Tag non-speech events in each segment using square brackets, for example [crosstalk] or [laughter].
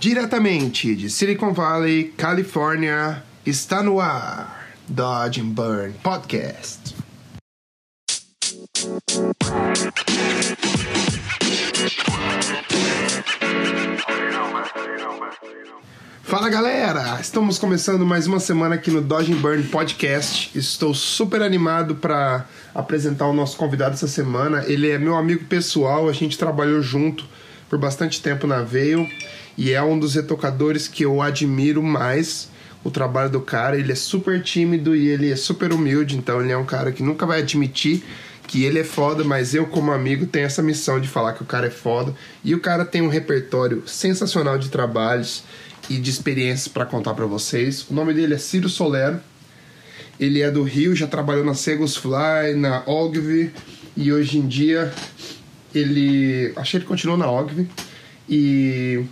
Diretamente de Silicon Valley, Califórnia, está no ar Dodge and Burn Podcast. Fala galera, estamos começando mais uma semana aqui no Dodge and Burn Podcast. Estou super animado para apresentar o nosso convidado essa semana. Ele é meu amigo pessoal, a gente trabalhou junto por bastante tempo na Veio e é um dos retocadores que eu admiro mais o trabalho do cara. Ele é super tímido e ele é super humilde, então ele é um cara que nunca vai admitir que ele é foda, mas eu, como amigo, tenho essa missão de falar que o cara é foda. E o cara tem um repertório sensacional de trabalhos e de experiências para contar para vocês. O nome dele é Ciro Solero. Ele é do Rio, já trabalhou na Segus Fly, na Ogvi e hoje em dia ele. Achei que ele continuou na Ogvi. E.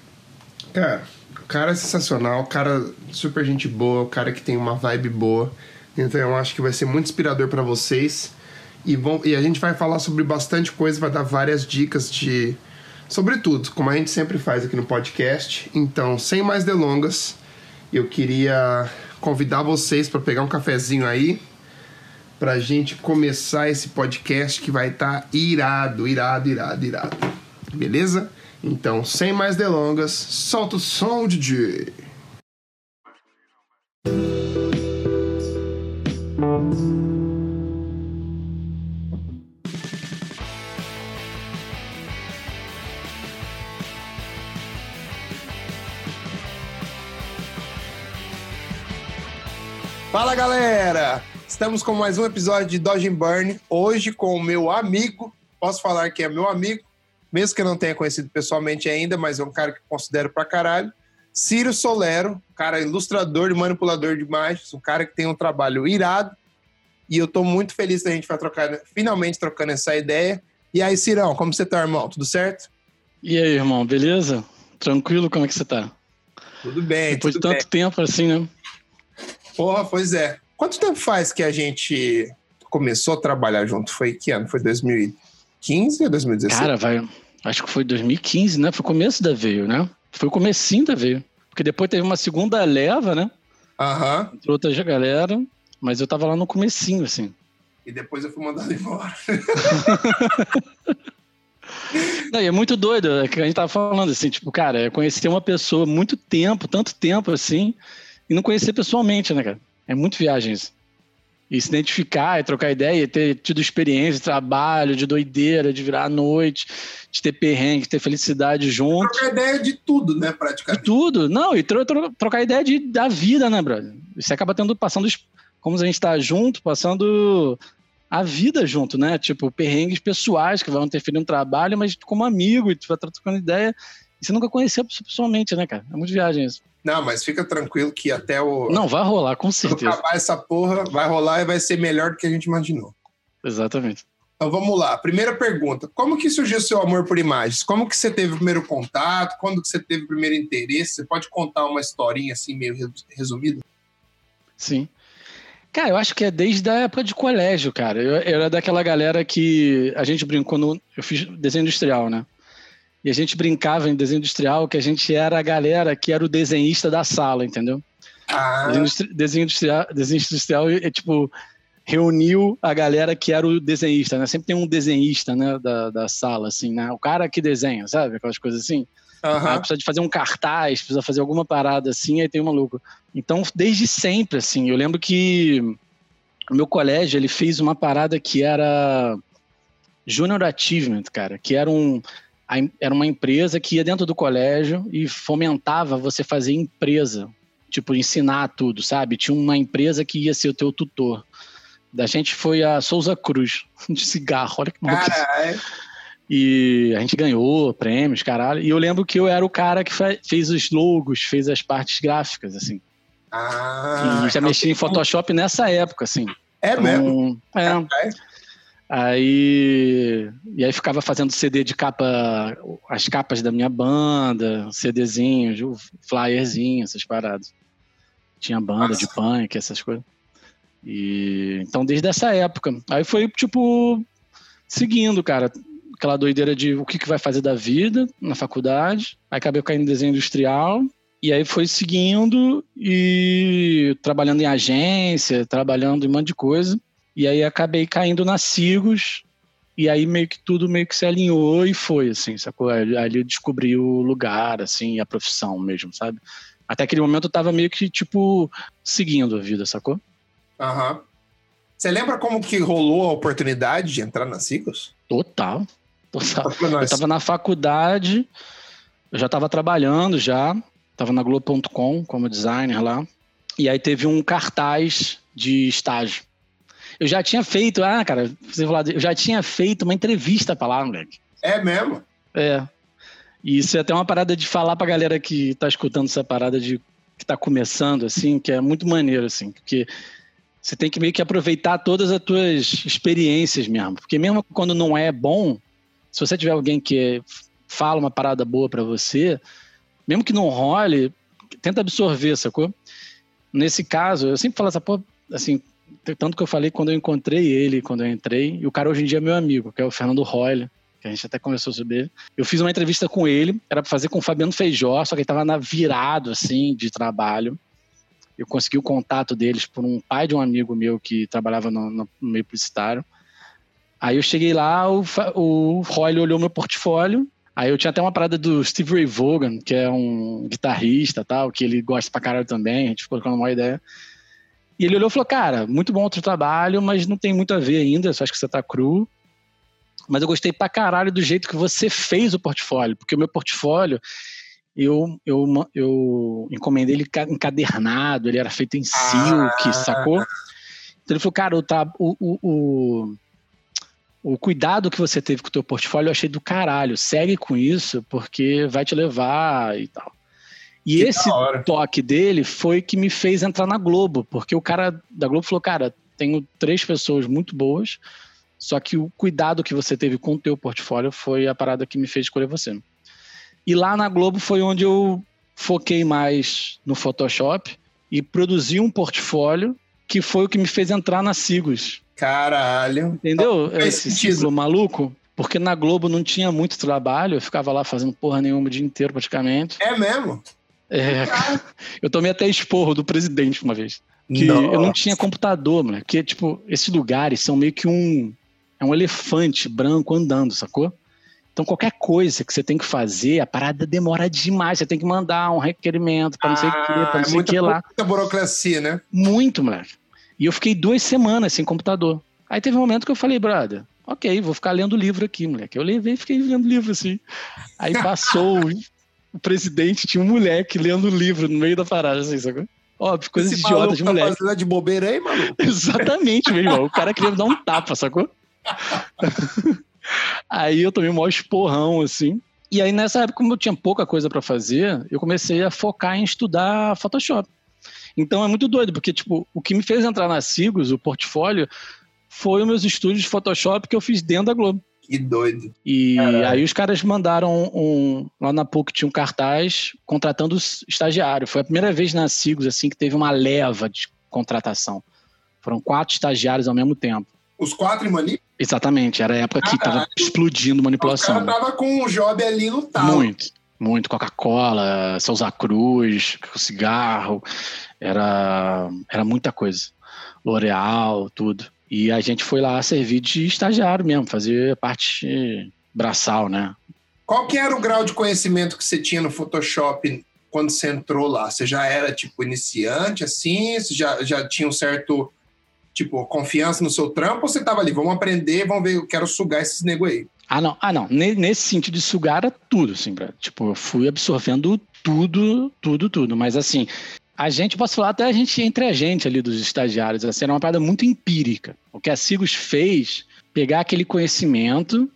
Cara, cara é sensacional, cara super gente boa, cara que tem uma vibe boa. Então eu acho que vai ser muito inspirador para vocês. E, vão, e a gente vai falar sobre bastante coisa, vai dar várias dicas de. Sobre tudo, como a gente sempre faz aqui no podcast. Então, sem mais delongas, eu queria convidar vocês para pegar um cafezinho aí, pra gente começar esse podcast que vai estar tá irado, irado, irado, irado. Beleza? Então, sem mais delongas, solta o som, DJ. Fala galera! Estamos com mais um episódio de Dodge and Burn. Hoje com o meu amigo, posso falar que é meu amigo, mesmo que eu não tenha conhecido pessoalmente ainda, mas é um cara que considero pra caralho. Ciro Solero, cara ilustrador e manipulador de imagens, um cara que tem um trabalho irado. E eu tô muito feliz que a gente vai trocar, finalmente trocando essa ideia. E aí, Cirão, como você tá, irmão? Tudo certo? E aí, irmão, beleza? Tranquilo? Como é que você tá? Tudo bem. Depois tudo de tanto bem. tempo assim, né? Porra, pois é. Quanto tempo faz que a gente começou a trabalhar junto? Foi que ano? Foi 2015 ou 2016? Cara, vai. Acho que foi 2015, né? Foi o começo da Veio, né? Foi o comecinho da Veio. Porque depois teve uma segunda leva, né? Aham. Entre outras galera. Mas eu tava lá no comecinho, assim. E depois eu fui mandado embora. [laughs] Não, e é muito doido, é que a gente tava falando assim, tipo, cara, eu conheci uma pessoa muito tempo, tanto tempo assim, e não conhecer pessoalmente, né, cara? É muito viagem isso. E se identificar, e trocar ideia, e ter tido experiência, trabalho, de doideira, de virar à noite, de ter perrengue, de ter felicidade junto. Trocar ideia de tudo, né, De praticamente. tudo. Não, e tro tro trocar ideia de, da vida, né, brother? Você acaba tendo, passando, os- como a gente tá junto, passando a vida junto, né? Tipo, perrengues pessoais que vão interferir no trabalho, mas como amigo, e tu vai trocando ideia. E você nunca conheceu pessoalmente, né, cara? É muito viagem isso. Não, mas fica tranquilo que até o. Não, vai rolar, com certeza. acabar essa porra, vai rolar e vai ser melhor do que a gente imaginou. Exatamente. Então vamos lá. Primeira pergunta: Como que surgiu o seu amor por imagens? Como que você teve o primeiro contato? Quando que você teve o primeiro interesse? Você pode contar uma historinha assim, meio res- resumida? Sim. Cara, eu acho que é desde a época de colégio, cara. Eu, eu era daquela galera que a gente brincou no. Eu fiz desenho industrial, né? E a gente brincava em desenho industrial que a gente era a galera que era o desenhista da sala, entendeu? Ah, Desenho, industri- desenho industrial, desenho industrial é, tipo reuniu a galera que era o desenhista, né? Sempre tem um desenhista, né, da, da sala, assim, né? O cara que desenha, sabe? Aquelas coisas assim. Aí aham. precisa de fazer um cartaz, precisa fazer alguma parada assim, aí tem um maluco. Então, desde sempre, assim, eu lembro que o meu colégio, ele fez uma parada que era Junior Achievement, cara, que era um era uma empresa que ia dentro do colégio e fomentava você fazer empresa, tipo, ensinar tudo, sabe? Tinha uma empresa que ia ser o teu tutor. Da gente foi a Souza Cruz, [laughs] de cigarro, olha que maluco. Caralho. E a gente ganhou prêmios, caralho. E eu lembro que eu era o cara que fe- fez os logos, fez as partes gráficas, assim. Ah, e já então- mexi em Photoshop nessa época, assim. É mesmo? Então, é. Caralho. Aí, e aí ficava fazendo CD de capa, as capas da minha banda, CDzinhos, flyerzinho, essas paradas. Tinha banda de Nossa. punk, essas coisas. E então desde essa época. Aí foi tipo seguindo, cara. aquela doideira de o que, que vai fazer da vida na faculdade. Aí acabei caindo em desenho industrial. E aí foi seguindo e trabalhando em agência, trabalhando em um monte de coisa. E aí acabei caindo na Sigos. E aí meio que tudo meio que se alinhou e foi, assim, sacou? Ali eu descobri o lugar, assim, a profissão mesmo, sabe? Até aquele momento eu tava meio que, tipo, seguindo a vida, sacou? Aham. Uhum. Você lembra como que rolou a oportunidade de entrar na Ciclos? Total. Total. Eu tava na faculdade, eu já tava trabalhando já, tava na Globo.com como designer lá. E aí teve um cartaz de estágio. Eu já tinha feito, ah, cara, você falou, eu já tinha feito uma entrevista pra lá, moleque. É mesmo? É. E isso é até uma parada de falar pra galera que tá escutando essa parada de que tá começando, assim, que é muito maneiro, assim, porque você tem que meio que aproveitar todas as tuas experiências mesmo. Porque mesmo quando não é bom, se você tiver alguém que fala uma parada boa para você, mesmo que não role, tenta absorver, sacou? Nesse caso, eu sempre falo essa porra, assim, tanto que eu falei quando eu encontrei ele, quando eu entrei, e o cara hoje em dia é meu amigo, que é o Fernando Royle, que a gente até conversou sobre ele. Eu fiz uma entrevista com ele, era para fazer com o Fabiano Feijó, só que ele tava na virado, assim, de trabalho. Eu consegui o contato deles por um pai de um amigo meu que trabalhava no, no meio publicitário. Aí eu cheguei lá, o, o Roy olhou meu portfólio. Aí eu tinha até uma parada do Steve Ray Vaughan, que é um guitarrista tal, que ele gosta pra caralho também. A gente ficou com uma ideia. E ele olhou e falou: Cara, muito bom outro trabalho, mas não tem muito a ver ainda. Só acho que você tá cru. Mas eu gostei pra caralho do jeito que você fez o portfólio, porque o meu portfólio eu, eu, eu encomendei ele encadernado, ele era feito em silk, ah. sacou? Então ele falou, cara, o, o, o, o cuidado que você teve com o teu portfólio eu achei do caralho. Segue com isso, porque vai te levar e tal. E que esse toque dele foi que me fez entrar na Globo, porque o cara da Globo falou, cara, tenho três pessoas muito boas, só que o cuidado que você teve com o teu portfólio foi a parada que me fez escolher você. E lá na Globo foi onde eu foquei mais no Photoshop e produzi um portfólio que foi o que me fez entrar na Sigos. Caralho. Entendeu? Esse ciclo maluco. Porque na Globo não tinha muito trabalho, eu ficava lá fazendo porra nenhuma o dia inteiro praticamente. É mesmo? É, [laughs] eu tomei até esporro do presidente uma vez. Que Nossa. eu não tinha computador, mano. Porque, tipo, esses lugares são meio que um. É um elefante branco andando, sacou? Então, qualquer coisa que você tem que fazer, a parada demora demais. Você tem que mandar um requerimento para não sei o ah, que, para não sei o que lá. Muita burocracia, né? Muito, moleque. E eu fiquei duas semanas sem computador. Aí teve um momento que eu falei, brother, ok, vou ficar lendo livro aqui, moleque. Eu levei e fiquei lendo livro assim. Aí [laughs] passou o presidente, tinha um moleque lendo livro no meio da parada, assim, sacou? Óbvio, coisas Esse idiotas de moleque. Tá de bobeira aí, mano. [laughs] Exatamente, meu irmão. O cara queria me dar um tapa, sacou? [laughs] Aí eu tomei um maior esporrão, assim. E aí, nessa época, como eu tinha pouca coisa para fazer, eu comecei a focar em estudar Photoshop. Então é muito doido, porque, tipo, o que me fez entrar na Sigos, o portfólio, foi os meus estudos de Photoshop que eu fiz dentro da Globo. Que doido. E Caralho. aí os caras mandaram um. Lá na PUC tinha um cartaz contratando estagiário. Foi a primeira vez na Sigos, assim, que teve uma leva de contratação. Foram quatro estagiários ao mesmo tempo. Os quatro em Manip? Exatamente, era a época que estava explodindo manipulação. O cara tava com o job ali no tal. Muito, muito. Coca-Cola, Souza Cruz, cigarro, era, era muita coisa. L'Oreal, tudo. E a gente foi lá servir de estagiário mesmo, fazer parte braçal, né? Qual que era o grau de conhecimento que você tinha no Photoshop quando você entrou lá? Você já era, tipo, iniciante, assim? Você já, já tinha um certo Tipo, confiança no seu trampo ou você tava ali, vamos aprender, vamos ver, eu quero sugar esses nego aí? Ah, não, ah, não. Nesse sentido de sugar era tudo, assim, pra, tipo, eu fui absorvendo tudo, tudo, tudo. Mas assim, a gente, posso falar até a gente, entre a gente ali dos estagiários, assim, era uma parada muito empírica. O que a Sigos fez, pegar aquele conhecimento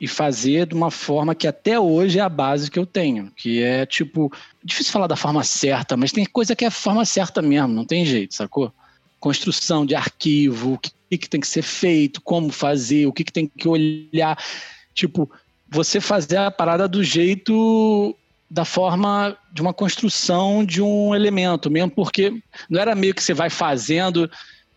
e fazer de uma forma que até hoje é a base que eu tenho, que é tipo, difícil falar da forma certa, mas tem coisa que é a forma certa mesmo, não tem jeito, sacou? construção de arquivo, o que, que tem que ser feito, como fazer, o que, que tem que olhar. Tipo, você fazer a parada do jeito da forma de uma construção de um elemento, mesmo porque não era meio que você vai fazendo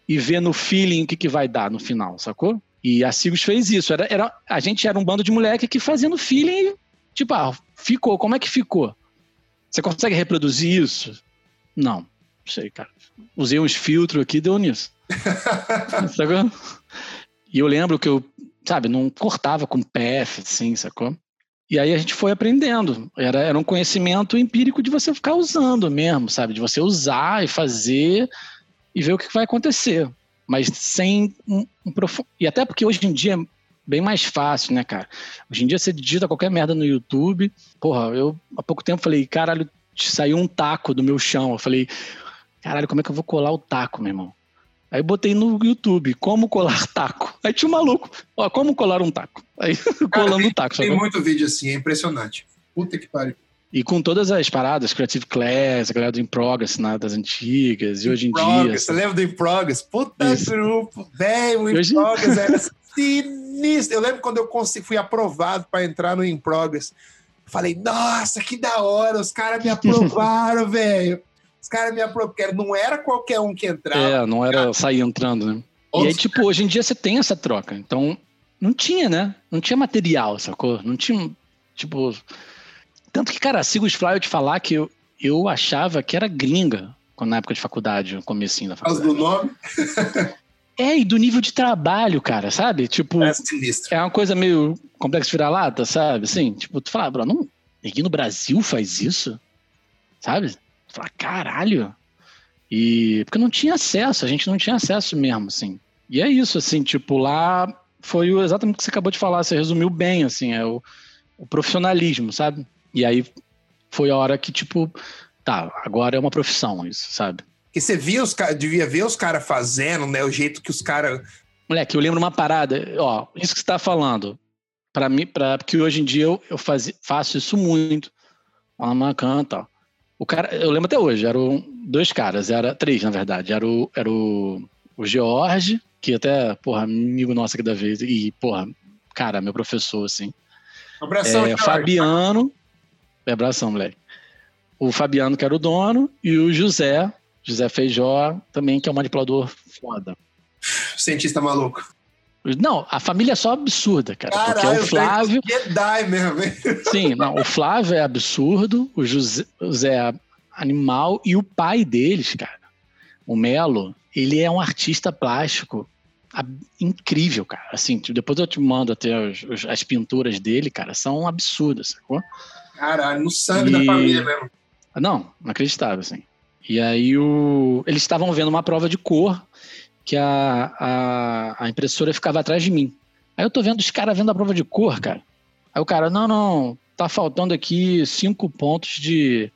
e vê no feeling o que, que vai dar no final, sacou? E a Sigos fez isso. Era, era, a gente era um bando de moleque que fazendo feeling, tipo, ah, ficou. Como é que ficou? Você consegue reproduzir isso? Não. Não sei, cara. Usei uns filtros aqui, deu nisso. [laughs] sacou? E eu lembro que eu, sabe, não cortava com PF, assim, sacou? E aí a gente foi aprendendo. Era, era um conhecimento empírico de você ficar usando mesmo, sabe? De você usar e fazer e ver o que vai acontecer. Mas sem um, um profundo. E até porque hoje em dia é bem mais fácil, né, cara? Hoje em dia você digita qualquer merda no YouTube. Porra, eu há pouco tempo falei, caralho, saiu um taco do meu chão. Eu falei, caralho, como é que eu vou colar o taco, meu irmão? Aí botei no YouTube, como colar taco. Aí tinha um maluco, ó, como colar um taco. Aí [laughs] colando o taco. Tem muito vídeo assim, é impressionante. Puta que pariu. E com todas as paradas, Creative Class, a galera do In Progress, né, das antigas, e hoje em dia. Você lembra do In Progress? Puta Isso. grupo, velho, o In hoje... Progress era [laughs] sinistro. Eu lembro quando eu fui aprovado para entrar no In Progress. Falei, nossa, que da hora, os caras me [laughs] aprovaram, velho. Os caras me aprovaram, não era qualquer um que entrava. É, não era sair entrando, né? E aí, tipo, hoje em dia você tem essa troca. Então, não tinha, né? Não tinha material, sacou? Não tinha, tipo... Tanto que, cara, sigo os Fly eu te falar que eu, eu achava que era gringa quando, na época de faculdade, no comecinho da faculdade. Por do nome? [laughs] é, e do nível de trabalho, cara, sabe? Tipo, é, é uma coisa meio complexo virar-lata, sabe? Assim, tipo, tu fala, ah, bro, não, ninguém no Brasil faz isso, sabe? Tu fala, caralho. E porque não tinha acesso, a gente não tinha acesso mesmo, assim. E é isso, assim, tipo, lá foi exatamente o que você acabou de falar, você resumiu bem, assim, é o, o profissionalismo, sabe? E aí foi a hora que, tipo, tá, agora é uma profissão isso, sabe? Que você via os devia ver os caras fazendo, né? O jeito que os caras. Moleque, eu lembro uma parada, ó, isso que você tá falando. Para mim, para porque hoje em dia eu, eu faz, faço isso muito. Uma canta, O cara, eu lembro até hoje, eram dois caras, era três, na verdade. Era o, era o, o George, que até, porra, amigo nosso aqui da vez, e, porra, cara, meu professor, assim. Um abração, é, Fabiano, é abração, moleque. O Fabiano, que era o dono, e o José, José Feijó, também, que é um manipulador foda. Cientista maluco. Não, a família é só absurda, cara. Caralho, porque o Flávio. Jedi mesmo, hein? [laughs] Sim, não, o Flávio é absurdo, o José, é animal, e o pai deles, cara, o Melo, ele é um artista plástico incrível, cara. Assim, depois eu te mando até os, as pinturas dele, cara, são absurdas, sacou? Caralho, no sangue e... da família mesmo. Não, inacreditável, assim. E aí o... eles estavam vendo uma prova de cor que a, a, a impressora ficava atrás de mim. Aí eu tô vendo os caras vendo a prova de cor, cara. Aí o cara, não, não, tá faltando aqui cinco pontos de,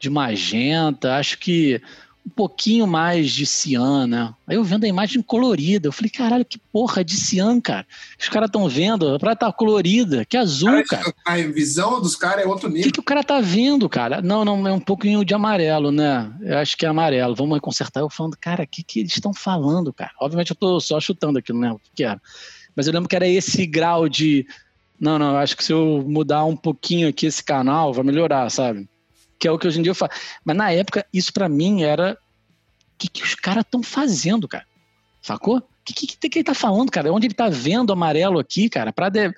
de magenta, acho que um pouquinho mais de cian, né? Aí eu vendo a imagem colorida, eu falei, caralho, que porra de cian, cara. Os caras estão vendo, pra estar tá colorida, que azul, cara. A visão dos caras é outro nível. O que, que o cara tá vendo, cara? Não, não, é um pouquinho de amarelo, né? Eu acho que é amarelo. Vamos consertar. Eu falando, cara, o que, que eles estão falando, cara? Obviamente eu tô só chutando aqui, não lembro o que era. Mas eu lembro que era esse grau de. Não, não, eu acho que se eu mudar um pouquinho aqui esse canal, vai melhorar, sabe? Que é o que hoje em dia eu faço. Mas na época, isso para mim era. O que, que os caras estão fazendo, cara? Sacou? O que, que, que ele tá falando, cara? Onde ele tá vendo amarelo aqui, cara? Pra de...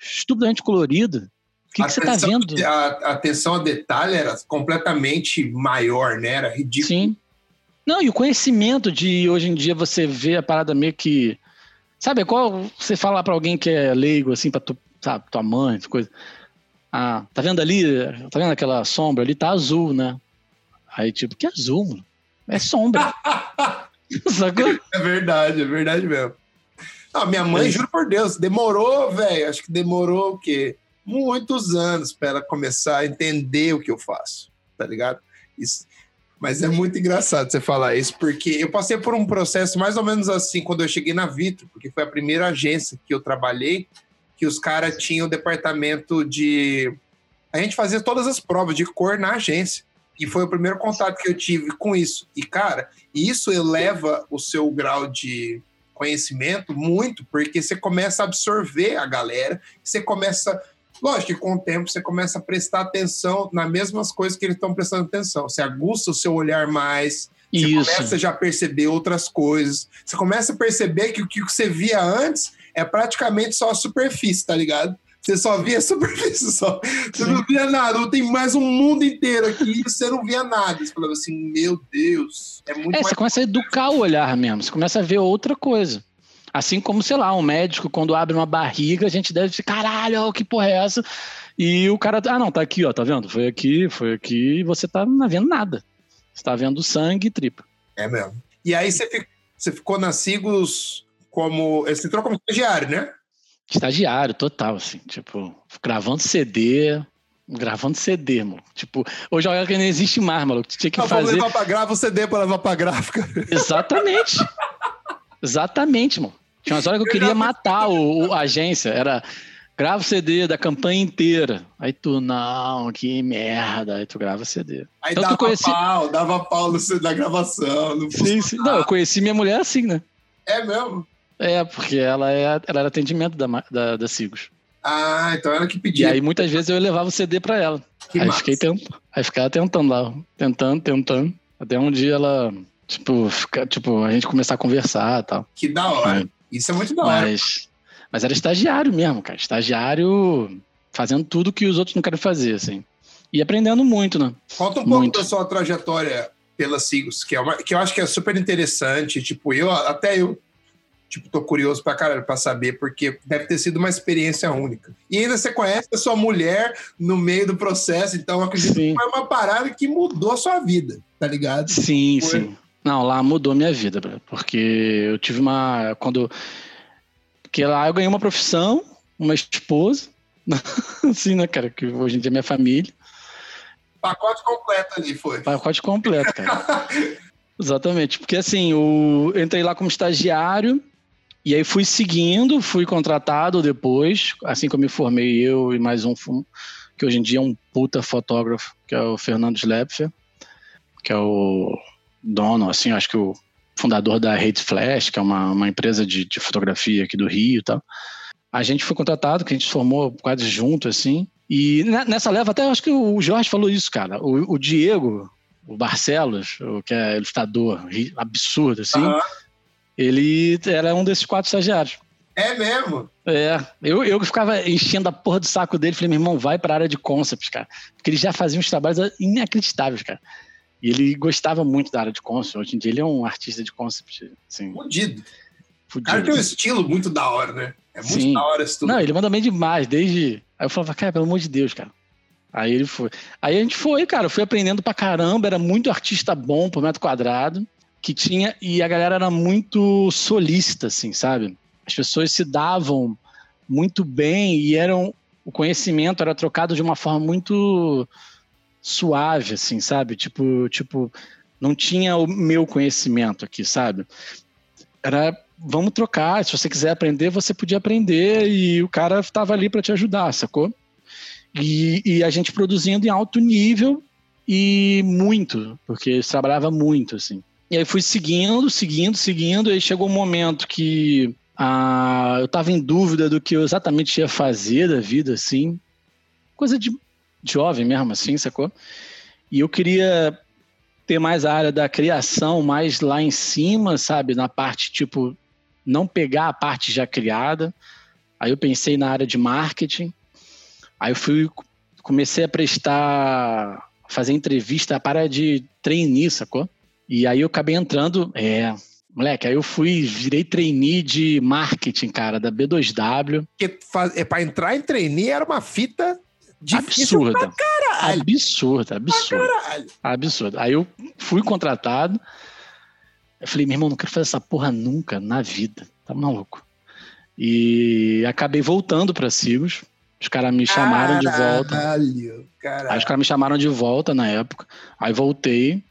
estupidamente colorido. O que, você tá vendo? A, atenção a detalhe era completamente maior, né? Era ridículo. Sim. Não, e o conhecimento de hoje em dia você vê a parada meio que. Sabe, qual você falar para alguém que é leigo, assim, pra tu, sabe, tua mãe, coisa. Ah, tá vendo ali? Tá vendo aquela sombra ali? Tá azul, né? Aí, tipo, que azul, mano? É sombra. [laughs] Sacou? É verdade, é verdade mesmo. Não, minha mãe, é. juro por Deus, demorou, velho. Acho que demorou o quê? Muitos anos para ela começar a entender o que eu faço, tá ligado? Isso. Mas é muito engraçado você falar isso, porque eu passei por um processo mais ou menos assim quando eu cheguei na Vitro, porque foi a primeira agência que eu trabalhei que os caras tinham o departamento de. A gente fazia todas as provas de cor na agência. E foi o primeiro contato que eu tive com isso. E, cara, isso eleva o seu grau de conhecimento muito, porque você começa a absorver a galera, você começa Lógico que com o tempo você começa a prestar atenção nas mesmas coisas que eles estão prestando atenção. Você aguça o seu olhar mais, você Isso. começa já a perceber outras coisas. Você começa a perceber que o que você via antes é praticamente só a superfície, tá ligado? Você só via a [laughs] superfície só. Você Sim. não via nada. Tem mais um mundo inteiro aqui e você não via nada. Você falava assim, meu Deus, é muito É, mais você começa a educar o olhar mesmo, você começa a ver outra coisa. Assim como, sei lá, um médico, quando abre uma barriga, a gente deve ficar, caralho, que porra é essa? E o cara, ah, não, tá aqui, ó, tá vendo? Foi aqui, foi aqui, e você tá não vendo nada. Você tá vendo sangue e tripa. É mesmo. E aí você, você ficou na Sigos como. Você entrou como estagiário, né? Estagiário, total, assim, tipo, gravando CD, gravando CD, mano. Tipo, hoje é que não existe mais, maluco. Tinha que Não, fazer. levar pra grava o CD pra levar pra gráfica. [laughs] Exatamente. Exatamente, mano. Tinha umas horas que eu queria matar o, o- a agência. Era grava o CD da campanha inteira. Aí tu, não, que merda. Aí tu grava CD. Aí Então tu dava conheci- pau, dava pau no, na gravação. No Sim, sim. Não, eu conheci minha mulher assim, né? É mesmo? É, porque ela, é, ela era atendimento da, da, da Sigos. Ah, então era que E pedia. aí muitas vezes eu levava o CD pra ela. que aí massa. fiquei tentando. Aí ficava tentando lá, tentando, tentando. Até um dia ela, tipo, fica, tipo, a gente começar a conversar e tal. Que da hora. Isso é muito da hora. Mas, mas era estagiário mesmo, cara. Estagiário fazendo tudo que os outros não querem fazer, assim. E aprendendo muito, né? Conta um pouco Muito. da sua trajetória pela Sigos, que, é uma, que eu acho que é super interessante. Tipo, eu até eu tipo, tô curioso pra caralho pra saber, porque deve ter sido uma experiência única. E ainda você conhece a sua mulher no meio do processo, então acredito Sim. que foi uma parada que mudou a sua vida, tá ligado? Sim, Foi? sim. Não, lá mudou minha vida, porque eu tive uma. Quando. Porque lá eu ganhei uma profissão, uma esposa, [laughs] assim, né, cara? Que hoje em dia é minha família. Pacote completo ali foi. Pacote completo, cara. [laughs] Exatamente. Porque assim, eu entrei lá como estagiário e aí fui seguindo, fui contratado depois, assim eu me formei, eu e mais um que hoje em dia é um puta fotógrafo, que é o Fernando Schlepfer, que é o dono, assim, acho que o fundador da Hate Flash, que é uma, uma empresa de, de fotografia aqui do Rio e tal. A gente foi contratado, que a gente se formou quase junto, assim. E ne- nessa leva, até acho que o Jorge falou isso, cara. O, o Diego, o Barcelos, que é ilustrador absurdo, assim, Aham. Ele era um desses quatro estagiários. É mesmo? É, eu, eu ficava enchendo a porra do saco dele, falei, meu irmão, vai pra área de concepts, cara. Porque ele já fazia uns trabalhos inacreditáveis, cara. E ele gostava muito da área de concept. Hoje em dia ele é um artista de concept, assim, Fudido. O fudido. cara tem um estilo muito da hora, né? É muito Sim. da hora isso tudo. Não, ele manda bem demais, desde. Aí eu falava, cara, pelo amor de Deus, cara. Aí ele foi. Aí a gente foi, cara, eu fui aprendendo pra caramba, era muito artista bom por metro quadrado, que tinha. E a galera era muito solícita, assim, sabe? As pessoas se davam muito bem e eram. O conhecimento era trocado de uma forma muito suave, assim, sabe? Tipo, tipo, não tinha o meu conhecimento aqui, sabe? Era vamos trocar. Se você quiser aprender, você podia aprender e o cara estava ali para te ajudar, sacou? E, e a gente produzindo em alto nível e muito, porque trabalhava muito, assim. E aí fui seguindo, seguindo, seguindo, e aí chegou um momento que ah, eu estava em dúvida do que eu exatamente ia fazer da vida, assim. Coisa de jovem mesmo, assim, sacou? E eu queria ter mais a área da criação, mais lá em cima, sabe? Na parte, tipo, não pegar a parte já criada. Aí eu pensei na área de marketing. Aí eu fui, comecei a prestar, fazer entrevista para de trainee, sacou? E aí eu acabei entrando, é, moleque, aí eu fui, virei trainee de marketing, cara, da B2W. Porque faz- é, pra entrar em trainee era uma fita absurda. pra caralho. Absurda, absurda. Caralho. Absurdo. Aí eu fui contratado. Eu falei, meu irmão, não quero fazer essa porra nunca na vida. Tá maluco? E acabei voltando para Sigos. Os caras me chamaram de volta. Caralho, Aí caralho. os caras me chamaram de volta na época. Aí voltei.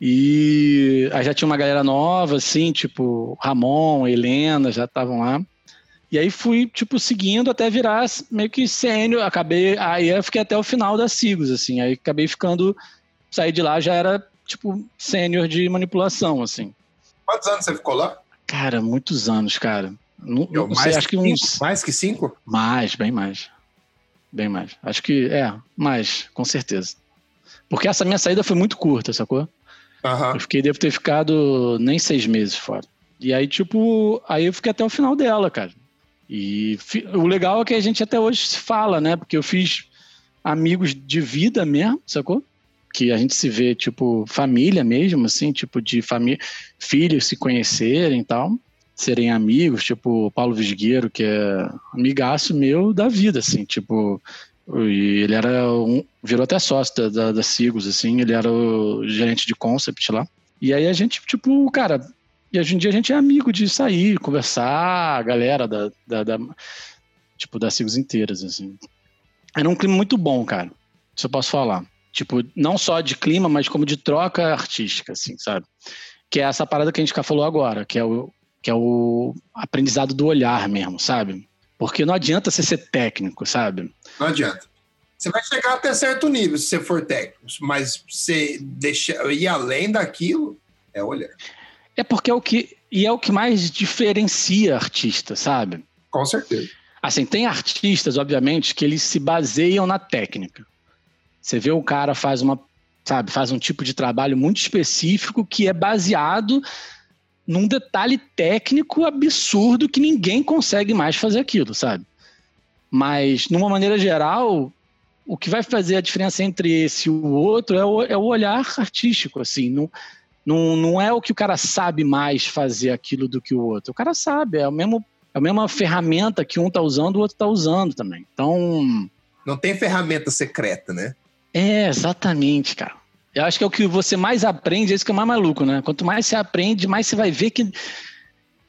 E aí já tinha uma galera nova, assim, tipo Ramon, Helena, já estavam lá. E aí fui, tipo, seguindo até virar meio que sênior. Acabei, aí eu fiquei até o final da Sigos, assim. Aí acabei ficando, saí de lá, já era, tipo, sênior de manipulação, assim. Quantos anos você ficou lá? Cara, muitos anos, cara. Não, Eu, não sei, acho que uns. cinco? Mais que cinco? Mais, bem mais. Bem mais. Acho que é, mais, com certeza. Porque essa minha saída foi muito curta, sacou? Aham. Eu fiquei, devo ter ficado nem seis meses fora. E aí, tipo, aí eu fiquei até o final dela, cara. E o legal é que a gente até hoje se fala, né? Porque eu fiz amigos de vida mesmo, sacou? Que a gente se vê, tipo, família mesmo, assim, tipo, de família, filhos se conhecerem e tal, serem amigos, tipo, Paulo Visgueiro, que é amigaço meu da vida, assim, tipo, e ele era um, virou até sócio da, da, Sigos, assim, ele era o gerente de concept lá. E aí a gente, tipo, cara, e hoje em dia a gente é amigo de sair, conversar, a galera da, da, da tipo, das Sigos inteiras, assim. Era um clima muito bom, cara. Isso eu posso falar. Tipo, não só de clima, mas como de troca artística, assim, sabe? Que é essa parada que a gente já falou agora, que é o, que é o aprendizado do olhar mesmo, sabe? Porque não adianta você ser técnico, sabe? Não adianta. Você vai chegar até certo nível se você for técnico, mas você deixa, ir além daquilo é olhar. É porque é o que. E é o que mais diferencia artista, sabe? Com certeza. Assim, tem artistas, obviamente, que eles se baseiam na técnica. Você vê o cara faz uma, sabe, faz um tipo de trabalho muito específico que é baseado num detalhe técnico absurdo que ninguém consegue mais fazer aquilo, sabe? Mas, numa maneira geral, o que vai fazer a diferença entre esse e o outro é o, é o olhar artístico, assim. Não, não, não é o que o cara sabe mais fazer aquilo do que o outro. O cara sabe, é o mesmo é a mesma ferramenta que um tá usando, o outro tá usando também. Então. Não tem ferramenta secreta, né? É, exatamente, cara. Eu acho que é o que você mais aprende, é isso que é mais maluco, né? Quanto mais você aprende, mais você vai ver que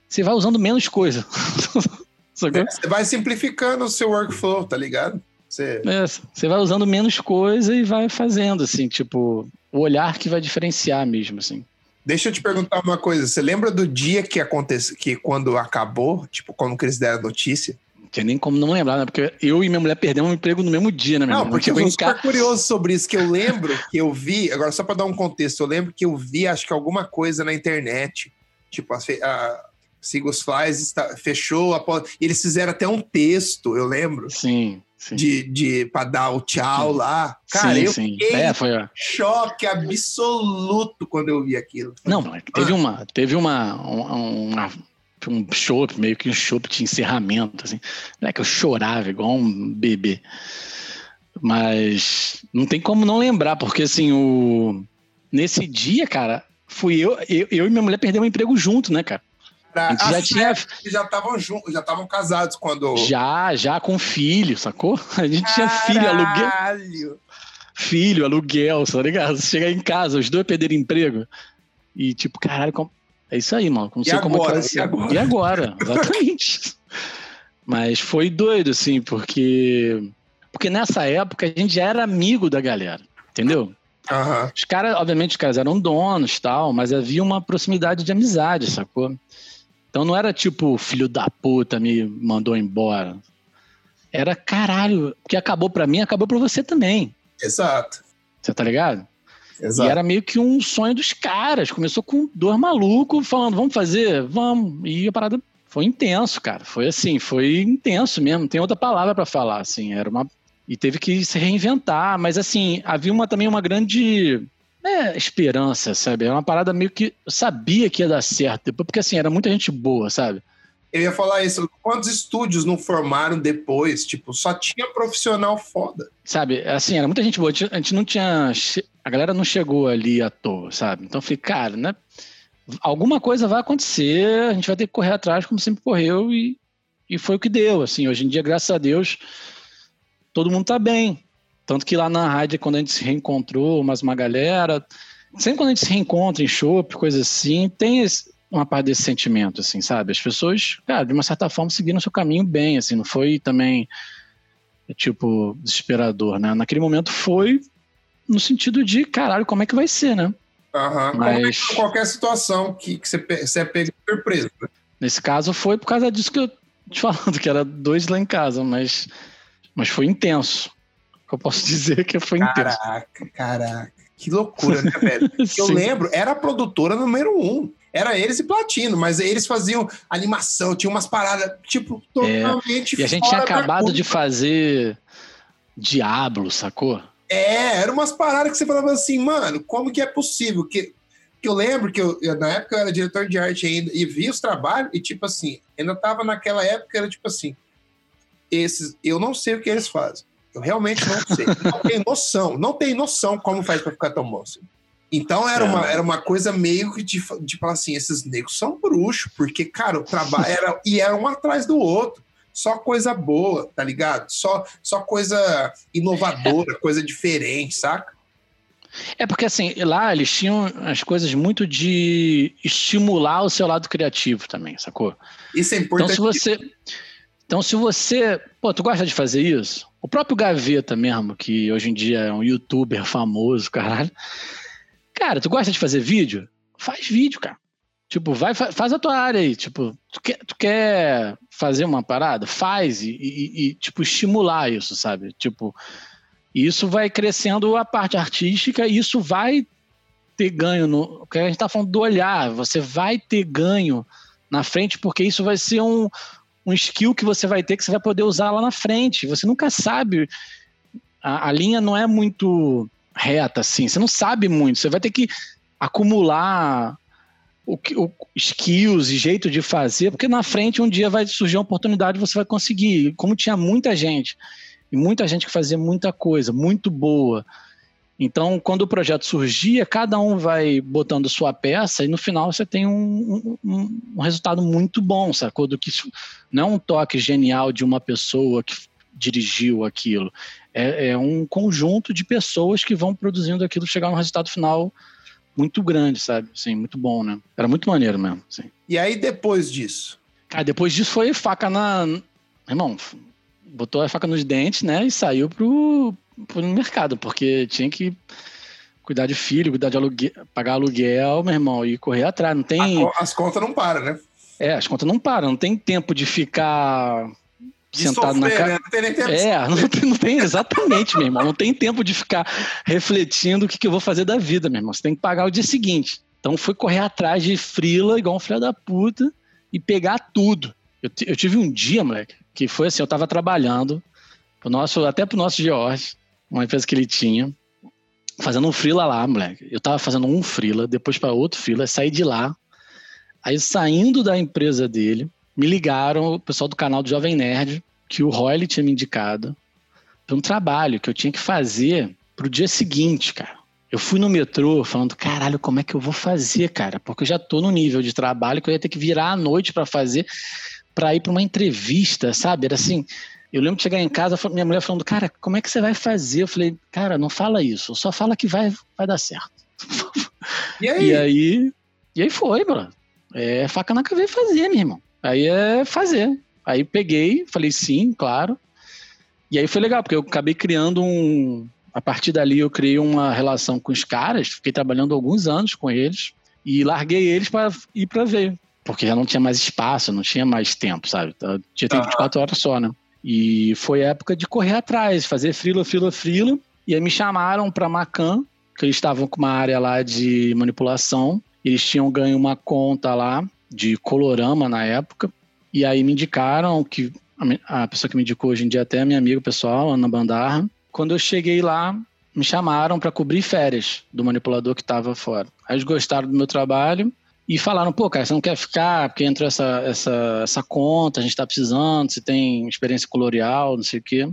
você vai usando menos coisa. [laughs] Você vai simplificando o seu workflow, tá ligado? Você... É, você vai usando menos coisa e vai fazendo, assim, tipo, o olhar que vai diferenciar mesmo, assim. Deixa eu te perguntar uma coisa. Você lembra do dia que aconteceu, que quando acabou, tipo, quando que eles deram a notícia? Tinha nem como não lembrar, né? Porque eu e minha mulher perdemos um emprego no mesmo dia, né, meu Não, porque eu em super curioso sobre isso, que eu lembro que eu vi, agora só pra dar um contexto, eu lembro que eu vi, acho que alguma coisa na internet, tipo, a, a Sigos Flies está- fechou, e eles fizeram até um texto, eu lembro, Sim, sim. de, de, pra dar o tchau Sim. lá. Cara, sim, eu fiquei É, foi, choque absoluto quando eu vi aquilo. Não, mas teve uma, teve uma, um- uma, um chopp, meio que um chopp de encerramento, assim. Não é que eu chorava igual um bebê. Mas não tem como não lembrar, porque assim, o... nesse dia, cara, fui eu, eu, eu e minha mulher perdemos o emprego junto, né, cara? A gente já tinha. Já estavam juntos, já estavam casados quando. Já, já com filho, sacou? [laughs] A gente tinha filho, aluguel. Caralho! filho, aluguel, tá ligado? Chegar em casa, os dois perderam emprego. E tipo, caralho, como... é isso aí, mano. Não sei como é que agora? vai ser. E agora? E agora? [laughs] Exatamente. Mas foi doido, assim, porque. Porque nessa época a gente já era amigo da galera, entendeu? Aham. Os caras, obviamente, os caras eram donos tal, mas havia uma proximidade de amizade, sacou? Então não era tipo, filho da puta me mandou embora. Era caralho, que acabou pra mim, acabou pra você também. Exato. Você tá ligado? Exato. E era meio que um sonho dos caras. Começou com dois malucos falando, vamos fazer? Vamos. E a parada foi intenso, cara. Foi assim, foi intenso mesmo. Não tem outra palavra pra falar, assim. Era uma. E teve que se reinventar. Mas assim, havia uma, também uma grande né, esperança, sabe? Era uma parada meio que. Eu sabia que ia dar certo. Porque assim, era muita gente boa, sabe? Eu ia falar isso. Quantos estúdios não formaram depois? Tipo, só tinha profissional foda. Sabe, assim, era muita gente boa. A gente- não tinha. A galera não chegou ali à toa, sabe? Então eu falei, cara, né? Alguma coisa vai acontecer, a gente vai ter que correr atrás, como sempre correu, e, e foi o que deu. Assim, hoje em dia, graças a Deus, todo mundo tá bem. Tanto que lá na rádio, quando a gente se reencontrou, mais uma galera, sempre quando a gente se reencontra em show, coisa assim, tem esse- uma parte desse sentimento, assim, sabe? As pessoas, cara, de uma certa forma, seguiram o seu caminho bem, assim, não foi também tipo, desesperador, né? Naquele momento foi no sentido de, caralho, como é que vai ser, né? Aham. Mas- Como é que qualquer situação que, que você, você é pego surpresa. né? Nesse caso foi por causa disso que eu te falando, que era dois lá em casa, mas, mas foi intenso. Eu posso [laughs] dizer que foi intenso. Caraca, caraca. Que loucura, né, velho? [laughs] Eu lembro, era a produtora número um. Era eles e Platino, mas eles faziam animação, tinha umas paradas, tipo, totalmente É, E a gente tinha acabado de fazer Diablo, sacou? É, eram umas paradas que você falava assim, mano, como que é possível? Que, que eu lembro que eu, na época eu era diretor de arte ainda e via os trabalhos e tipo assim, ainda tava naquela época, era tipo assim, esses, eu não sei o que eles fazem. Eu realmente não sei. não tenho noção, não tenho noção como faz para ficar tão bom assim. Então era, é. uma, era uma coisa meio que de, de falar assim, esses negros são bruxos, porque, cara, o trabalho era. e era um atrás do outro. Só coisa boa, tá ligado? Só, só coisa inovadora, coisa diferente, saca? É porque assim, lá eles tinham as coisas muito de estimular o seu lado criativo também, sacou? Isso é importante. Então se você, então se você, pô, tu gosta de fazer isso? O próprio Gaveta mesmo, que hoje em dia é um youtuber famoso, caralho. Cara, tu gosta de fazer vídeo? Faz vídeo, cara. Tipo, vai, faz a tua área aí. Tipo, tu quer, tu quer fazer uma parada? Faz e, e, e, tipo, estimular isso, sabe? Tipo, isso vai crescendo a parte artística e isso vai ter ganho no. que a gente tá falando do olhar, você vai ter ganho na frente, porque isso vai ser um, um skill que você vai ter que você vai poder usar lá na frente. Você nunca sabe. A, a linha não é muito reta, assim. Você não sabe muito. Você vai ter que acumular o, o, skills e jeito de fazer, porque na frente um dia vai surgir uma oportunidade você vai conseguir. Como tinha muita gente, e muita gente que fazia muita coisa, muito boa. Então, quando o projeto surgia, cada um vai botando sua peça e no final você tem um, um, um resultado muito bom, sacou? Do que não é um toque genial de uma pessoa que dirigiu aquilo. É, é um conjunto de pessoas que vão produzindo aquilo chegar no resultado final muito grande, sabe? Sim, muito bom, né? Era muito maneiro mesmo. Sim. E aí, depois disso? Cara, depois disso foi faca na. Irmão, botou a faca nos dentes, né? E saiu pro, pro mercado, porque tinha que cuidar de filho, cuidar de aluguel, pagar aluguel, meu irmão, e correr atrás. Não tem. As contas não param, né? É, as contas não param. Não tem tempo de ficar de sentado sofrer, na cara. Né? Não tem nem tempo é, [laughs] não tem, não tem, exatamente, meu irmão. Não tem tempo de ficar refletindo o que, que eu vou fazer da vida, meu irmão. Você tem que pagar o dia seguinte. Então fui correr atrás de frila, igual um filho da puta, e pegar tudo. Eu, eu, tive um dia, moleque, que foi assim, eu tava trabalhando, pro nosso, até pro nosso George, uma empresa que ele tinha, fazendo um frila lá, moleque. Eu tava fazendo um frila, depois para outro frila, saí de lá. Aí saindo da empresa dele, me ligaram, o pessoal do canal do Jovem Nerd, que o Roy tinha me indicado para um trabalho que eu tinha que fazer pro dia seguinte, cara. Eu fui no metrô falando, caralho, como é que eu vou fazer, cara? Porque eu já tô no nível de trabalho que eu ia ter que virar à noite para fazer, para ir para uma entrevista, sabe? Era assim, eu lembro de chegar em casa, minha mulher falando, cara, como é que você vai fazer? Eu falei, cara, não fala isso, só fala que vai, vai dar certo. E aí? E aí, e aí foi, mano. É faca na cabeça fazer, meu irmão. Aí é fazer. Aí peguei, falei sim, claro. E aí foi legal, porque eu acabei criando um. A partir dali eu criei uma relação com os caras, fiquei trabalhando alguns anos com eles e larguei eles para ir para ver, porque já não tinha mais espaço, não tinha mais tempo, sabe? Então, tinha tempo 24 horas só, né? E foi época de correr atrás, fazer frila, frila, frila. E aí me chamaram para Macan, que eles estavam com uma área lá de manipulação. Eles tinham ganho uma conta lá de colorama na época. E aí me indicaram que a pessoa que me indicou hoje em dia até é minha amiga pessoal, Ana Bandarra. Quando eu cheguei lá, me chamaram para cobrir férias do manipulador que estava fora. Aí eles gostaram do meu trabalho e falaram: pô, cara, você não quer ficar porque entrou essa, essa, essa conta, a gente está precisando, você tem experiência colorial, não sei o quê.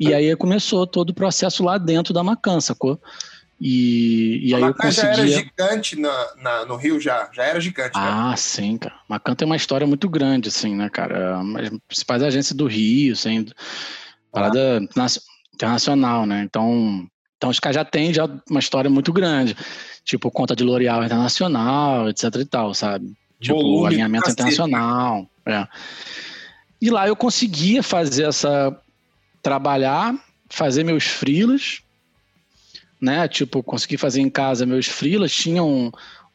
E aí começou todo o processo lá dentro da Macan, sacou? E, e aí eu conseguia... já era gigante na, na, no Rio, já, já era gigante. Ah, sim, cara. Macan tem uma história muito grande, assim, né, cara? As principais agências do Rio, assim, parada ah. internacional, né? Então, então os caras já têm já uma história muito grande. Tipo, conta de L'Oréal Internacional, etc e tal, sabe? Tipo, Volume alinhamento internacional. É. E lá eu conseguia fazer essa... Trabalhar, fazer meus frilos né? Tipo, consegui fazer em casa meus freelas, tinha um,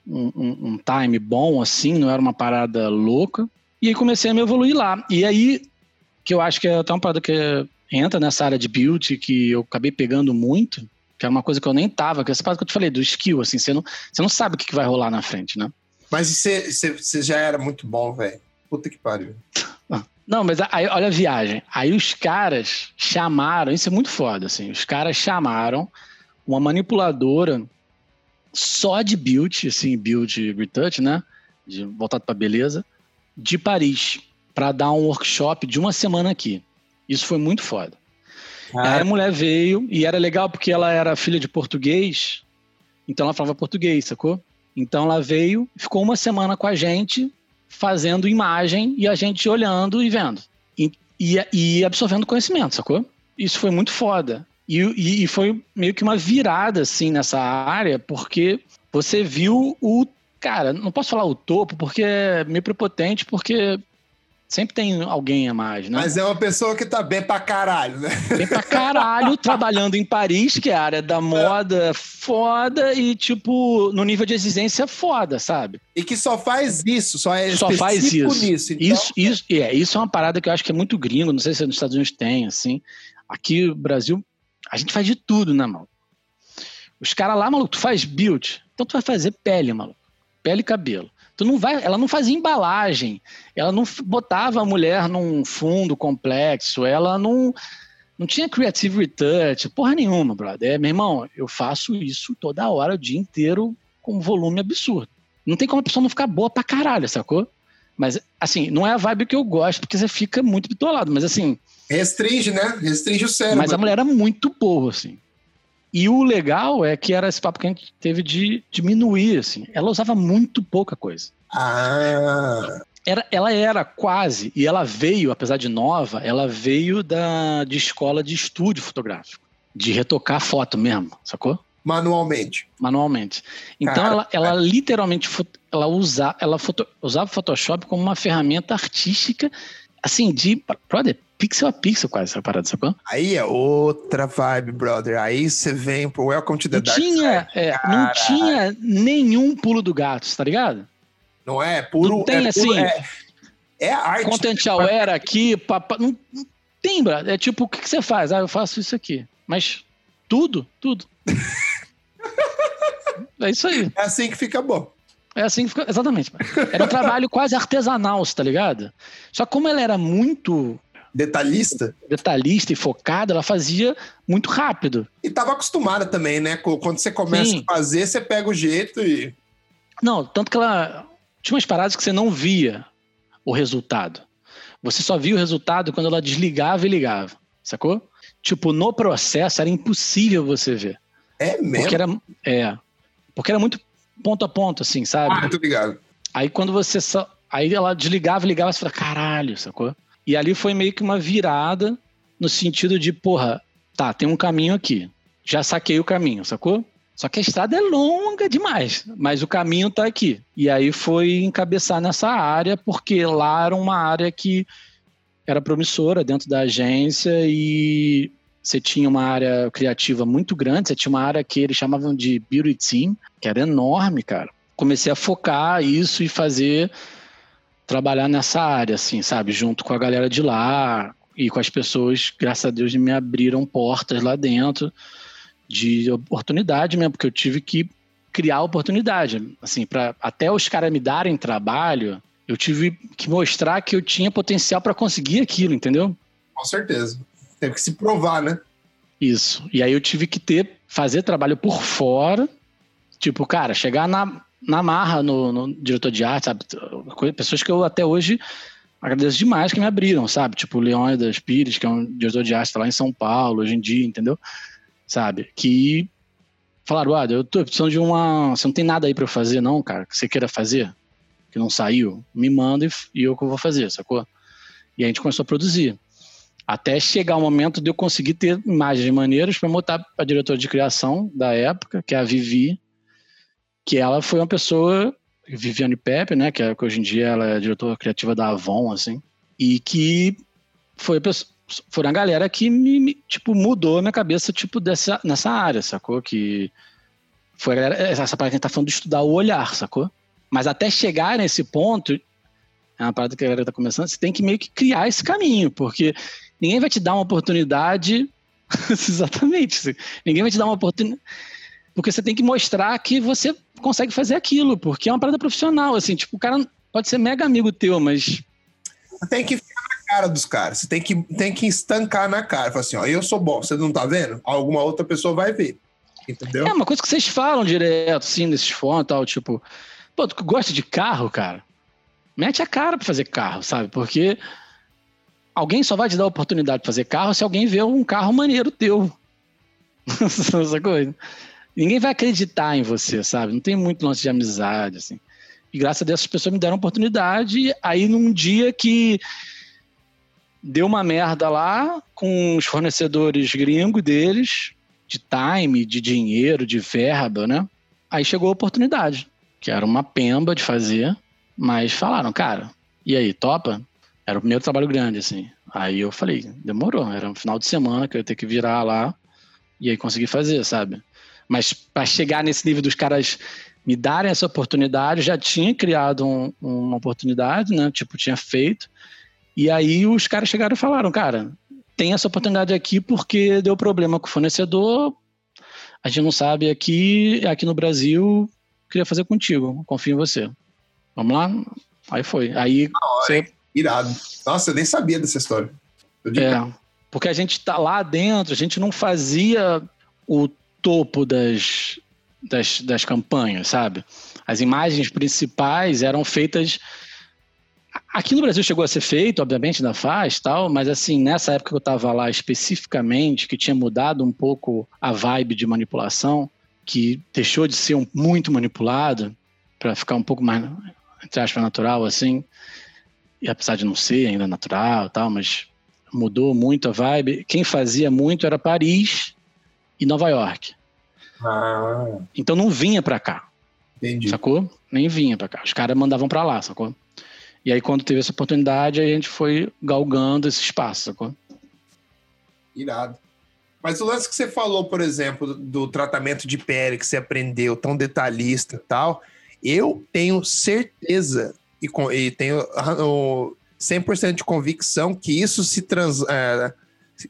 um, um, time bom, assim, não era uma parada louca. E aí comecei a me evoluir lá. E aí, que eu acho que é até uma parada que entra nessa área de beauty, que eu acabei pegando muito, que é uma coisa que eu nem tava, que é essa parada que eu te falei, do skill, assim, você não, você não sabe o que, que vai rolar na frente, né? Mas você, você já era muito bom, velho. Puta que pariu. [laughs] Não, mas aí, olha a viagem. Aí os caras chamaram, isso é muito foda, assim. Os caras chamaram uma manipuladora só de build, assim, build retouch, né? De, voltado para beleza, de Paris, para dar um workshop de uma semana aqui. Isso foi muito foda. Ah. Aí a mulher veio e era legal porque ela era filha de português, então ela falava português, sacou? Então ela veio, ficou uma semana com a gente, fazendo imagem e a gente olhando e vendo. E, e, e absorvendo conhecimento, sacou? Isso foi muito foda. E, e, e, foi meio que uma virada, assim, nessa área, porque você viu o. Cara, não posso falar o topo, porque é meio prepotente, porque Sempre tem alguém a mais, né? Mas é uma pessoa que tá bem pra caralho, né? Bem pra caralho, [laughs] trabalhando em Paris, que é a área da moda foda e, tipo, no nível de exigência foda, sabe? E que só faz isso, só é só faz isso. nisso. Então... Isso, isso, é, isso é uma parada que eu acho que é muito gringo, não sei se nos Estados Unidos tem, assim. Aqui Brasil, a gente faz de tudo, né, mano? Os caras lá, maluco, tu faz build, então tu vai fazer pele, maluco. Pele e cabelo. Tu não vai, ela não fazia embalagem, ela não botava a mulher num fundo complexo, ela não não tinha creative retouch, porra nenhuma, brother. É, meu irmão, eu faço isso toda hora, o dia inteiro, com um volume absurdo. Não tem como a pessoa não ficar boa pra caralho, sacou? Mas, assim, não é a vibe que eu gosto, porque você fica muito bitolado, mas assim. Restringe, né? Restringe o cérebro. Mas a mulher era muito boa, assim. E o legal é que era esse papo que a gente teve de diminuir, assim. Ela usava muito pouca coisa. Ah. Era, ela era quase, e ela veio, apesar de nova, ela veio da, de escola de estúdio fotográfico. De retocar foto mesmo, sacou? Manualmente. Manualmente. Então ela, ela literalmente ela, usa, ela foto, usava o Photoshop como uma ferramenta artística, assim, de. Brother, pixel a pixel quase essa parada, sacou? Aí é outra vibe, brother. Aí você vem pro Welcome to the não Dark tinha, é, Não tinha nenhum pulo do gato, tá ligado? Não é? Puro. Não tem é assim. é, é arte. Content aware aqui, papa, não, não tem, brother. É tipo, o que, que você faz? Ah, eu faço isso aqui. Mas tudo, tudo. [laughs] é isso aí. É assim que fica bom. É assim que fica. Exatamente. Era um trabalho quase artesanal, tá ligado? Só como ela era muito detalhista. Detalhista e focada, ela fazia muito rápido. E estava acostumada também, né? Quando você começa Sim. a fazer, você pega o jeito e. Não, tanto que ela. Tinha umas paradas que você não via o resultado. Você só via o resultado quando ela desligava e ligava, sacou? Tipo, no processo era impossível você ver. É mesmo? Porque era, é, porque era muito ponto a ponto, assim, sabe? Ah, muito ligado. Aí quando você só. Aí ela desligava ligava, você fala, caralho, sacou? E ali foi meio que uma virada no sentido de, porra, tá, tem um caminho aqui. Já saquei o caminho, sacou? Só que a estrada é longa demais, mas o caminho tá aqui. E aí foi encabeçar nessa área, porque lá era uma área que era promissora dentro da agência e você tinha uma área criativa muito grande, você tinha uma área que eles chamavam de beauty team, que era enorme, cara. Comecei a focar isso e fazer trabalhar nessa área, assim, sabe? Junto com a galera de lá e com as pessoas, graças a Deus, me abriram portas lá dentro de oportunidade mesmo, porque eu tive que criar oportunidade. Assim, para até os caras me darem trabalho, eu tive que mostrar que eu tinha potencial para conseguir aquilo, entendeu? Com certeza. Teve que se provar, né? Isso. E aí eu tive que ter, fazer trabalho por fora. Tipo, cara, chegar na, na marra no, no, diretor de arte, sabe? Pessoas que eu até hoje agradeço demais que me abriram, sabe? Tipo o Leônidas Pires, que é um diretor de arte lá em São Paulo, hoje em dia, entendeu? Sabe? Que falaram, ah, eu tô precisando de uma... Você não tem nada aí para eu fazer, não, cara, que você queira fazer? Que não saiu? Me manda e, e eu que vou fazer, sacou? E a gente começou a produzir. Até chegar o momento de eu conseguir ter imagens maneiras para botar para diretor de criação da época, que é a Vivi, que ela foi uma pessoa, Viviane Pepe, né, que, é, que hoje em dia ela é diretora criativa da Avon, assim, e que foi, foi a galera que me, me, tipo, mudou a minha cabeça, tipo, dessa, nessa área, sacou? Que foi a galera, essa parte que a gente tá falando de estudar o olhar, sacou? Mas até chegar nesse ponto, é uma parada que a galera tá começando, você tem que meio que criar esse caminho, porque ninguém vai te dar uma oportunidade [laughs] Exatamente. Ninguém vai te dar uma oportunidade. Porque você tem que mostrar que você consegue fazer aquilo, porque é uma parada profissional, assim, tipo, o cara pode ser mega amigo teu, mas... Tem que ficar na cara dos caras. Você tem que, tem que estancar na cara. Fala assim, ó, eu sou bom, você não tá vendo? Alguma outra pessoa vai ver. Entendeu? É uma coisa que vocês falam direto, assim, nesses fóruns e tal, tipo, pô, tu gosta de carro, cara? Mete a cara pra fazer carro, sabe? Porque alguém só vai te dar a oportunidade de fazer carro se alguém vê um carro maneiro teu. [laughs] Essa coisa. Ninguém vai acreditar em você, sabe? Não tem muito lance de amizade, assim. E graças a Deus as pessoas me deram oportunidade. Aí num dia que deu uma merda lá com os fornecedores gringos deles, de time, de dinheiro, de verba, né? Aí chegou a oportunidade, que era uma pemba de fazer, mas falaram, cara, e aí, topa? Era o primeiro trabalho grande, assim. Aí eu falei, demorou, era um final de semana que eu ia ter que virar lá e aí consegui fazer, sabe? Mas para chegar nesse nível dos caras me darem essa oportunidade, já tinha criado um, uma oportunidade, né? Tipo, tinha feito. E aí os caras chegaram e falaram, cara, tem essa oportunidade aqui porque deu problema com o fornecedor, a gente não sabe aqui, aqui no Brasil, queria fazer contigo, confio em você. Vamos lá? Aí foi. Aí você... Irado. Nossa, eu nem sabia dessa história. É, porque a gente tá lá dentro, a gente não fazia o topo das, das, das campanhas, sabe? As imagens principais eram feitas. Aqui no Brasil chegou a ser feito, obviamente, ainda faz tal, mas assim, nessa época que eu estava lá especificamente, que tinha mudado um pouco a vibe de manipulação, que deixou de ser um, muito manipulado para ficar um pouco mais, entre aspas, natural, assim, e apesar de não ser ainda natural tal, mas mudou muito a vibe. Quem fazia muito era Paris e Nova York. Ah. Então não vinha para cá. Entendi. Sacou? Nem vinha para cá. Os caras mandavam para lá, sacou? E aí quando teve essa oportunidade, a gente foi galgando esse espaço, sacou? Irado. Mas o lance que você falou, por exemplo, do tratamento de pele que você aprendeu, tão detalhista e tal, eu tenho certeza e, e tenho o 100% de convicção que isso se trans, é,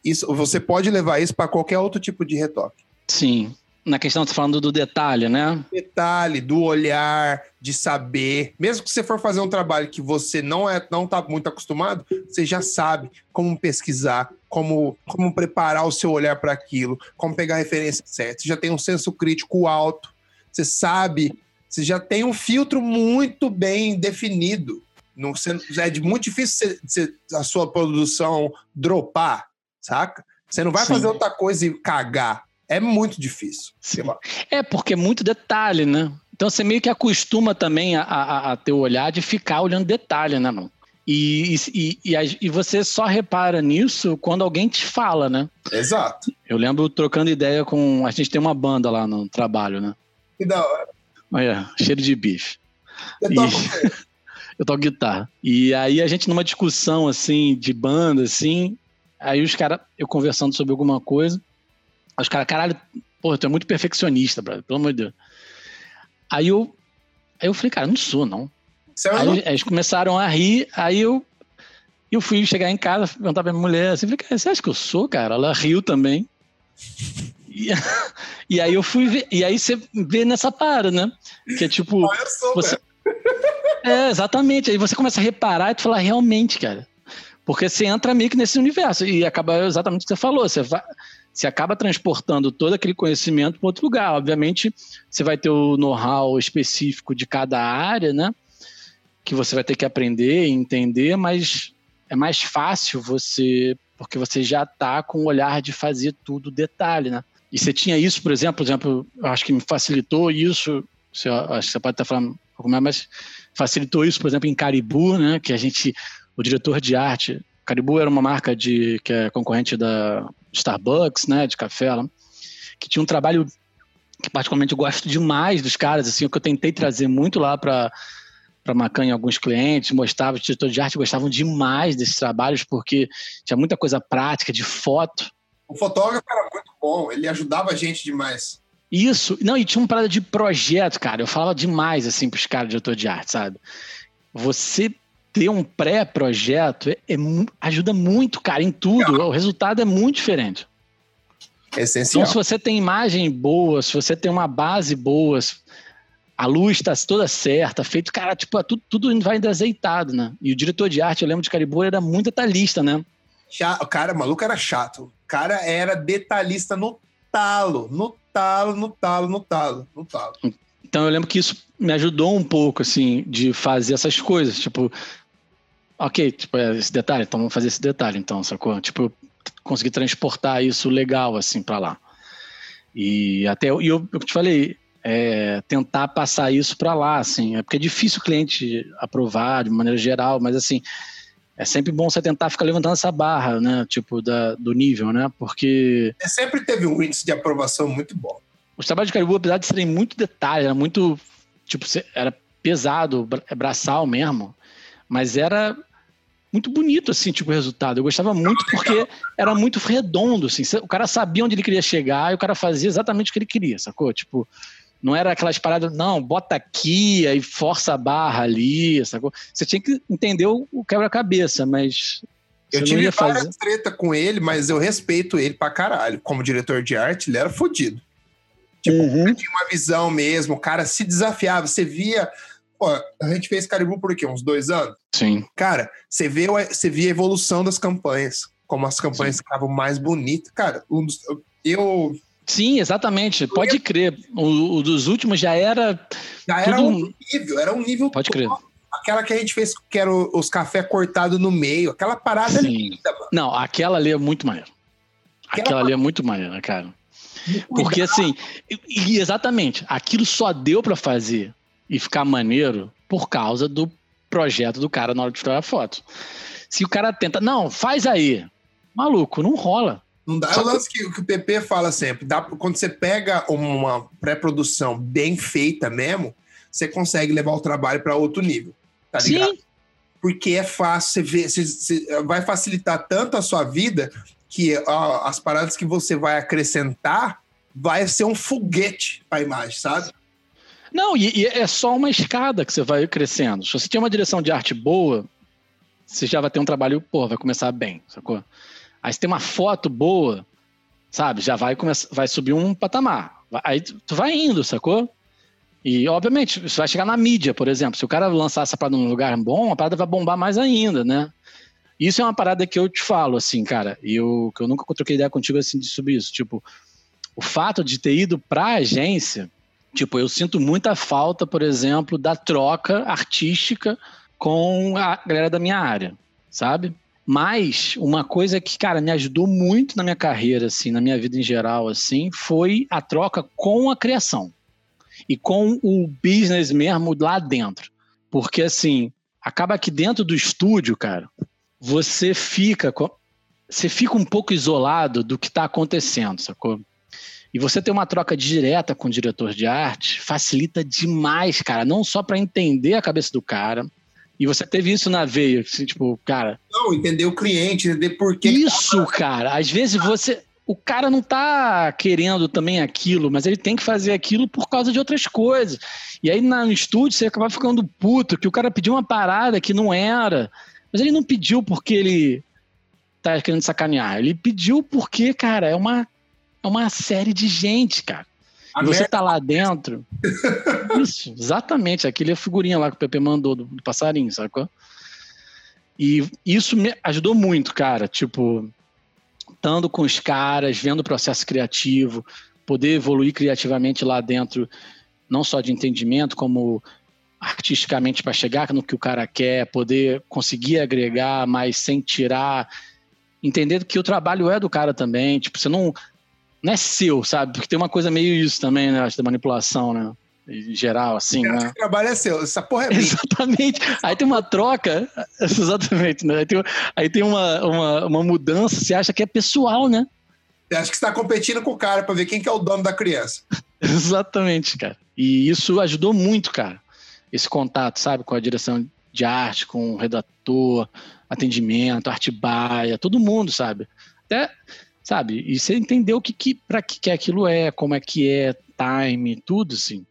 isso, você pode levar isso para qualquer outro tipo de retoque. Sim. Na questão, você falando do detalhe, né? Detalhe, do olhar, de saber. Mesmo que você for fazer um trabalho que você não é, não está muito acostumado, você já sabe como pesquisar, como, como preparar o seu olhar para aquilo, como pegar a referência certa. Você já tem um senso crítico alto. Você sabe, você já tem um filtro muito bem definido. Não, é muito difícil você, a sua produção dropar, saca? Você não vai Sim. fazer outra coisa e cagar. É muito difícil. É, porque é muito detalhe, né? Então você meio que acostuma também a, a, a ter o olhar de ficar olhando detalhe, né, mano? E, e, e, e, você só repara nisso quando alguém te fala, né? Exato. Eu lembro trocando ideia com. A gente tem uma banda lá no trabalho, né? Que da hora. Olha, cheiro de bife. Eu e... [laughs] eu toco guitarra. E aí a gente numa discussão assim de banda assim, aí os caras eu conversando sobre alguma coisa, os caras, caralho, porra, tu é muito perfeccionista, brother, pelo amor de Deus. Aí eu aí eu falei, cara, não sou não. Aí eles começaram a rir, aí eu eu fui chegar em casa, perguntar pra minha mulher assim, falei, cara, você acha que eu sou, cara? Ela riu também. E, [laughs] e aí eu fui ver, e aí você vê nessa para, né? Que é tipo. Você, [laughs] é, exatamente. Aí você começa a reparar e tu fala, realmente, cara. Porque você entra meio que nesse universo e acaba exatamente o que você falou. Você, vai, você acaba transportando todo aquele conhecimento para outro lugar. Obviamente, você vai ter o know-how específico de cada área, né? Que você vai ter que aprender e entender, mas é mais fácil você, porque você já está com o olhar de fazer tudo detalhe, né? E você tinha isso, por exemplo, por exemplo, acho que me facilitou isso. Você, acho que você pode estar falando um pouco mas facilitou isso, por exemplo, em Caribu, né? Que a gente, o diretor de arte, Caribu era uma marca de que é concorrente da Starbucks, né? De café, lá, que tinha um trabalho que particularmente eu gosto demais dos caras, assim, o que eu tentei trazer muito lá para para Macan em alguns clientes, mostrava, os diretores de arte gostavam demais desses trabalhos, porque tinha muita coisa prática, de foto. O fotógrafo era muito bom, ele ajudava a gente demais. Isso, não, e tinha uma parada de projeto, cara. Eu falava demais assim pros caras de diretor de arte, sabe? Você ter um pré-projeto é, é, ajuda muito, cara, em tudo. O resultado é muito diferente. É essencial. Então, se você tem imagem boa, se você tem uma base boa, a luz está toda certa, feito, cara, tipo, tudo, tudo vai indo azeitado, né? E o diretor de arte, eu lembro de Caribou, era muito detalhista, né? O cara, o maluco era chato. Cara era detalhista no talo, no talo, no talo, no talo, no talo. Então eu lembro que isso me ajudou um pouco, assim, de fazer essas coisas. Tipo, ok, tipo, é esse detalhe, então vamos fazer esse detalhe, então, sacou? Tipo, conseguir transportar isso legal, assim, para lá. E até, e eu, eu te falei, é, tentar passar isso para lá, assim, é porque é difícil o cliente aprovar de maneira geral, mas assim, é sempre bom você tentar ficar levantando essa barra, né, tipo, da, do nível, né, porque... É, sempre teve um índice de aprovação muito bom. Os trabalhos de Caribou, apesar de serem muito detalhes, era muito, tipo, era pesado, braçal mesmo, mas era muito bonito, assim, tipo, o resultado. Eu gostava muito porque era muito redondo, assim. O cara sabia onde ele queria chegar e o cara fazia exatamente o que ele queria, sacou? Tipo, não era aquelas paradas, não, bota aqui, aí força a barra ali, sacou? Você tinha que entender o, quebra-cabeça, mas. Eu tive várias fazer... treta com ele, mas eu respeito ele pra caralho. Como diretor de arte, ele era fodido. Tipo, uhum. tinha uma visão mesmo, o cara se desafiava, você via. Pô, a gente fez Caribou por quê? Uns dois anos? Sim. Cara, você vê, você via a evolução das campanhas, como as campanhas Sim. ficavam mais bonitas. Cara, um dos, eu Sim, exatamente. Pode crer. O, o, dos últimos já era. Já era tudo... um nível, era um nível. Pode crer. Aquela que a gente fez, que era os cafés cortados no meio, aquela parada Sim. linda, mano. Não, aquela ali é muito maneira. Aquela, aquela ali é muito maneira, cara. Porque assim, e, exatamente, aquilo só deu para fazer e ficar maneiro por causa do projeto do cara na hora de tirar a foto. Se o cara tenta, não, faz aí. Maluco, não rola. Não dá. É o lance que, que, o PP fala sempre. Dá, quando você pega uma pré-produção bem feita mesmo, você consegue levar o trabalho para outro nível. Tá ligado? Sim. Porque é fácil, você, vê, você, você vai facilitar tanto a sua vida que ó, as paradas que você vai acrescentar vai ser um foguete para a imagem, sabe? Não, e, e, é só uma escada que você vai crescendo. Se você tem uma direção de arte boa, você já vai ter um trabalho, pô, vai começar bem, sacou? Aí você tem uma foto boa, sabe? Já vai, começar, vai subir um patamar. Aí tu vai indo, sacou? E, obviamente, você vai chegar na mídia, por exemplo. Se o cara lançar essa parada num lugar bom, a parada vai bombar mais ainda, né? Isso é uma parada que eu te falo, assim, cara. E eu, que eu nunca troquei ideia contigo assim sobre isso. Tipo, o fato de ter ido pra agência, tipo, eu sinto muita falta, por exemplo, da troca artística com a galera da minha área, sabe? Mas uma coisa que, cara, me ajudou muito na minha carreira, assim, na minha vida em geral, assim, foi a troca com a criação e com o business mesmo lá dentro. Porque, assim, acaba que dentro do estúdio, cara, você fica, você fica um pouco isolado do que está acontecendo, sacou? E você ter uma troca direta com o diretor de arte facilita demais, cara. Não só para entender a cabeça do cara, e você teve isso na veia, assim, tipo, cara. Não, entender o cliente, entender por que. Isso, cara. Às vezes você. O cara não tá querendo também aquilo, mas ele tem que fazer aquilo por causa de outras coisas. E aí no estúdio você acaba ficando puto, que o cara pediu uma parada que não era. Mas ele não pediu porque ele tá querendo sacanear. Ele pediu porque, cara, é uma, é uma série de gente, cara. A você tá lá dentro. [laughs] Isso, exatamente. Aquele é a figurinha lá que o Pepe mandou do, do passarinho, sacou? E isso me ajudou muito, cara. Tipo, estando com os caras, vendo o processo criativo, poder evoluir criativamente lá dentro, não só de entendimento, como artisticamente para chegar no que o cara quer, poder conseguir agregar, mas sem tirar, entender que o trabalho é do cara também. Tipo, você não não é seu, sabe? Porque tem uma coisa meio isso também, né? Acho da manipulação, né? Em geral, assim, né? O trabalho é seu, essa porra é minha. Exatamente. Aí tem uma troca, [laughs] exatamente, né? Aí tem, aí tem uma, uma, uma mudança, você acha que é pessoal, né? Você acha que está competindo com o cara para ver quem que é o dono da criança. [laughs] exatamente, cara. E isso ajudou muito, cara. Esse contato, sabe? Com a direção de arte, com o redator, atendimento, arte baia, todo mundo, sabe? Até sabe? E você entendeu o que, que para que, que aquilo é, como é que é, time, tudo, assim.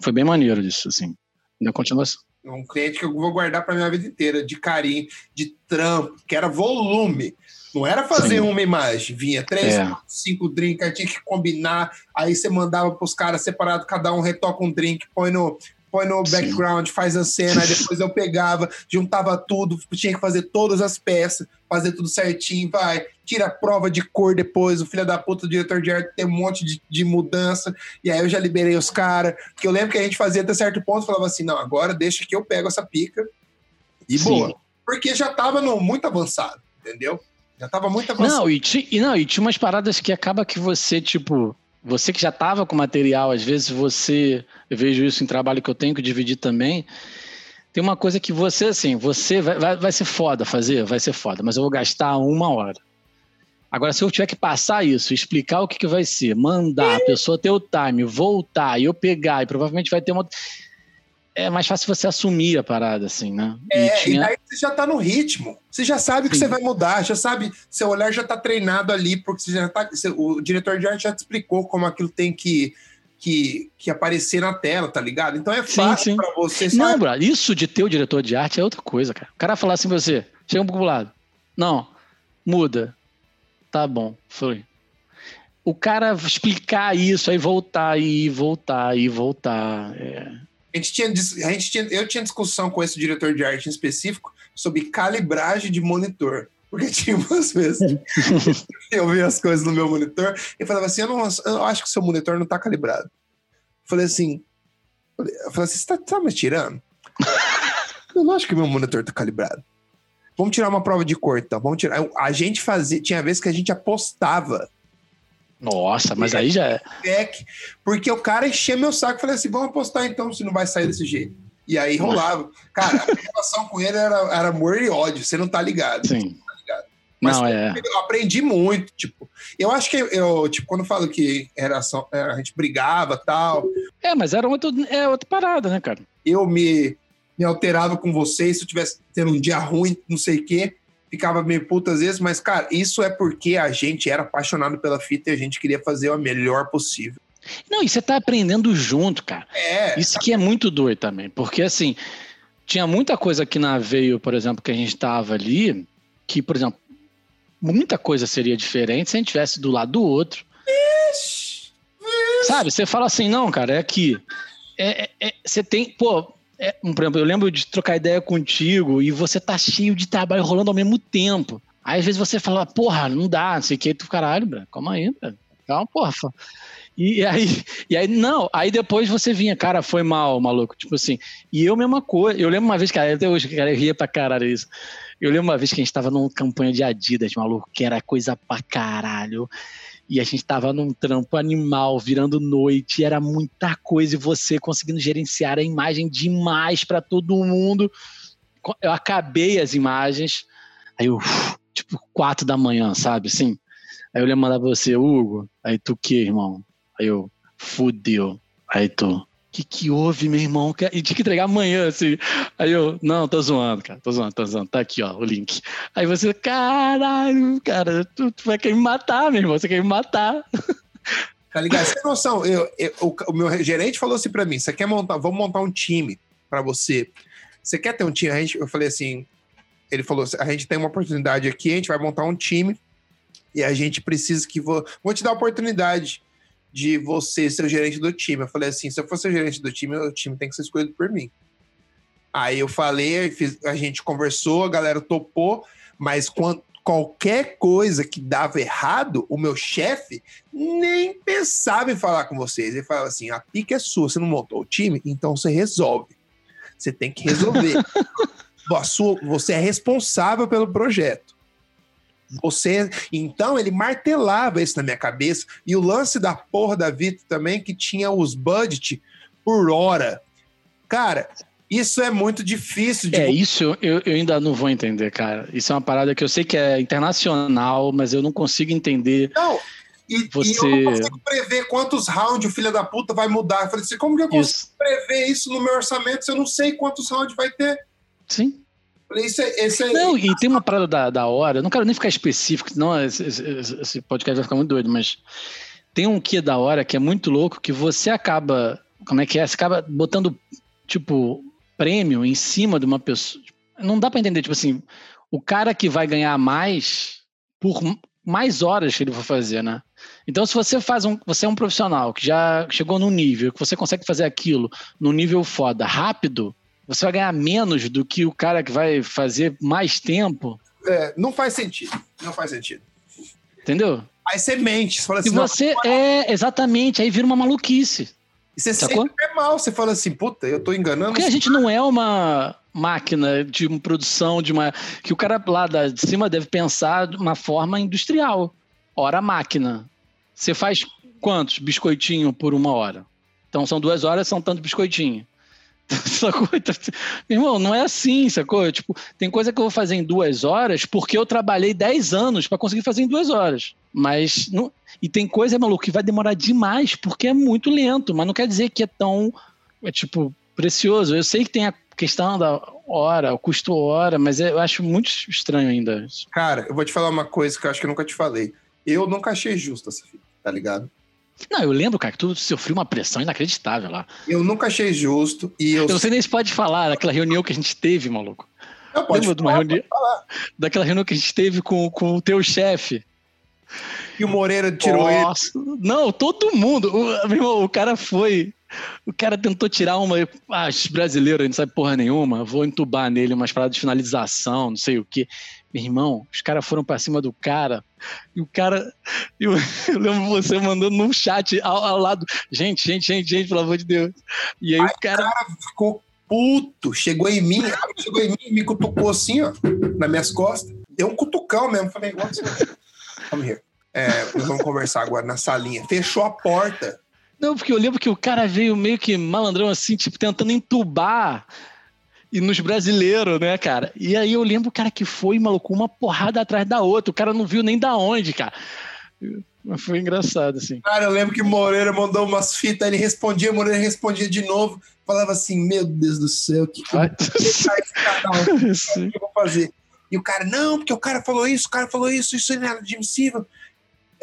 Foi bem maneiro isso, assim. Na continuação. um cliente que eu vou guardar para minha vida inteira, de carinho, de trampo, que era volume. Não era fazer Sim. uma imagem, vinha três, é. cinco drinks, aí tinha que combinar, aí você mandava para os caras separado, cada um retoca um drink, põe no, põe no background, Sim. faz a cena, aí depois eu pegava, juntava tudo, tinha que fazer todas as peças, fazer tudo certinho, vai, tira a prova de cor depois, o filho da puta, o diretor de arte tem um monte de, de mudança, e aí eu já liberei os caras, porque eu lembro que a gente fazia até certo ponto, falava assim, não, agora deixa que eu pego essa pica, e Sim. boa. Porque já tava no, muito avançado, entendeu? Já tava muito avançado. Não, e, ti, e, não, e tinha umas paradas que acaba que você, tipo, você que já tava com material, às vezes você, eu vejo isso em trabalho que eu tenho que dividir também, tem uma coisa que você, assim, você vai, vai, vai ser foda fazer, vai ser foda, mas eu vou gastar uma hora. Agora, se eu tiver que passar isso, explicar o que, que vai ser, mandar a pessoa ter o time, voltar e eu pegar, e provavelmente vai ter uma. É mais fácil você assumir a parada, assim, né? É, e, tinha... e daí você já tá no ritmo. Você já sabe Sim. que você vai mudar, já sabe, seu olhar já tá treinado ali, porque você já tá. O diretor de arte já te explicou como aquilo tem que. Que, que aparecer na tela, tá ligado? Então é fácil para você. Não, bro, isso de ter o diretor de arte é outra coisa, cara. O cara falar assim pra você, chega um pouco pro lado. Não, muda Tá bom, foi. O cara explicar isso, aí voltar e voltar e voltar. É. A gente tinha, a gente tinha, eu tinha discussão com esse diretor de arte em específico sobre calibragem de monitor. Porque [laughs] tinha umas vezes eu via as coisas no meu monitor e falava assim: eu, não, eu acho que seu monitor não tá calibrado. Falei assim: eu falei assim, você tá, tá me tirando? [laughs] eu não acho que meu monitor tá calibrado. Vamos tirar uma prova de cor, então. Vamos tirar. A gente fazia. Tinha vezes que a gente apostava. Nossa, mas aí já é. Porque o cara enchia meu saco e falei assim: vamos apostar então, se não vai sair desse jeito. E aí rolava. Cara, a relação com ele era, era amor e ódio, você não tá ligado. Sim. Tá ligado? Mas não, é. eu aprendi muito, tipo. Eu acho que eu, tipo, quando eu falo que era só, a gente brigava tal. É, mas era outro, é outra parada, né, cara? Eu me me alterava com vocês, se eu tivesse tendo um dia ruim, não sei o quê, ficava meio puto às vezes, mas, cara, isso é porque a gente era apaixonado pela fita e a gente queria fazer o melhor possível. Não, e você tá aprendendo junto, cara. É. Isso que é muito doido também, porque assim, tinha muita coisa aqui na Veio, por exemplo, que a gente tava ali, que, por exemplo, muita coisa seria diferente se a gente tivesse do lado do outro. Ixi, ixi. Sabe? Você fala assim, não, cara, é aqui. É, é, é, você tem, pô, é, por exemplo, eu lembro de trocar ideia contigo e você tá cheio de trabalho rolando ao mesmo tempo. Aí às vezes você fala, porra, não dá, não sei o que, tu, caralho, bro, calma aí, bro. calma, porra. E aí, e aí, não, aí depois você vinha, cara, foi mal, maluco, tipo assim. E eu, mesma coisa, eu lembro uma vez, cara, até hoje, cara, eu ria pra caralho isso. Eu lembro uma vez que a gente tava numa campanha de Adidas, maluco, que era coisa pra caralho e a gente tava num trampo animal, virando noite, era muita coisa e você conseguindo gerenciar a imagem demais para todo mundo. Eu acabei as imagens, aí eu, tipo, quatro da manhã, sabe, assim? Aí eu lembro mandar pra você, Hugo, aí tu que, irmão? Aí eu, fudeu. Aí tu, que que houve, meu irmão? E tinha que entregar amanhã, assim. Aí eu, não, tô zoando, cara, tô zoando, tô zoando. Tá aqui, ó, o link. Aí você, caralho, cara, tu, tu vai querer me matar, meu irmão, você quer me matar. [laughs] Tá ligado? Tem noção, eu, eu, o, o, meu gerente falou assim pra mim, você quer montar, vamos montar um time pra você. Você quer ter um time? A gente, eu falei assim, ele falou, a gente tem uma oportunidade aqui, a gente vai montar um time e a gente precisa que... Vou, vou te dar a oportunidade de você ser o gerente do time. Eu falei assim: se eu fosse o gerente do time, o time tem que ser escolhido por mim. Aí eu falei, a gente conversou, a galera topou, mas quando, qualquer coisa que dava errado, o meu chefe nem pensava em falar com vocês. Ele falava assim: a pica é sua, você não montou o time, então você resolve. Você tem que resolver. [laughs] sua, você é responsável pelo projeto. Você, então ele martelava isso na minha cabeça. E o lance da porra da Vita também, que tinha os budget por hora. Cara, isso é muito difícil de. É, isso eu, eu ainda não vou entender, cara. Isso é uma parada que eu sei que é internacional, mas eu não consigo entender. Não, e, você... e eu não consigo prever quantos rounds o filho da puta vai mudar. Eu falei assim, como que eu consigo isso. prever isso no meu orçamento se eu não sei quantos rounds vai ter? Sim. Esse, é, esse é... Não, e tem uma parada da, da hora, não quero nem ficar específico, senão esse, esse, esse, podcast vai ficar muito doido, mas tem um que da hora que é muito louco, que você acaba, como é que é? Você acaba botando, tipo, prêmio em cima de uma pessoa. Não dá para entender, tipo assim, o cara que vai ganhar mais por mais horas que ele vai fazer, né? Então, se você faz um, você é um profissional que já chegou num nível que você consegue fazer aquilo num nível foda rápido, você vai ganhar menos do que o cara que vai fazer mais tempo. É, não faz sentido. Não faz sentido. Entendeu? Aí você mente. Você fala assim, e você é, exatamente, aí vira uma maluquice. E você Sacou? sempre é mal. Você fala assim, puta, eu tô enganando. Porque a gente não é uma máquina de uma produção, de uma. que o cara lá de cima deve pensar de uma forma industrial. Hora máquina. Você faz quantos biscoitinhos por uma hora? Então são duas horas, são tanto biscoitinho. Sacou? [laughs] Irmão, não é assim, sacou? Tipo, tem coisa que eu vou fazer em duas horas porque eu trabalhei 10 anos para conseguir fazer em duas horas. Mas. Não... E tem coisa, maluco, que vai demorar demais porque é muito lento, mas não quer dizer que é tão. É tipo, precioso. Eu sei que tem a questão da hora, o custo hora, mas eu acho muito estranho ainda. Cara, eu vou te falar uma coisa que eu acho que eu nunca te falei. Eu nunca achei justo essa fita, tá ligado? Não, eu lembro, cara, que tu sofreu uma pressão inacreditável lá. Eu nunca achei justo e eu... Eu não sei nem se pode falar daquela reunião que a gente teve, maluco. Pode Lembra falar, de uma reunião... Daquela reunião que a gente teve com, com o teu chefe. E o Moreira tirou Nossa. ele. Não, todo mundo. O, meu irmão, o cara foi. O cara tentou tirar uma. Ah, brasileiro, a gente não sabe porra nenhuma. Vou entubar nele umas paradas de finalização, não sei o quê. Meu irmão, os caras foram pra cima do cara. E o cara. Eu, [laughs] eu lembro você mandando num chat ao, ao, lado. Gente, gente, gente, gente, pelo amor de Deus. E aí, aí o cara. Cara ficou puto. Chegou em mim, [laughs] chegou em mim, me cutucou assim, ó, nas minhas costas. Deu um cutucão mesmo. Falei, Come here. É, vamos conversar agora na salinha. Fechou a porta. Não, porque eu lembro que o cara veio meio que malandrão assim, tipo, tentando entubar e nos brasileiros, né, cara? E aí eu lembro o cara que foi, maluco, uma porrada atrás da outra. O cara não viu nem da onde, cara. Mas foi engraçado, assim. Cara, eu lembro que Moreira mandou umas fitas, ele respondia, Moreira respondia de novo, falava assim: Meu Deus do céu, o que, que, eu, [laughs] que eu vou fazer? E o cara, não, porque o cara falou isso, o cara falou isso, isso não é admissível.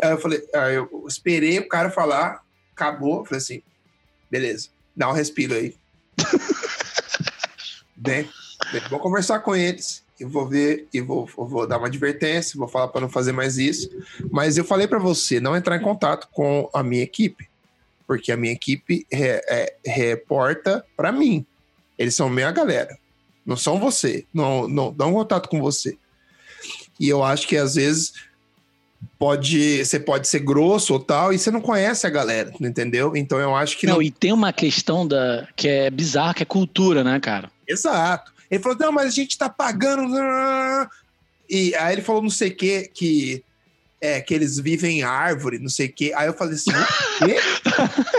Aí eu falei, aí eu esperei o cara falar, acabou, falei assim, beleza, dá um respiro aí. [laughs] bem, bem, vou conversar com eles, eu vou ver e vou, vou dar uma advertência, vou falar para não fazer mais isso. Mas eu falei para você não entrar em contato com a minha equipe, porque a minha equipe re, é, reporta para mim. Eles são minha galera, não são você, não, não dão contato com você. E eu acho que às vezes pode você pode ser grosso ou tal e você não conhece a galera, entendeu? Então eu acho que não, não... e tem uma questão da que é bizarra, que é cultura, né, cara? Exato. Ele falou: "Não, mas a gente tá pagando". E aí ele falou não sei que que é que eles vivem em árvore, não sei o quê. Aí eu falei assim: "O quê?"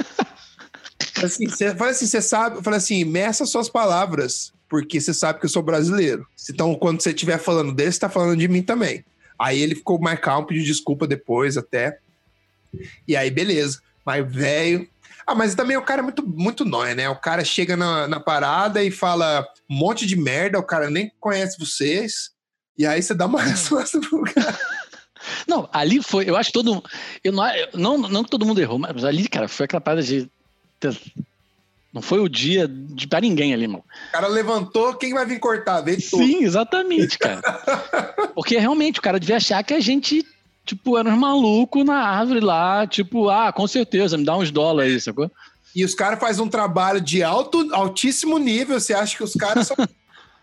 [laughs] assim, você falei assim, você sabe, eu falei assim, meça suas palavras, porque você sabe que eu sou brasileiro. Então, quando você estiver falando dele, você tá falando de mim também. Aí ele ficou mais calmo, pediu desculpa depois até. E aí, beleza. Mas, velho. Ah, mas também o cara é muito, muito nóia, né? O cara chega na, na parada e fala um monte de merda, o cara nem conhece vocês. E aí você dá uma resposta pro cara. [laughs] Não, ali foi, eu acho que todo eu não, não, não que todo mundo errou, mas ali, cara, foi aquela parada de não foi o dia de pra ninguém ali, mano. O cara levantou, quem vai vir cortar? Veio Sim, exatamente, cara. [laughs] Porque realmente o cara devia achar que a gente, tipo, era uns malucos na árvore lá, tipo, ah, com certeza, me dá uns dólares aí, sacou? E os caras fazem um trabalho de alto, altíssimo nível, você acha que os caras são,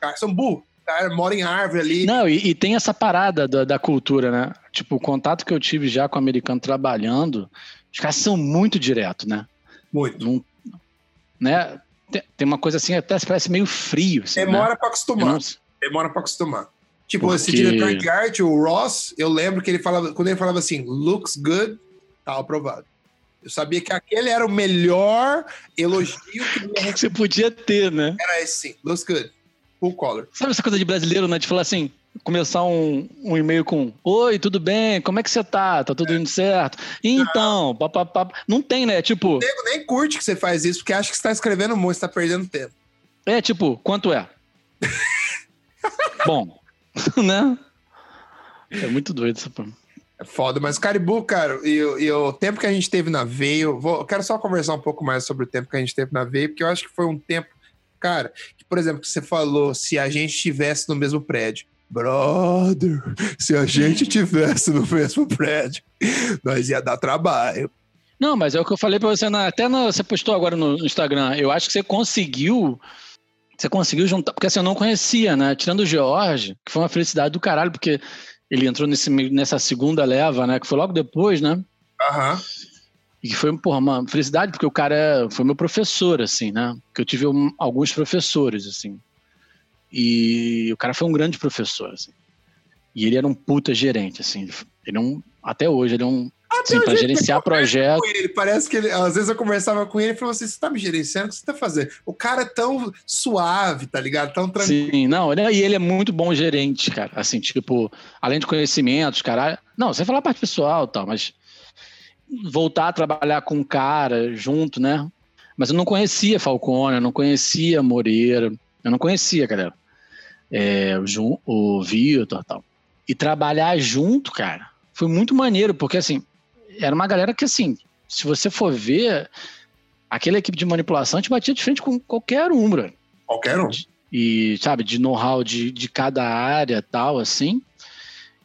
caras são burros. Cara, mora em árvore ali. Não, e, e tem essa parada da, da, cultura, né? Tipo, o contato que eu tive já com o americano trabalhando, os caras são muito direto, né? Muito. Não, né? Tem uma coisa assim, até parece meio frio. Assim, Demora né? para acostumar. Não... Demora para acostumar. Tipo, Porque... esse diretor de arte, o Ross, eu lembro que ele falava, quando ele falava assim, looks good, tá aprovado. Eu sabia que aquele era o melhor elogio [laughs] que você podia ter, né? Era esse sim, looks good, full color. Sabe essa coisa de brasileiro, né? De falar assim, começar um, um e-mail com Oi, tudo bem? Como é que você tá? Tá tudo indo certo? Então, papapá. Não tem, né? Tipo. O nego nem curte que você faz isso, porque acha que você tá escrevendo muito, você tá perdendo tempo. É, tipo, quanto é? [laughs] Bom, [laughs] né? É muito doido essa. É foda, mas Caribu, cara, e, e, o tempo que a gente teve na Veio, vou, eu quero só conversar um pouco mais sobre o tempo que a gente teve na Veio, porque eu acho que foi um tempo cara, que, por exemplo, que você falou, se a gente estivesse no mesmo prédio. Brother, se a gente tivesse no mesmo prédio, nós ia dar trabalho. Não, mas é o que eu falei pra você, na, até na, você postou agora no Instagram. Eu acho que você conseguiu. Você conseguiu juntar. Porque assim, eu não conhecia, né? Tirando o George, que foi uma felicidade do caralho, porque ele entrou nesse, nessa segunda leva, né? Que foi logo depois, né? Aham. E que foi porra, uma felicidade, porque o cara foi meu professor, assim, né? Que eu tive um, alguns professores, assim. E o cara foi um grande professor, assim. E ele era um puta gerente, assim. Ele é um. Até hoje, ele é um. Sim, para gerenciar projeto. Ele parece que ele, às vezes eu conversava com ele e falava assim: você tá me gerenciando? O que você tá fazendo? O cara é tão suave, tá ligado? Tão tranquilo. Sim, não, ele, e ele é muito bom gerente, cara. Assim, tipo, além de conhecimentos, cara. Não, você falar a parte pessoal e tal, mas voltar a trabalhar com um cara junto, né? Mas eu não conhecia Falcone, eu não conhecia Moreira, eu não conhecia, galera. É, o, o Vitor e tal. E trabalhar junto, cara, foi muito maneiro, porque assim, era uma galera que, assim, se você for ver, aquela equipe de manipulação te batia de frente com qualquer um, bro. Qualquer um. E, sabe, de know-how de, de cada área tal, assim.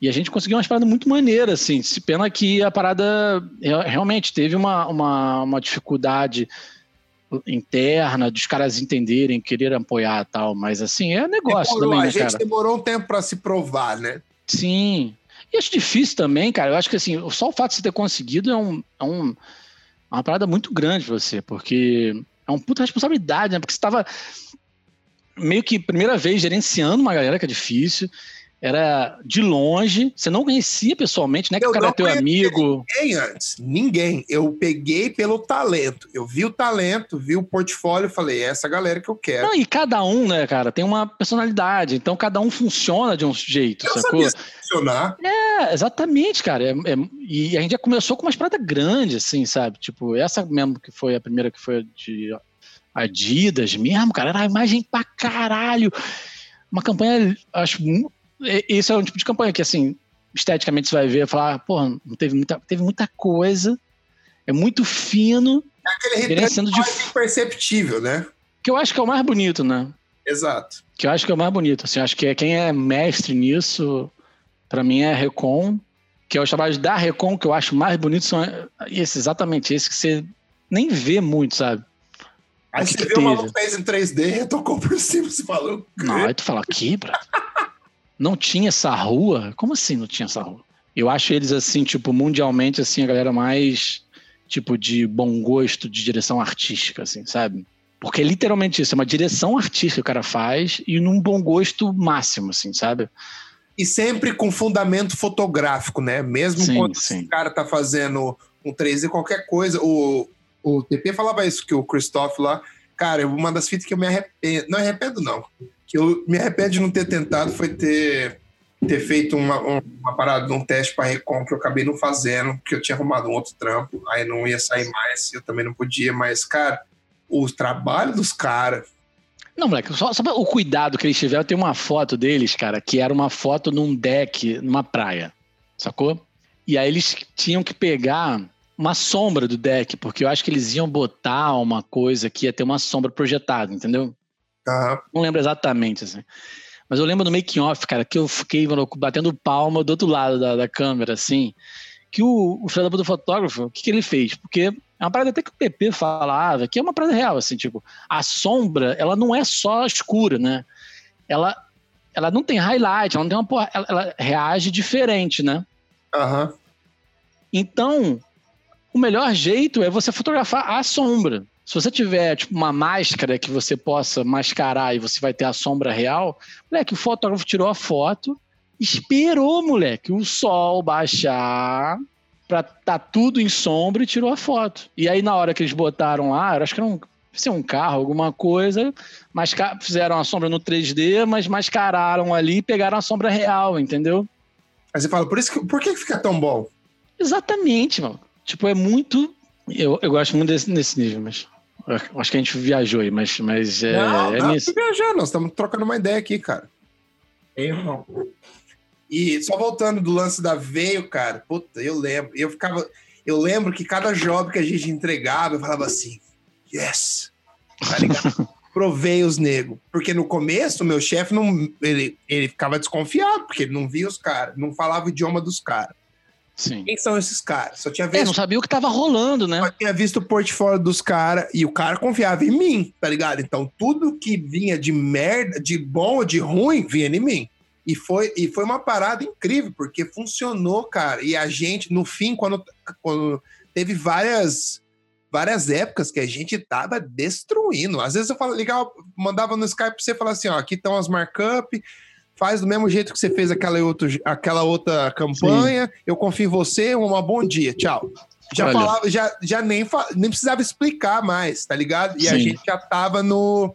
E a gente conseguiu umas paradas muito maneiras, assim. Se pena que a parada realmente teve uma, uma, uma dificuldade interna dos caras entenderem, querer apoiar tal, mas assim, é negócio demorou, também, né, A gente cara? demorou um tempo para se provar, né? Sim. E acho difícil também, cara. Eu acho que assim, só o fato de você ter conseguido é, um, é um, uma parada muito grande pra você, porque é uma puta responsabilidade, né? Porque você tava meio que primeira vez gerenciando uma galera que é difícil era de longe, você não conhecia pessoalmente, né? Que Eu o cara não é teu amigo. Ninguém antes, ninguém. Eu peguei pelo talento. Eu vi o talento, vi o portfólio, falei, é essa galera que eu quero. Não, e cada um, né, cara, tem uma personalidade, então cada um funciona de um jeito, eu sacou? sabia funcionar. É, exatamente, cara. É, é, e a gente já começou com umas pratas grandes, assim, sabe? Tipo, essa mesmo que foi a primeira que foi de Adidas mesmo, cara, era imagem pra caralho. Uma campanha, acho, esse é um tipo de campanha que, assim, esteticamente você vai ver e falar, porra, não teve muita, teve muita coisa, é muito fino, Aquele retrato de. imperceptível, né? Que eu acho que é o mais bonito, né? Exato. Que eu acho que é o mais bonito. Assim, acho que é, quem é mestre nisso, pra mim, é a Recon. Que é os trabalhos da Recon que eu acho mais bonitos são esses, exatamente esses que você nem vê muito, sabe? Aí O que você que viu uma teve? fez em 3D, tocou por cima, você falou. Não, aí tu fala, aqui, bro? Não tinha essa rua? Como assim não tinha essa rua? Eu acho eles, assim, tipo, mundialmente, assim, a galera mais, tipo, de bom gosto, de direção artística, assim, sabe? Porque é literalmente isso, é uma direção artística que o cara faz e num bom gosto máximo, assim, sabe? E sempre com fundamento fotográfico, né? Mesmo Sim, quando sim. o cara tá fazendo um 3D, qualquer coisa. O, o TP falava isso, que o Christoph lá, cara, uma das fitas que eu me arrependo. Não arrependo, não. Que eu me arrependo de não ter tentado foi ter, ter feito uma, um- uma parada, um teste para Recon que eu acabei não fazendo, porque eu tinha arrumado um outro trampo, aí não ia sair mais, eu também não podia, mas, cara, o trabalho dos caras. Não, moleque, só, só o cuidado que eles tiveram, tem uma foto deles, cara, que era uma foto num deck, numa praia, sacou? E aí eles tinham que pegar uma sombra do deck, porque eu acho que eles iam botar uma coisa que ia ter uma sombra projetada, entendeu? Aham. Não lembro exatamente, assim. Mas eu lembro no making off, cara, que eu fiquei mano, batendo palma do outro lado da, da câmera, assim, que o, o filho do fotógrafo, o que, que ele fez? Porque é uma parada até que o PP falava, que é uma parada real, assim, tipo, a sombra, ela não é só escura, né? Ela, ela não tem highlight, ela não tem uma porra, ela, ela reage diferente, né? Aham. Então, o melhor jeito é você fotografar a sombra. Se você tiver tipo, uma máscara que você possa mascarar e você vai ter a sombra real, moleque, o fotógrafo tirou a foto, esperou, moleque, o sol baixar pra tá tudo em sombra e tirou a foto. E aí, na hora que eles botaram lá, eu acho que era um, um carro, alguma coisa, masca- fizeram a sombra no 3D, mas mascararam ali e pegaram a sombra real, entendeu? Aí você fala, por, isso que, por que que fica tão bom? Exatamente, mano. Tipo, é muito. Eu, eu gosto muito desse, nesse nível, mas. Eu Acho que a gente viajou aí, mas, mas é, não, é não, nisso. viajando, nós estamos trocando uma ideia aqui, cara. Erro não. E só voltando do lance da veio, cara, puta, eu lembro. Eu ficava. Eu lembro que cada job que a gente entregava, eu falava assim, yes! Tá ligado? [laughs] provei os negros. Porque no começo, o meu chefe não. Ele, ele ficava desconfiado, porque ele não via os caras, não falava o idioma dos caras. Sim. Quem são esses caras? Só tinha visto. É, não sabia o que tava rolando, né? Só tinha visto o portfólio dos caras e o cara confiava em mim, tá ligado? Então tudo que vinha de merda, de bom ou de ruim, vinha em mim. E foi, e foi uma parada incrível, porque funcionou, cara. E a gente, no fim, quando, quando teve várias várias épocas que a gente tava destruindo. Às vezes eu falo, legal, mandava no Skype pra você falar assim, ó, aqui estão as markup, faz do mesmo jeito que você fez aquela outra, aquela outra campanha, Sim. eu confio em você, uma bom dia, tchau. Já Olha. falava, já, já nem, nem precisava explicar mais, tá ligado? E Sim. a gente já tava no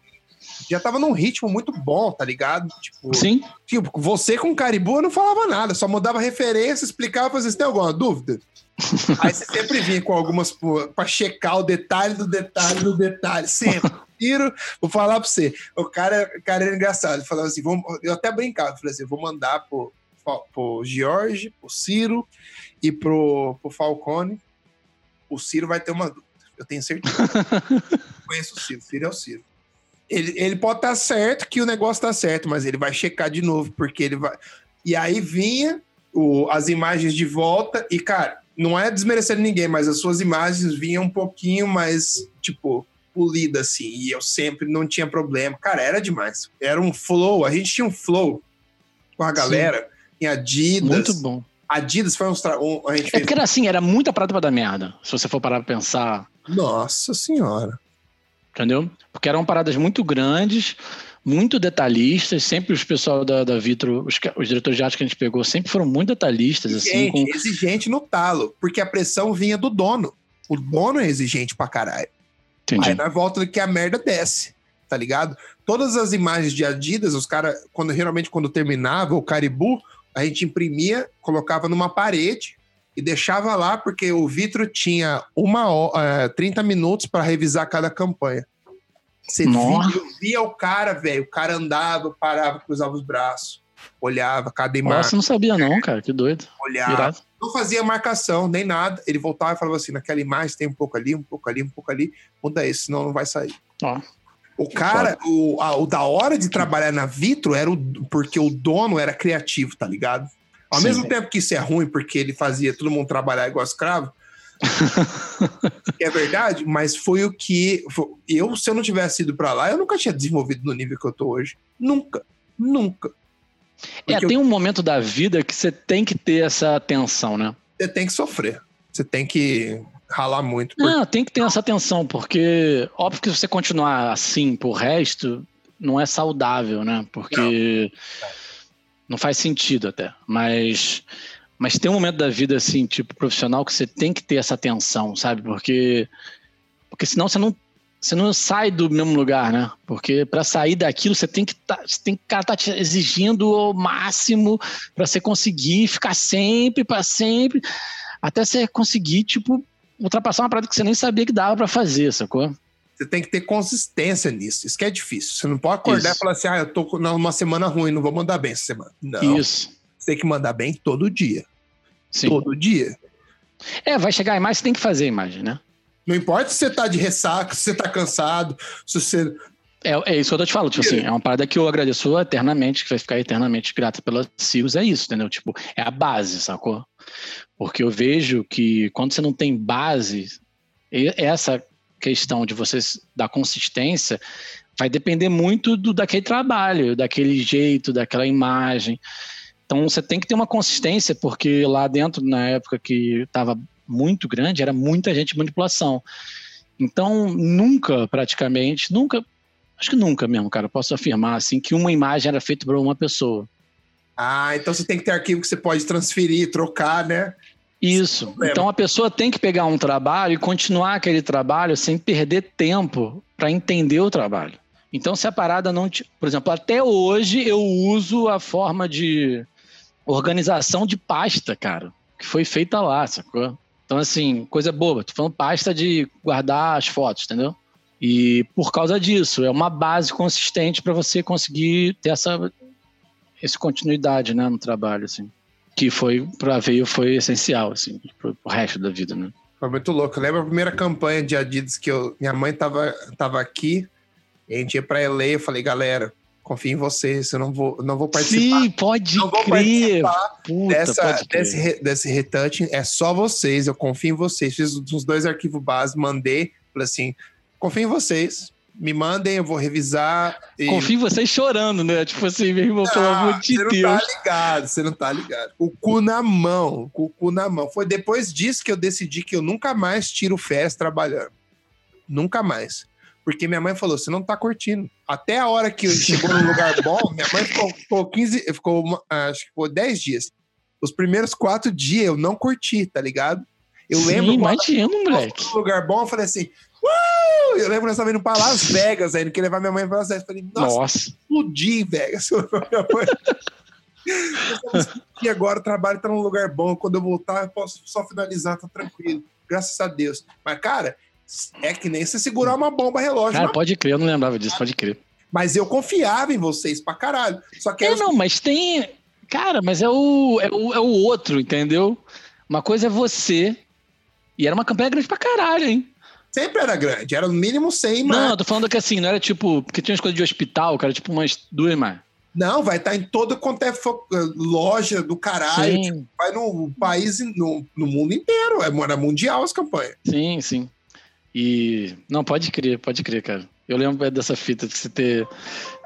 já tava num ritmo muito bom, tá ligado? Tipo, Sim. Tipo, você com Caribu não falava nada, só mudava referência, explicava, vocês têm alguma dúvida? [laughs] Aí você sempre vinha com algumas para checar o detalhe do detalhe do detalhe, sempre. Tiro, vou falar para você. O cara, o cara era engraçado. Ele falava assim: vamos, eu até brincava, falei assim: vou mandar pro, pro George, pro Ciro e pro, pro Falcone. O Ciro vai ter uma dúvida, eu tenho certeza. [laughs] Conheço o Ciro, o Ciro é o Ciro. Ele, ele pode estar tá certo que o negócio tá certo, mas ele vai checar de novo, porque ele vai. E aí vinha o, as imagens de volta, e, cara, não é desmerecendo ninguém, mas as suas imagens vinham um pouquinho mais, tipo, polida, assim, e eu sempre não tinha problema. Cara, era demais. Era um flow, a gente tinha um flow com a galera Sim. em Adidas. Muito bom. Adidas foi um, um a gente É porque era assim, era muita prata pra dar merda, se você for parar pra pensar. Nossa senhora. Entendeu? Porque eram paradas muito grandes, muito detalhistas, sempre os pessoal da, da Vitro, os, os, diretores de arte que a gente pegou, sempre foram muito detalhistas. Exigente, assim, com... exigente no talo, porque a pressão vinha do dono. O dono é exigente pra caralho. Entendi. Aí na volta que a merda desce, tá ligado? Todas as imagens de Adidas, os caras, quando geralmente quando terminava o Caribu, a gente imprimia, colocava numa parede e deixava lá, porque o Vitro tinha uma hora, uh, 30 minutos para revisar cada campanha. Você via, via, o cara, velho. O cara andava, parava, cruzava os braços, olhava cada imagem. Nossa, não sabia, não, cara. Que doido. Olhava. Virado. Não fazia marcação, nem nada. Ele voltava e falava assim: naquela imagem tem um pouco ali, um pouco ali, um pouco ali. Muda esse, senão não vai sair. Ó. O cara, o, a, o da hora de trabalhar na Vitro era o, porque o dono era criativo, tá ligado? Ao Sim, mesmo tempo que isso é ruim, porque ele fazia todo mundo trabalhar igual escravo, [laughs] é verdade, mas foi o que. Eu, se eu não tivesse ido para lá, eu nunca tinha desenvolvido no nível que eu tô hoje. Nunca. Nunca. É, tem eu... um momento da vida que você tem que ter essa atenção, né? Você tem que sofrer. Você tem que ralar muito. Por... Não, tem que ter essa atenção, porque óbvio que se você continuar assim por resto, não é saudável, né? Porque não, não faz sentido até. Mas mas tem um momento da vida, assim, tipo, profissional, que você tem que ter essa atenção, sabe? Porque, porque senão você não, você não sai do mesmo lugar, né? Porque para sair daquilo, você tem que tá, você tem que cara tá te exigindo o máximo para você conseguir ficar sempre, para sempre, até você conseguir, tipo, ultrapassar uma prática que você nem sabia que dava para fazer, sacou? Você tem que ter consistência nisso. Isso que é difícil. Você não pode acordar Isso. e falar assim: ah, eu tô numa semana ruim, não vou mandar bem essa semana. Não. Isso. Você tem que mandar bem todo dia. Sim. todo dia. É, vai chegar a imagem, você tem que fazer a imagem, né? Não importa se você tá de ressaca, se você tá cansado, se você. É, é isso que eu te falando, tipo assim, é uma parada que eu agradeço eternamente, que vai ficar eternamente grata pelas siglas, é isso, entendeu? Tipo, é a base, sacou? Porque eu vejo que quando você não tem base, essa questão de você dar consistência vai depender muito do, daquele trabalho, daquele jeito, daquela imagem. Então você tem que ter uma consistência, porque lá dentro, na época que estava muito grande, era muita gente de manipulação. Então, nunca, praticamente, nunca, acho que nunca mesmo, cara, posso afirmar assim, que uma imagem era feita por uma pessoa. Ah, então você tem que ter arquivo que você pode transferir, trocar, né? Isso. Então a pessoa tem que pegar um trabalho e continuar aquele trabalho sem perder tempo para entender o trabalho. Então, se a parada não. Te... Por exemplo, até hoje eu uso a forma de organização de pasta, cara, que foi feita lá, sacou? Então, assim, coisa boba. Tô falando pasta de guardar as fotos, entendeu? E por causa disso, é uma base consistente para você conseguir ter essa, essa continuidade né, no trabalho, assim. Que foi, para veio, foi essencial, assim, pro, pro resto da vida, né? Foi muito louco. Eu lembro a primeira campanha de Adidas que eu, minha mãe tava, tava aqui a gente ia pra LA, eu falei, galera, confio em vocês, eu não vou, não vou participar. Sim, pode não vou crer. participar Puta, dessa, pode crer. desse, desse retouching, é só vocês, eu confio em vocês. Fiz uns dois arquivos base, mandei, falei assim, confio em vocês, me mandem, eu vou revisar. e- Confio em vocês chorando, né? Tipo assim, meu irmão, pelo Ah, amor de você não Deus. tá ligado, você não tá ligado. O cu na mão, o cu na mão. Foi depois disso que eu decidi que eu nunca mais tiro férias trabalhando. Nunca mais. Porque minha mãe falou, você não tá curtindo. Até a hora que chegou num lugar [laughs] bom, minha mãe ficou, ficou 15, ficou, uma- acho que ficou 10 dias. Os primeiros quatro dias eu não curti, tá ligado? Eu Sim, lembro nós moleque. num lugar bom, eu falei assim, uh! Eu lembro que nós estávamos indo pra Las Vegas ainda, que levar minha mãe pra Las Vegas. Eu falei, nossa, Nossa. explodir em Vegas. Explodir agora, o trabalho tá num lugar bom. Quando eu voltar, eu posso só finalizar, tá tranquilo. Graças a Deus. Mas, cara, é que nem você segurar uma bomba relógio. Cara, pode crer, eu não lembrava disso, pode crer. Mas eu confiava em vocês pra caralho. Só que É, eu- não, mas tem. Cara, mas é o, é o, é o outro, entendeu? Uma coisa é você. E era uma campanha grande pra caralho, hein? sempre era grande. Era no mínimo 100, Não, mas... eu tô falando que assim, não era tipo. Porque tinha umas coisas de hospital, cara, tipo umas duas mais. Não, vai estar em todo quanto é fo- loja do caralho. Sim, Vai no país, no, no mundo inteiro. É, Era mundial as campanhas. sim, sim. E. Não, pode crer, pode crer, cara. Eu lembro dessa fita de você ter,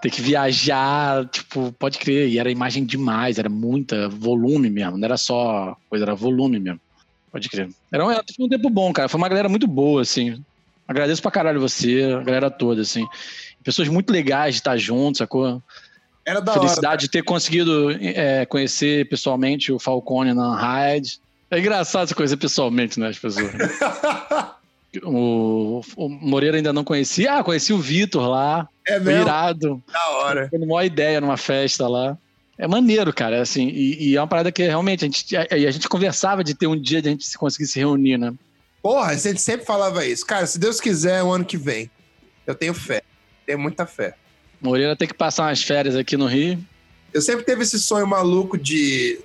ter que viajar, tipo, pode crer. E era imagem demais, era muita volume mesmo. Não era só coisa, era volume mesmo. Pode crer. Era um, foi um tempo bom, cara. Foi uma galera muito boa, assim. Agradeço pra caralho você, a galera toda, assim. Pessoas muito legais de estar juntos, sacou? Era da hora. Felicidade de ter conseguido é, conhecer pessoalmente o Falcone na Hyde. É engraçado você conhecer pessoalmente, né, as pessoas. [laughs] o, o Moreira ainda não conhecia. Ah, conheci o Vitor lá. É mesmo? irado. Da hora. Foi uma ideia numa festa lá. É maneiro, cara, assim, e, e é uma parada que realmente a gente, a, a gente conversava de ter um dia de a gente se conseguir se reunir, né? Porra, a gente sempre falava isso. Cara, se Deus quiser, o ano que vem. Eu tenho fé. Tenho muita fé. Moreira tem que passar umas férias aqui no Rio. Eu sempre teve esse sonho maluco de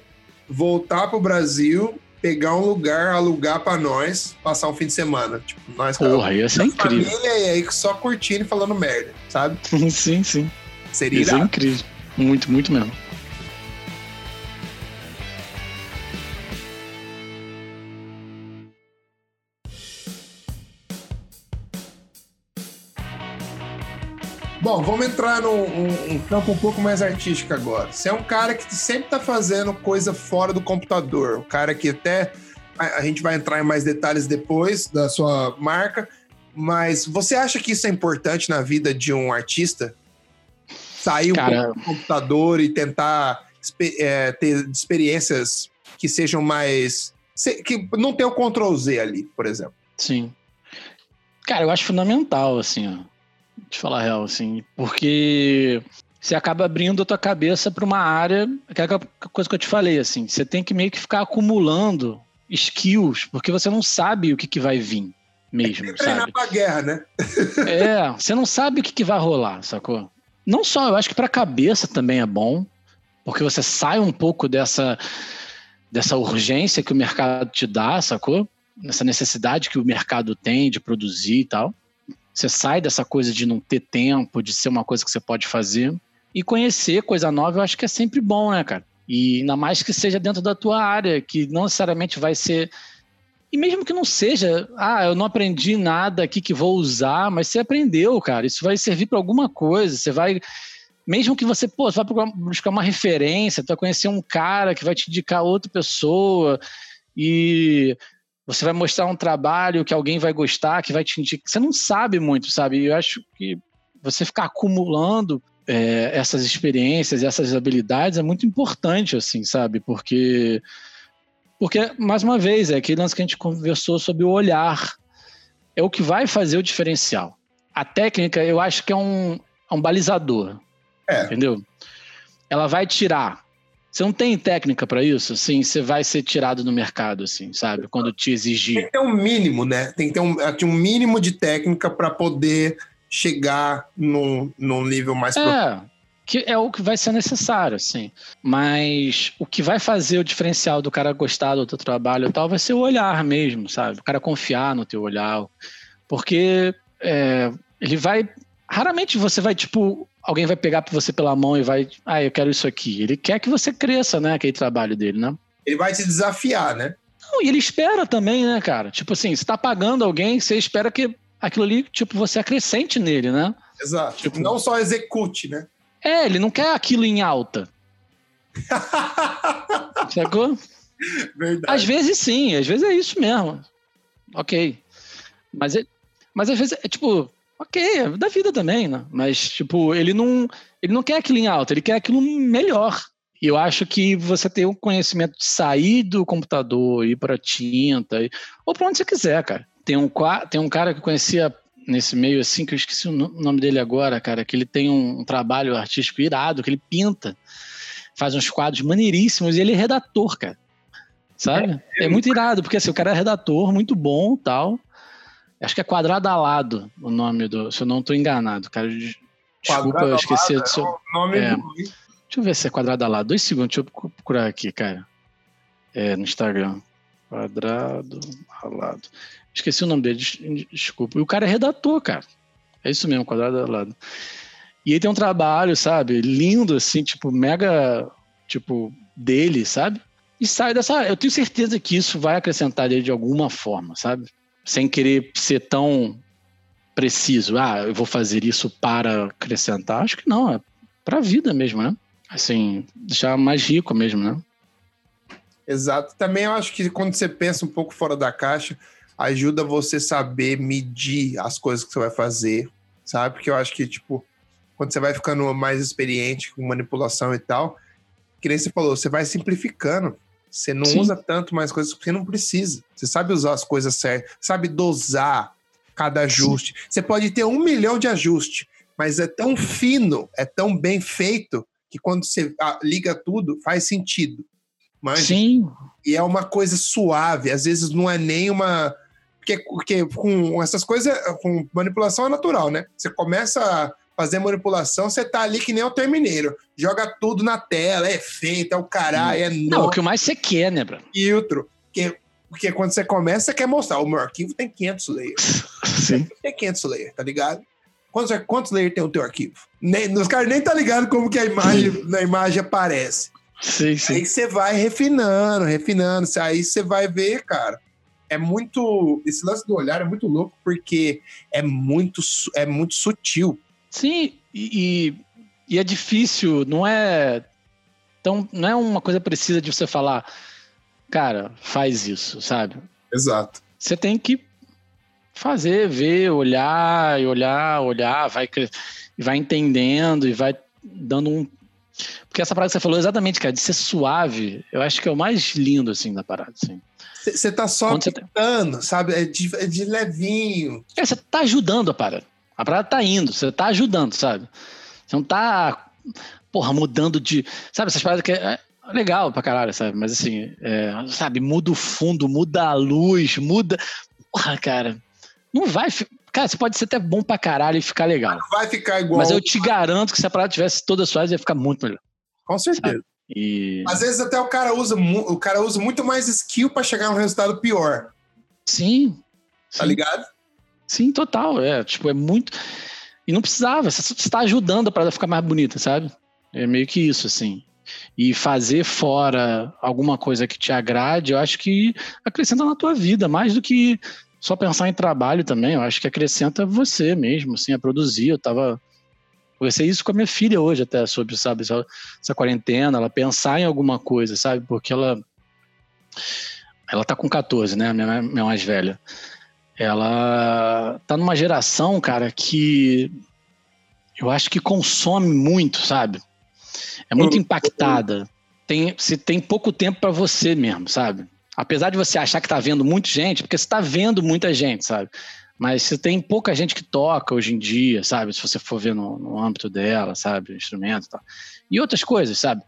voltar pro Brasil, pegar um lugar, alugar pra nós, passar um fim de semana. Tipo, nós Porra, ia ser a incrível. família e aí só curtindo e falando merda, sabe? [laughs] sim, sim. Seria Ia ser irado. incrível. Muito, muito mesmo. Bom, vamos entrar num um, um campo um pouco mais artístico agora. Você é um cara que sempre tá fazendo coisa fora do computador. Um cara que até. A, a gente vai entrar em mais detalhes depois da sua marca. Mas você acha que isso é importante na vida de um artista? Sair um Cara- pouco do computador e tentar é, ter experiências que sejam mais. que não tem o Ctrl Z ali, por exemplo. Sim. Cara, eu acho fundamental, assim, ó. Te falar a real, assim, porque você acaba abrindo a tua cabeça para uma área, aquela coisa que eu te falei, assim, você tem que meio que ficar acumulando skills, porque você não sabe o que, que vai vir mesmo, Treinar sabe? pra guerra, né? É, você não sabe o que, que vai rolar, sacou? Não só, eu acho que pra cabeça também é bom, porque você sai um pouco dessa, dessa urgência que o mercado te dá, sacou? Nessa necessidade que o mercado tem de produzir e tal. Você sai dessa coisa de não ter tempo, de ser uma coisa que você pode fazer. E conhecer coisa nova, eu acho que é sempre bom, né, cara? E ainda mais que seja dentro da tua área, que não necessariamente vai ser e mesmo que não seja, ah, eu não aprendi nada aqui que vou usar, mas você aprendeu, cara. Isso vai servir para alguma coisa. Você vai. Mesmo que você, pô, você vai buscar uma referência, tu vai conhecer um cara que vai te indicar outra pessoa e você vai mostrar um trabalho que alguém vai gostar, que vai te indicar. Você não sabe muito, sabe? E eu acho que você ficar acumulando é, essas experiências, essas habilidades é muito importante, assim, sabe? Porque porque, mais uma vez, é aquele lance que a gente conversou sobre o olhar. É o que vai fazer o diferencial. A técnica, eu acho que é um, é um balizador. É. Entendeu? Ela vai tirar. Você não tem técnica para isso? Assim, você vai ser tirado do mercado, assim, sabe? Quando te Tem exigir. que ter um mínimo, né? Tem que ter um, ter um mínimo de técnica para poder chegar num, num nível mais profundo. É, que é o que vai ser necessário, assim. Mas o que vai fazer o diferencial do cara gostar do teu trabalho e tal vai ser o olhar mesmo, sabe? O cara confiar no teu olhar. Porque é, ele vai raramente você vai, tipo, alguém vai pegar você pela mão e vai, ah, eu quero isso aqui. Ele quer que você cresça, né? Aquele trabalho dele, né? Ele vai te desafiar, né? Não, e ele espera também, né, cara? Tipo assim, você tá pagando alguém, você espera que aquilo ali, tipo, você acrescente nele, né? Exato. Tipo, não só execute, né? É, ele não quer aquilo em alta. [laughs] Sacou? Verdade. Às vezes sim, às vezes é isso mesmo. Ok. Mas, é, mas às vezes é tipo, ok, é da vida também, né? Mas, tipo, ele não, ele não quer aquilo em alta, ele quer aquilo melhor. E eu acho que você ter o conhecimento de sair do computador, ir para tinta, ou para onde você quiser, cara. Tem um, tem um cara que eu conhecia nesse meio assim, que eu esqueci o nome dele agora, cara, que ele tem um, um trabalho artístico irado, que ele pinta, faz uns quadros maneiríssimos e ele é redator, cara. Sabe? É, é muito irado, porque assim, o cara é redator, muito bom tal. Acho que é quadrado alado o nome do. Se eu não estou enganado, cara. Desculpa, quadrado eu esqueci. Alado, seu, é nome é, Deixa eu ver se é quadrado alado. Dois segundos, deixa eu procurar aqui, cara. É, no Instagram. Quadrado alado. Esqueci o nome dele, desculpa. E o cara é redator, cara. É isso mesmo, quadrado alado. E ele tem um trabalho, sabe, lindo, assim, tipo, mega, tipo, dele, sabe? e sai dessa. Eu tenho certeza que isso vai acrescentar ele de alguma forma, sabe? Sem querer ser tão preciso. Ah, eu vou fazer isso para acrescentar. Acho que não, é para a vida mesmo, né? Assim, deixar mais rico mesmo, né? Exato. Também eu acho que quando você pensa um pouco fora da caixa, ajuda você saber medir as coisas que você vai fazer, sabe? Porque eu acho que, tipo, quando você vai ficando mais experiente com manipulação e tal, que nem você falou, você vai simplificando. Você não Sim. usa tanto mais coisas porque não precisa. Você sabe usar as coisas certas, sabe dosar cada ajuste. Sim. Você pode ter um milhão de ajustes, mas é tão fino, é tão bem feito, que quando você ah, liga tudo, faz sentido. Mas, Sim. E é uma coisa suave, às vezes não é nem uma. Porque, porque com essas coisas, com manipulação é natural, né? Você começa fazer manipulação, você tá ali que nem o Termineiro. Joga tudo na tela, é feito, é o caralho, é Não, o que mais você quer, né, bro? Filtro. Porque, porque quando você começa, você quer mostrar. O meu arquivo tem 500 layers. [laughs] Sim. Tem 500 layers, tá ligado? Quantos, quantos layers tem o teu arquivo? Nem, os caras nem tá ligado como que a imagem, na imagem aparece. Sim, sim. Aí você vai refinando, refinando. Aí você vai ver, cara. É muito. Esse lance do olhar é muito louco porque é muito, é muito sutil. Sim, e, e é difícil, não é tão, não é uma coisa precisa de você falar, cara, faz isso, sabe? Exato. Você tem que fazer, ver, olhar e olhar, olhar, vai vai entendendo e vai dando um porque essa parada que você falou exatamente, cara, de ser suave, eu acho que é o mais lindo assim da parada, assim. Você tá só tentando, tá... sabe? É de, é de levinho. É, você tá ajudando a parada. A parada tá indo, você tá ajudando, sabe? Você não tá, porra, mudando de. Sabe, essas paradas que é, é legal pra caralho, sabe? Mas assim, é, sabe, muda o fundo, muda a luz, muda. Porra, cara, não vai. Cara, você pode ser até bom pra caralho e ficar legal. Não vai ficar igual. Mas eu te garanto que se a parada tivesse toda suave, ia ficar muito melhor. Com certeza. E... Às vezes até o cara usa, o cara usa muito mais skill para chegar um resultado pior. Sim. Tá sim. ligado? Sim, total. É, tipo, é muito. E não precisava, você está ajudando a parada ficar mais bonita, sabe? É meio que isso, assim. E fazer fora alguma coisa que te agrade, eu acho que acrescenta na tua vida, mais do que só pensar em trabalho também. Eu acho que acrescenta você mesmo, assim, a produzir. Eu tava. Conversei isso com a minha filha hoje, até, sobre, sabe, essa, essa quarentena, ela pensar em alguma coisa, sabe? Porque ela. Ela tá com 14, né? Minha, minha mais velha ela tá numa geração, cara, que eu acho que consome muito, sabe? É muito impactada. Tem, você tem pouco tempo para você mesmo, sabe? Apesar de você achar que tá vendo muita gente, porque você tá vendo muita gente, sabe? Mas você tem pouca gente que toca hoje em dia, sabe? Se você for ver no, no âmbito dela, sabe? Instrumento e tal. E outras coisas, sabe?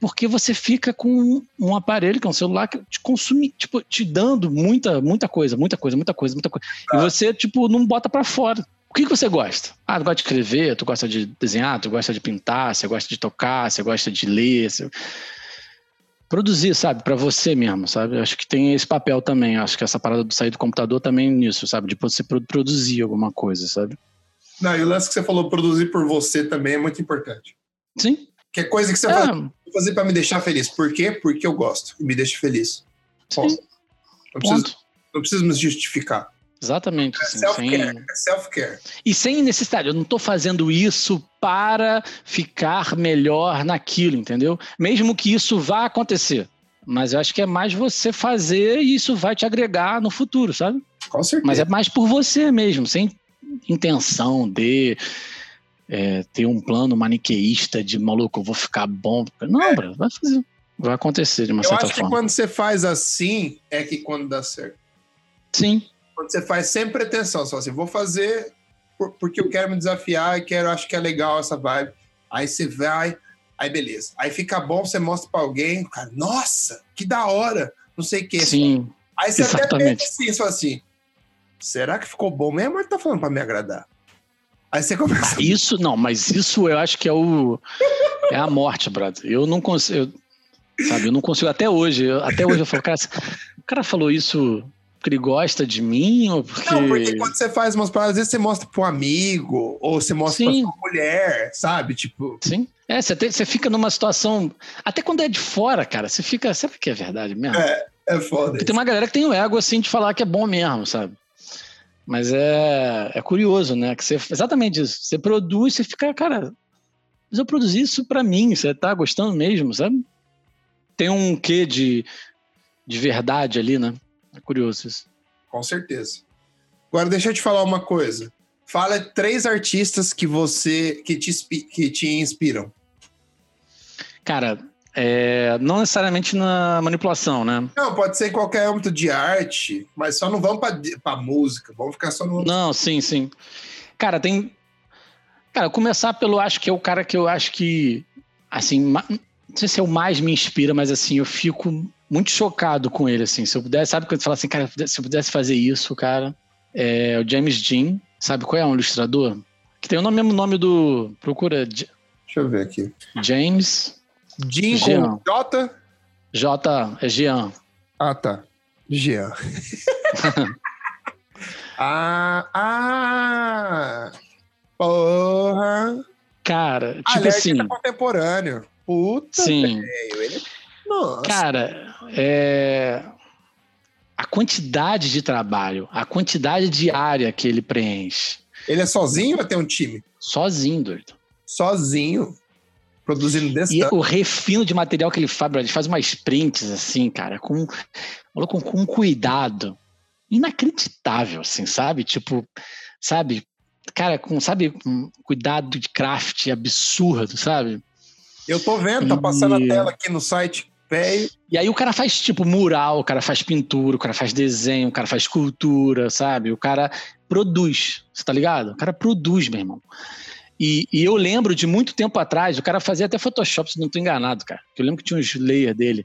Porque você fica com um aparelho, que é um celular, que te consome, tipo, te dando muita, muita coisa, muita coisa, muita coisa, muita coisa. Ah. E você, tipo, não bota para fora. O que, que você gosta? Ah, tu gosta de escrever, tu gosta de desenhar, tu gosta de pintar, você gosta de tocar, você gosta de ler. Você... Produzir, sabe, para você mesmo, sabe? Acho que tem esse papel também. Acho que essa parada do sair do computador também nisso, sabe? De você produzir alguma coisa, sabe? Não, e o lance que você falou, produzir por você também é muito importante. Sim. Que é coisa que você faz, vou fazer pra me deixar feliz. Por quê? Porque eu gosto e me deixa feliz. Não preciso, não preciso me justificar. Exatamente. É assim, self-care. sem- É self-care. E sem necessidade. Eu não tô fazendo isso para ficar melhor naquilo, entendeu? Mesmo que isso vá acontecer. Mas eu acho que é mais você fazer e isso vai te agregar no futuro, sabe? Com certeza. Mas é mais por você mesmo, sem intenção de é, ter um plano maniqueísta de maluco, eu vou ficar bom. Não, bro, vai fazer. Vai acontecer de uma É. eu certa acho que forma. quando você faz assim, é que quando dá certo. Sim, Quando você faz sem pretensão, só assim, vou fazer por- porque eu quero me desafiar e quero, acho que é legal essa vibe. Aí você vai, aí beleza. Aí fica bom, você mostra pra alguém, cara, nossa, que da hora, não sei o que. sim. Aí você até exatamente. pensa assim, só assim, será que ficou bom mesmo ele tá falando pra me agradar? Aí você começa. Isso, não, mas isso eu acho que é o. É a morte, brother. Eu não consigo. eu- sabe, eu não consigo até hoje. eu- até hoje eu falo, cara, o cara falou isso porque ele gosta de mim ou porque. Não, porque quando você faz umas paradas, às vezes você mostra pra um amigo, ou você mostra Sim. pra sua mulher, sabe? Tipo, Sim. É, você, tem- você fica numa situação. Até quando é de fora, cara, você fica. Será que é verdade mesmo? é foda. Porque tem uma galera que tem o ego assim de falar que é bom mesmo, sabe? Mas é, é curioso, né? Que você, exatamente isso. Você produz, você fica, cara, mas eu produzi isso pra mim, você tá gostando mesmo, sabe? Tem um quê de, de verdade ali, né? É curioso isso. Com certeza. Agora, deixa eu te falar uma coisa. Fala três artistas que você que te, que te inspiram. Cara, é, não necessariamente na manipulação, né? Não, pode ser em qualquer âmbito de arte, mas só não vamos pra, pra música, vamos ficar só no. Não, sim, sim. Cara, tem. Cara, começar pelo acho que é o cara que eu acho que. Assim, ma- não sei se é o mais me inspira, mas assim, eu fico muito chocado com ele, assim. Se eu pudesse, sabe quando você fala assim, cara, se eu pudesse fazer isso, cara, é o James Dean, sabe qual é? Um ilustrador? Que tem o nome- mesmo nome do. Procura Deixa eu ver aqui. James Jim Jean. com J. J. É Jean. Ah, tá. Jean. [laughs] ah, ah. Porra. Cara, tipo ele é assim. artista contemporâneo. Puta, Sim. velho. Ele... Nossa. Cara, é... a quantidade de trabalho, a quantidade de área que ele preenche, Ele é sozinho ou tem um time? sozinho, doido. Sozinho. Produzindo desse E o refino de material que ele faz, ele faz umas prints assim, cara, com, com, com um cuidado inacreditável, assim, sabe? Tipo, sabe? Cara, com, sabe, um cuidado de craft absurdo, sabe? Eu tô vendo, tá passando a E- tela aqui no site. E aí o cara faz tipo mural, o cara faz pintura, o cara faz desenho, o cara faz escultura, sabe? O cara produz, você tá ligado? O cara produz, meu irmão. E, e eu lembro de muito tempo atrás, o cara fazia até Photoshop, se não tô enganado, cara. Eu lembro que tinha uns layers dele.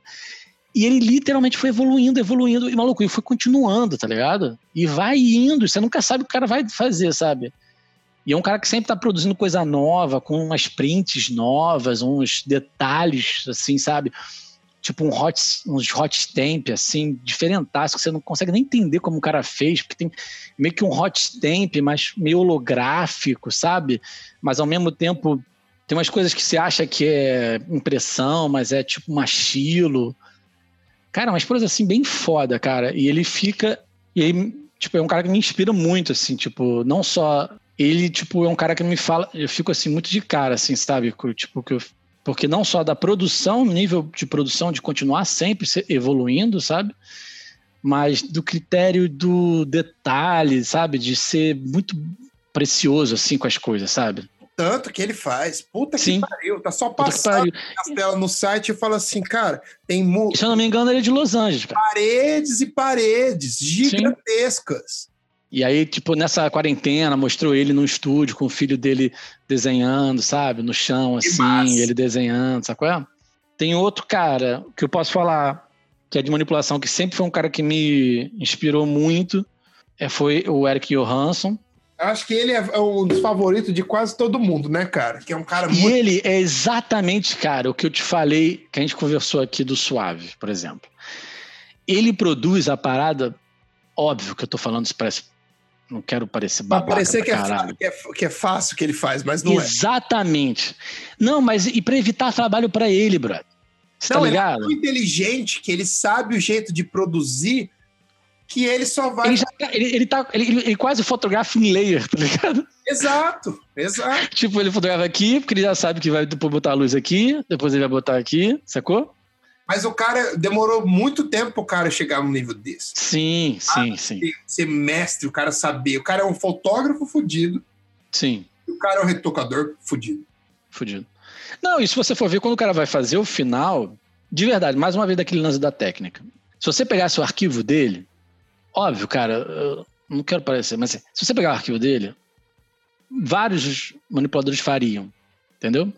E ele literalmente foi evoluindo, evoluindo, e maluco, e foi continuando, tá ligado? E vai indo, você nunca sabe o que o cara vai fazer, sabe? E é um cara que sempre tá produzindo coisa nova, com umas prints novas, uns detalhes, assim, sabe? Tipo um hot, uns hot stamp, assim, diferentaço, que você não consegue nem entender como o cara fez, porque tem meio que um hot stamp, mas meio holográfico, sabe? Mas ao mesmo tempo tem umas coisas que você acha que é impressão, mas é tipo machilo. Cara, umas coisas assim bem foda, cara. E ele fica. E aí, tipo, é um cara que me inspira muito, assim, tipo, não só. Ele, tipo, é um cara que me fala. Eu fico assim, muito de cara, assim, sabe? Tipo, que eu porque não só da produção, nível de produção, de continuar sempre se evoluindo, sabe? Mas do critério do detalhe, sabe? De ser muito precioso, assim, com as coisas, sabe? Tanto que ele faz. Puta que Sim. pariu. Tá só passando as telas no site e fala assim, cara, tem se eu não me engano, ele é de Los Angeles, cara. paredes e paredes gigantescas. E aí, tipo, nessa quarentena, mostrou ele no estúdio com o filho dele desenhando, sabe? No chão, assim, ele desenhando, sabe qual é? Tem outro cara que eu posso falar, que é de manipulação, que sempre foi um cara que me inspirou muito, é, foi o Eric Johansson. Eu acho que ele é um dos favoritos de quase todo mundo, né, cara? Que é um cara E muito. ele é exatamente, cara, o que eu te falei, que a gente conversou aqui do Suave, por exemplo. Ele produz a parada, óbvio que eu tô falando isso parece não quero parecer babaca Pra parecer que é, caralho. que, é, que é fácil que ele faz, mas não é. Exatamente. Não, mas e para evitar trabalho para ele, brother. Você não, tá ele é ligado? tão inteligente que ele sabe o jeito de produzir que ele só vai. Ele, já, tá- ele, ele, tá, ele, ele quase fotografa em layer, tá ligado? Exato, exato. [laughs] Tipo, ele fotografa aqui, porque ele já sabe que vai depois botar a luz aqui, depois ele vai botar aqui, sacou? Mas o cara demorou muito tempo pro cara chegar num nível desse. Sim, sim, sim. Ser- Ser mestre, o cara saber. O cara é um fotógrafo fudido, Sim, e o cara é um retocador fudido. fudido. Não, e se você for ver, quando o cara vai fazer o final, de verdade, mais uma vez daquele lance da técnica. Se você pegasse o arquivo dele, óbvio, cara, eu não quero parecer, mas assim, se você pegar o arquivo dele, vários manipuladores fariam, entendeu?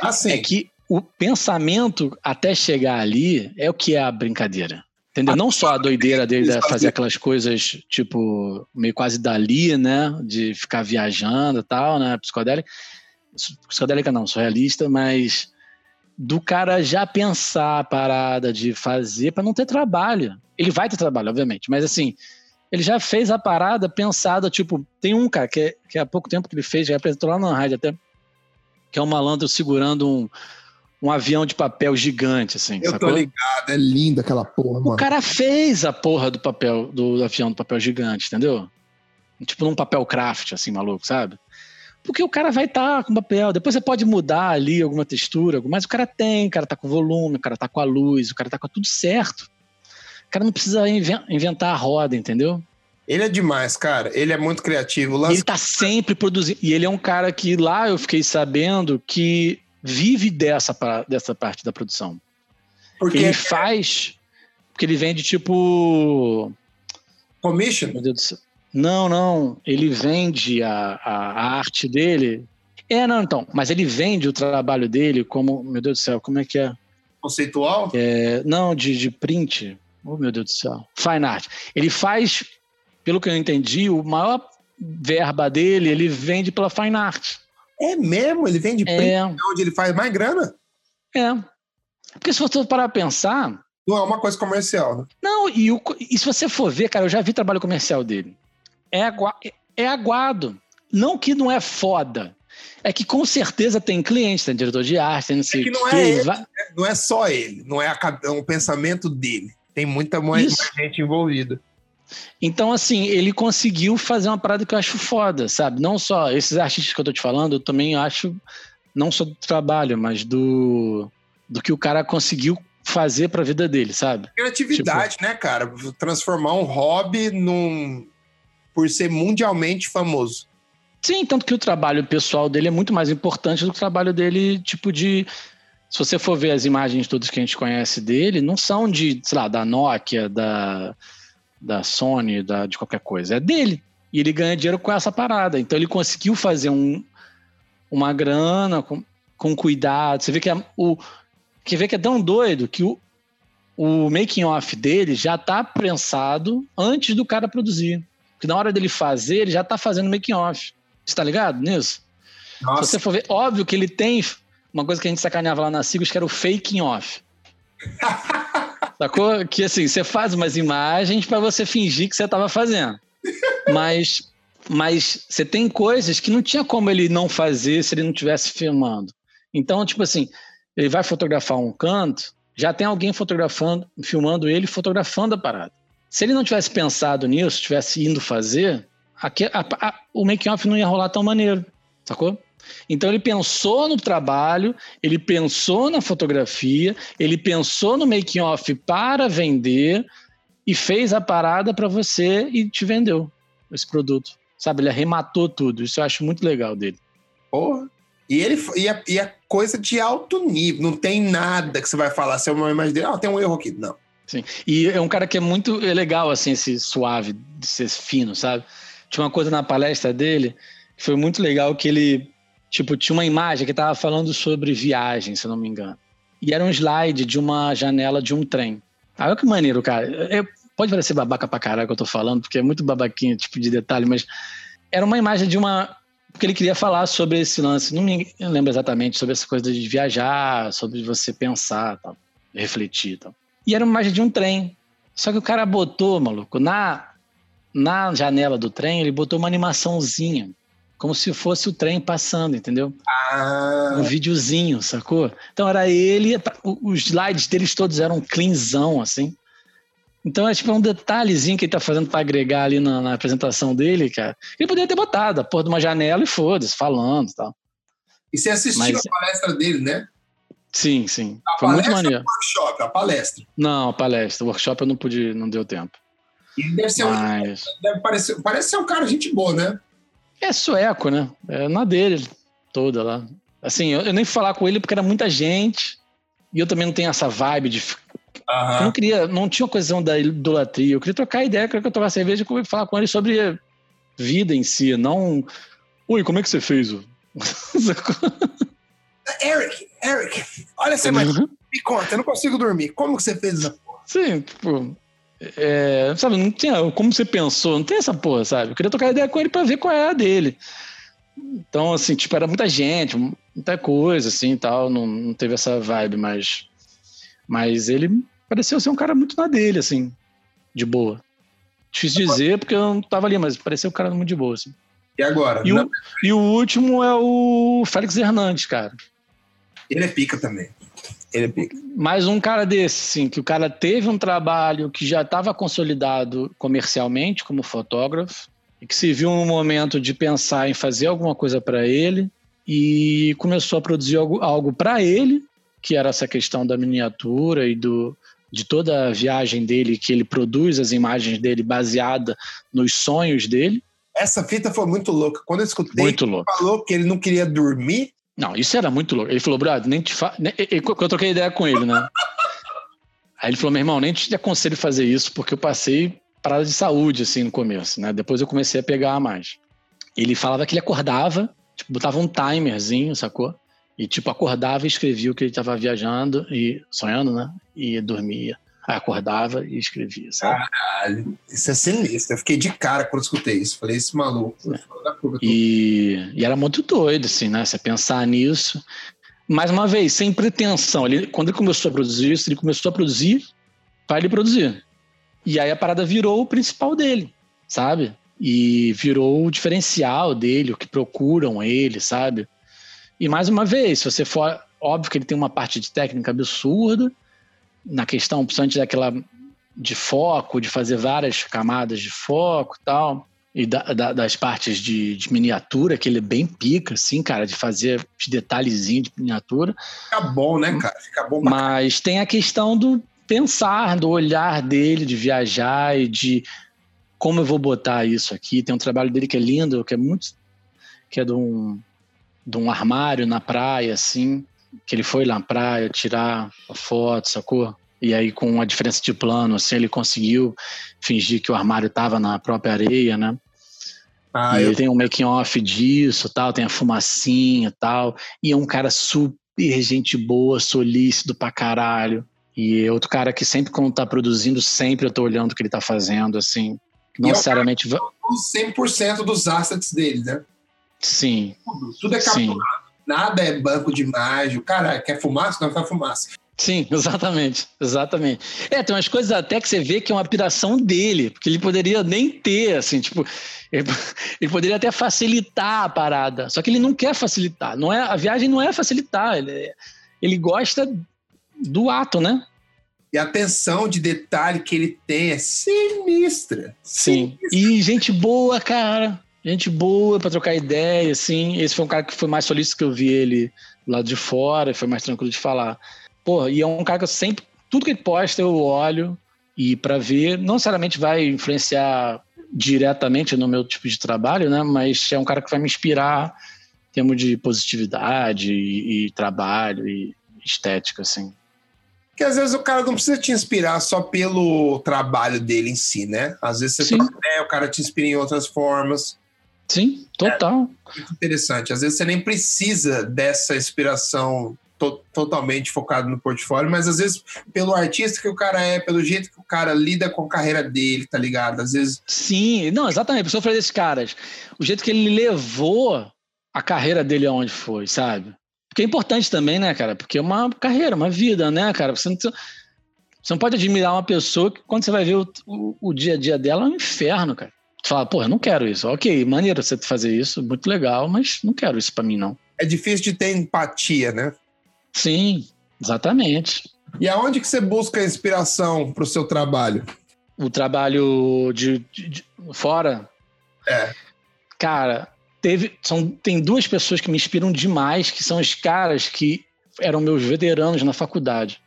Assim, É que o pensamento até chegar ali é o que é a brincadeira. Entendeu? Não só a doideira dele de fazer aquelas coisas, tipo, meio quase dali, né? De ficar viajando e tal, né? Psicodélica. Psicodélica não, surrealista, mas do cara já pensar a parada de fazer para não ter trabalho. Ele vai ter trabalho, obviamente, mas assim, ele já fez a parada pensada, tipo, tem um cara que, é- que há pouco tempo que ele fez, já apresentou lá na rádio até, que é um malandro segurando um, um avião de papel gigante, assim. eu sacou? tô ligado, é linda aquela porra, O mano. cara fez a porra do papel, do avião do papel gigante, entendeu? Tipo num papel craft, assim, maluco, sabe? Porque o cara vai estar com papel, depois você pode mudar ali alguma textura, mas o cara tem, o cara tá com volume, o cara tá com a luz, o cara tá com tudo certo. O cara não precisa inven- inventar a roda, entendeu? Ele é demais, cara. Ele é muito criativo. O lance- ele tá sempre produzindo. E ele é um cara que lá eu fiquei sabendo que vive dessa, dessa parte da produção. porque Ele faz. Porque ele vende tipo. commission. Meu Deus do céu. Não, não. Ele vende a, a, a arte dele. É, não, então. Mas ele vende o trabalho dele como. Meu Deus do céu, como é que é? Conceitual? É, não, de, de print. Oh, meu Deus do céu. Fine art. Ele faz, pelo que eu entendi, o maior verba dele, ele vende pela fine art. É mesmo? Ele vende print É, onde ele faz mais grana? é. Porque se você parar pra pensar, Não é uma coisa comercial, né? Não, e, o e se você for ver, cara, eu já vi trabalho comercial dele. É, agua- é aguado. Não que não é foda. É que com certeza tem cliente, tem diretor de arte, tem não sei que o não é quê, ele. vai- Não é só ele, não é, a é um pensamento dele. Tem muita mais, mais gente envolvida. Então, assim, ele conseguiu fazer uma parada que eu acho foda, sabe? Não só esses artistas que eu tô te falando, eu também acho, não só do trabalho, mas do, do que o cara conseguiu fazer pra vida dele, sabe? Criatividade, né, cara? Transformar um hobby num. por ser mundialmente famoso. Sim, tanto que o trabalho pessoal dele é muito mais importante do que o trabalho dele, tipo de. Se você for ver as imagens todas que a gente conhece dele, não são de, sei lá, da Nokia, da, da Sony, da, de qualquer coisa. É dele. E ele ganha dinheiro com essa parada. Então ele conseguiu fazer um, uma grana com, com cuidado. Você vê que é, o. Que vê que é tão doido que o, o making off dele já tá pensado antes do cara produzir. Porque na hora dele fazer, ele já tá fazendo making off. Você tá ligado nisso? Se Nossa, você for ver, óbvio que ele tem uma coisa que a gente sacaneava lá na Sigos, que era o faking off. [laughs] Sacou? Que assim, você faz umas imagens para você fingir que você tava fazendo. Mas, mas você tem coisas que não tinha como ele não fazer se ele não estivesse filmando. Então, tipo assim, ele vai fotografar um canto, já tem alguém fotografando, filmando ele, fotografando a parada. Se ele não tivesse pensado nisso, tivesse indo fazer, aque- a- a- o make-off não ia rolar tão maneiro, sacou? Então ele pensou no trabalho, ele pensou na fotografia, ele pensou no making off para vender e fez a parada para você e te vendeu esse produto. Sabe, ele arrematou tudo. Isso eu acho muito legal dele. porra. E ele e é, e é coisa de alto nível. Não tem nada que você vai falar. Se é uma imagem dele, ah, tem um erro aqui. Não. Sim. E é um cara que é muito é legal, assim, esse suave, de ser fino, sabe? Tinha uma coisa na palestra dele que foi muito legal que ele, tipo, tinha uma imagem que tava falando sobre viagem, se não me engano. E era um slide de uma janela de um trem. Ah, olha que maneiro, cara. É- pode parecer babaca pra caralho que eu tô falando, porque é muito babaquinha, tipo, de detalhe, mas era uma imagem de uma... Porque ele queria falar sobre esse lance, não me lembro exatamente, sobre essa coisa de viajar, sobre você pensar, tal, refletir tal. E era uma imagem de um trem. Só que o cara botou, maluco, na, na janela do trem, ele botou uma animaçãozinha, como se fosse o trem passando, entendeu? Ah. Um videozinho, sacou? Então era ele, os slides deles todos eram cleanzão, assim. Então é tipo um detalhezinho que ele tá fazendo para agregar ali na, na, apresentação dele, cara. Ele poderia ter botado a porra de uma janela e foda-se, falando e tal. E você assistiu Mas... a palestra dele, né? Sim, sim. A Foi muito maneiro. workshop, a palestra. Não, a palestra. O workshop eu não pude, não deu tempo. Ele deve ser Mas... um. Deve parecer, parece ser um cara gente boa, né? É sueco, né? É na dele toda lá. Assim, eu, eu nem fui falar com ele porque era muita gente. E eu também não tenho essa vibe de Uhum. Eu não queria, não tinha coisa da idolatria. Eu queria trocar ideia, eu queria tomar cerveja e falar com ele sobre vida em si, não. Oi, como é que você fez? [laughs] Eric, Eric, olha essa imagem. Uhum. Me conta, eu não consigo dormir. Como que você fez essa porra? Sim, tipo. É, sabe, não tinha como você pensou, não tem essa porra, sabe? Eu queria trocar ideia com ele para ver qual é a dele. Então, assim, tipo, era muita gente, muita coisa, assim, tal, não, não teve essa vibe, mas mas ele pareceu ser um cara muito na dele, assim, de boa. Difícil dizer porque eu não tava ali, mas pareceu um cara muito de boa, assim. E agora? E, o, e o último é o Félix Hernandes, cara. Ele é pica também. Ele é pica. Mais um cara desse, sim, que o cara teve um trabalho que já estava consolidado comercialmente como fotógrafo e que se viu um momento de pensar em fazer alguma coisa para ele e começou a produzir algo, algo para ele que era essa questão da miniatura e do, de toda a viagem dele, que ele produz as imagens dele baseada nos sonhos dele. Essa fita foi muito louca. Quando eu escutei, muito ele falou que ele não queria dormir. Não, isso era muito louco. Ele falou, brother, nem te fa... Eu troquei ideia com ele, né? [laughs] Aí ele falou, meu irmão, nem te aconselho fazer isso, porque eu passei parada de saúde, assim, no começo, né? Depois eu comecei a pegar mais. Ele falava que ele acordava, tipo, botava um timerzinho, sacou? E, tipo, acordava e escrevia o que ele estava viajando e sonhando, né? E dormia. Aí acordava e escrevia, sabe? Caralho, isso é sinistro. Eu fiquei de cara quando escutei isso. Falei, esse maluco. É. E, e, era muito doido, assim, né? Você pensar nisso. Mais uma vez, sem pretensão. Ele, quando ele começou a produzir isso, ele começou a produzir para ele produzir. E aí a parada virou o principal dele, sabe? E virou o diferencial dele, o que procuram ele, sabe? E mais uma vez, se você for. Óbvio que ele tem uma parte de técnica absurda, na questão, principalmente daquela de foco, de fazer várias camadas de foco e tal, e da, da, das partes de, de, miniatura, que ele é bem pica, assim, cara, de fazer de detalhezinho de miniatura. Fica bom, né, cara? Fica bom. Mas tem a questão do pensar, do olhar dele, de viajar e de como eu vou botar isso aqui. Tem um trabalho dele que é lindo, que é muito. que é de um de um armário na praia, assim, que ele foi lá na praia tirar a foto, sacou? E aí, com a diferença de plano, assim, ele conseguiu fingir que o armário estava na própria areia, né? Ah, e eu... tem um making off disso, tal, tem a fumacinha e tal. E é um cara super gente boa, solícito pra caralho. E é outro cara que sempre, quando tá produzindo, sempre eu tô olhando o que ele tá fazendo, assim. Não necessariamente. É 100% dos assets dele, né? Sim. Tudo, tudo é capturado. Sim. Nada é banco de imagem. O cara quer fumaça? Não faz fumaça. Sim, [laughs] exatamente, exatamente. É, tem umas coisas até que você vê que é uma piração dele, porque ele poderia nem ter, assim, tipo, [laughs] ele, ele, poderia até facilitar a parada, só que ele não quer facilitar, não é, a viagem não é facilitar, ele, ele gosta do ato, né? E a atenção de detalhe que ele tem é sinistra. Sim, sinistra. e gente boa, cara, Gente boa para trocar ideia, assim. Esse foi um cara que foi mais solícito que eu vi ele lá de fora, foi mais tranquilo de falar. Pô, e é um cara que eu sempre, tudo que ele posta eu olho e para ver, não necessariamente vai influenciar diretamente no meu tipo de trabalho, né? Mas é um cara que vai me inspirar em termos de positividade e, e trabalho e estética, assim. Que às vezes o cara não precisa te inspirar só pelo trabalho dele em si, né? Às vezes você troca ideia, o cara te inspira em outras formas. Sim, total. É muito interessante. Às vezes você nem precisa dessa inspiração to totalmente focada no portfólio, mas às vezes pelo artista que o cara é, pelo jeito que o cara lida com a carreira dele, tá ligado? Às vezes. Sim, não, exatamente. Eu falei desses caras. O jeito que ele levou a carreira dele aonde foi, sabe? Porque é importante também, né, cara? Porque é uma carreira, uma vida, né, cara? Você não, você não pode admirar uma pessoa que quando você vai ver o, o, o dia a dia dela é um inferno, cara. Tu fala, pô, eu não quero isso. Ok, maneiro você fazer isso, muito legal, mas não quero isso para mim, não. É difícil de ter empatia, né? Sim, exatamente. E aonde que você busca inspiração para o seu trabalho? O trabalho de, de, de, fora? É. Cara, teve, são, tem duas pessoas que me inspiram demais, que são os caras que eram meus veteranos na faculdade,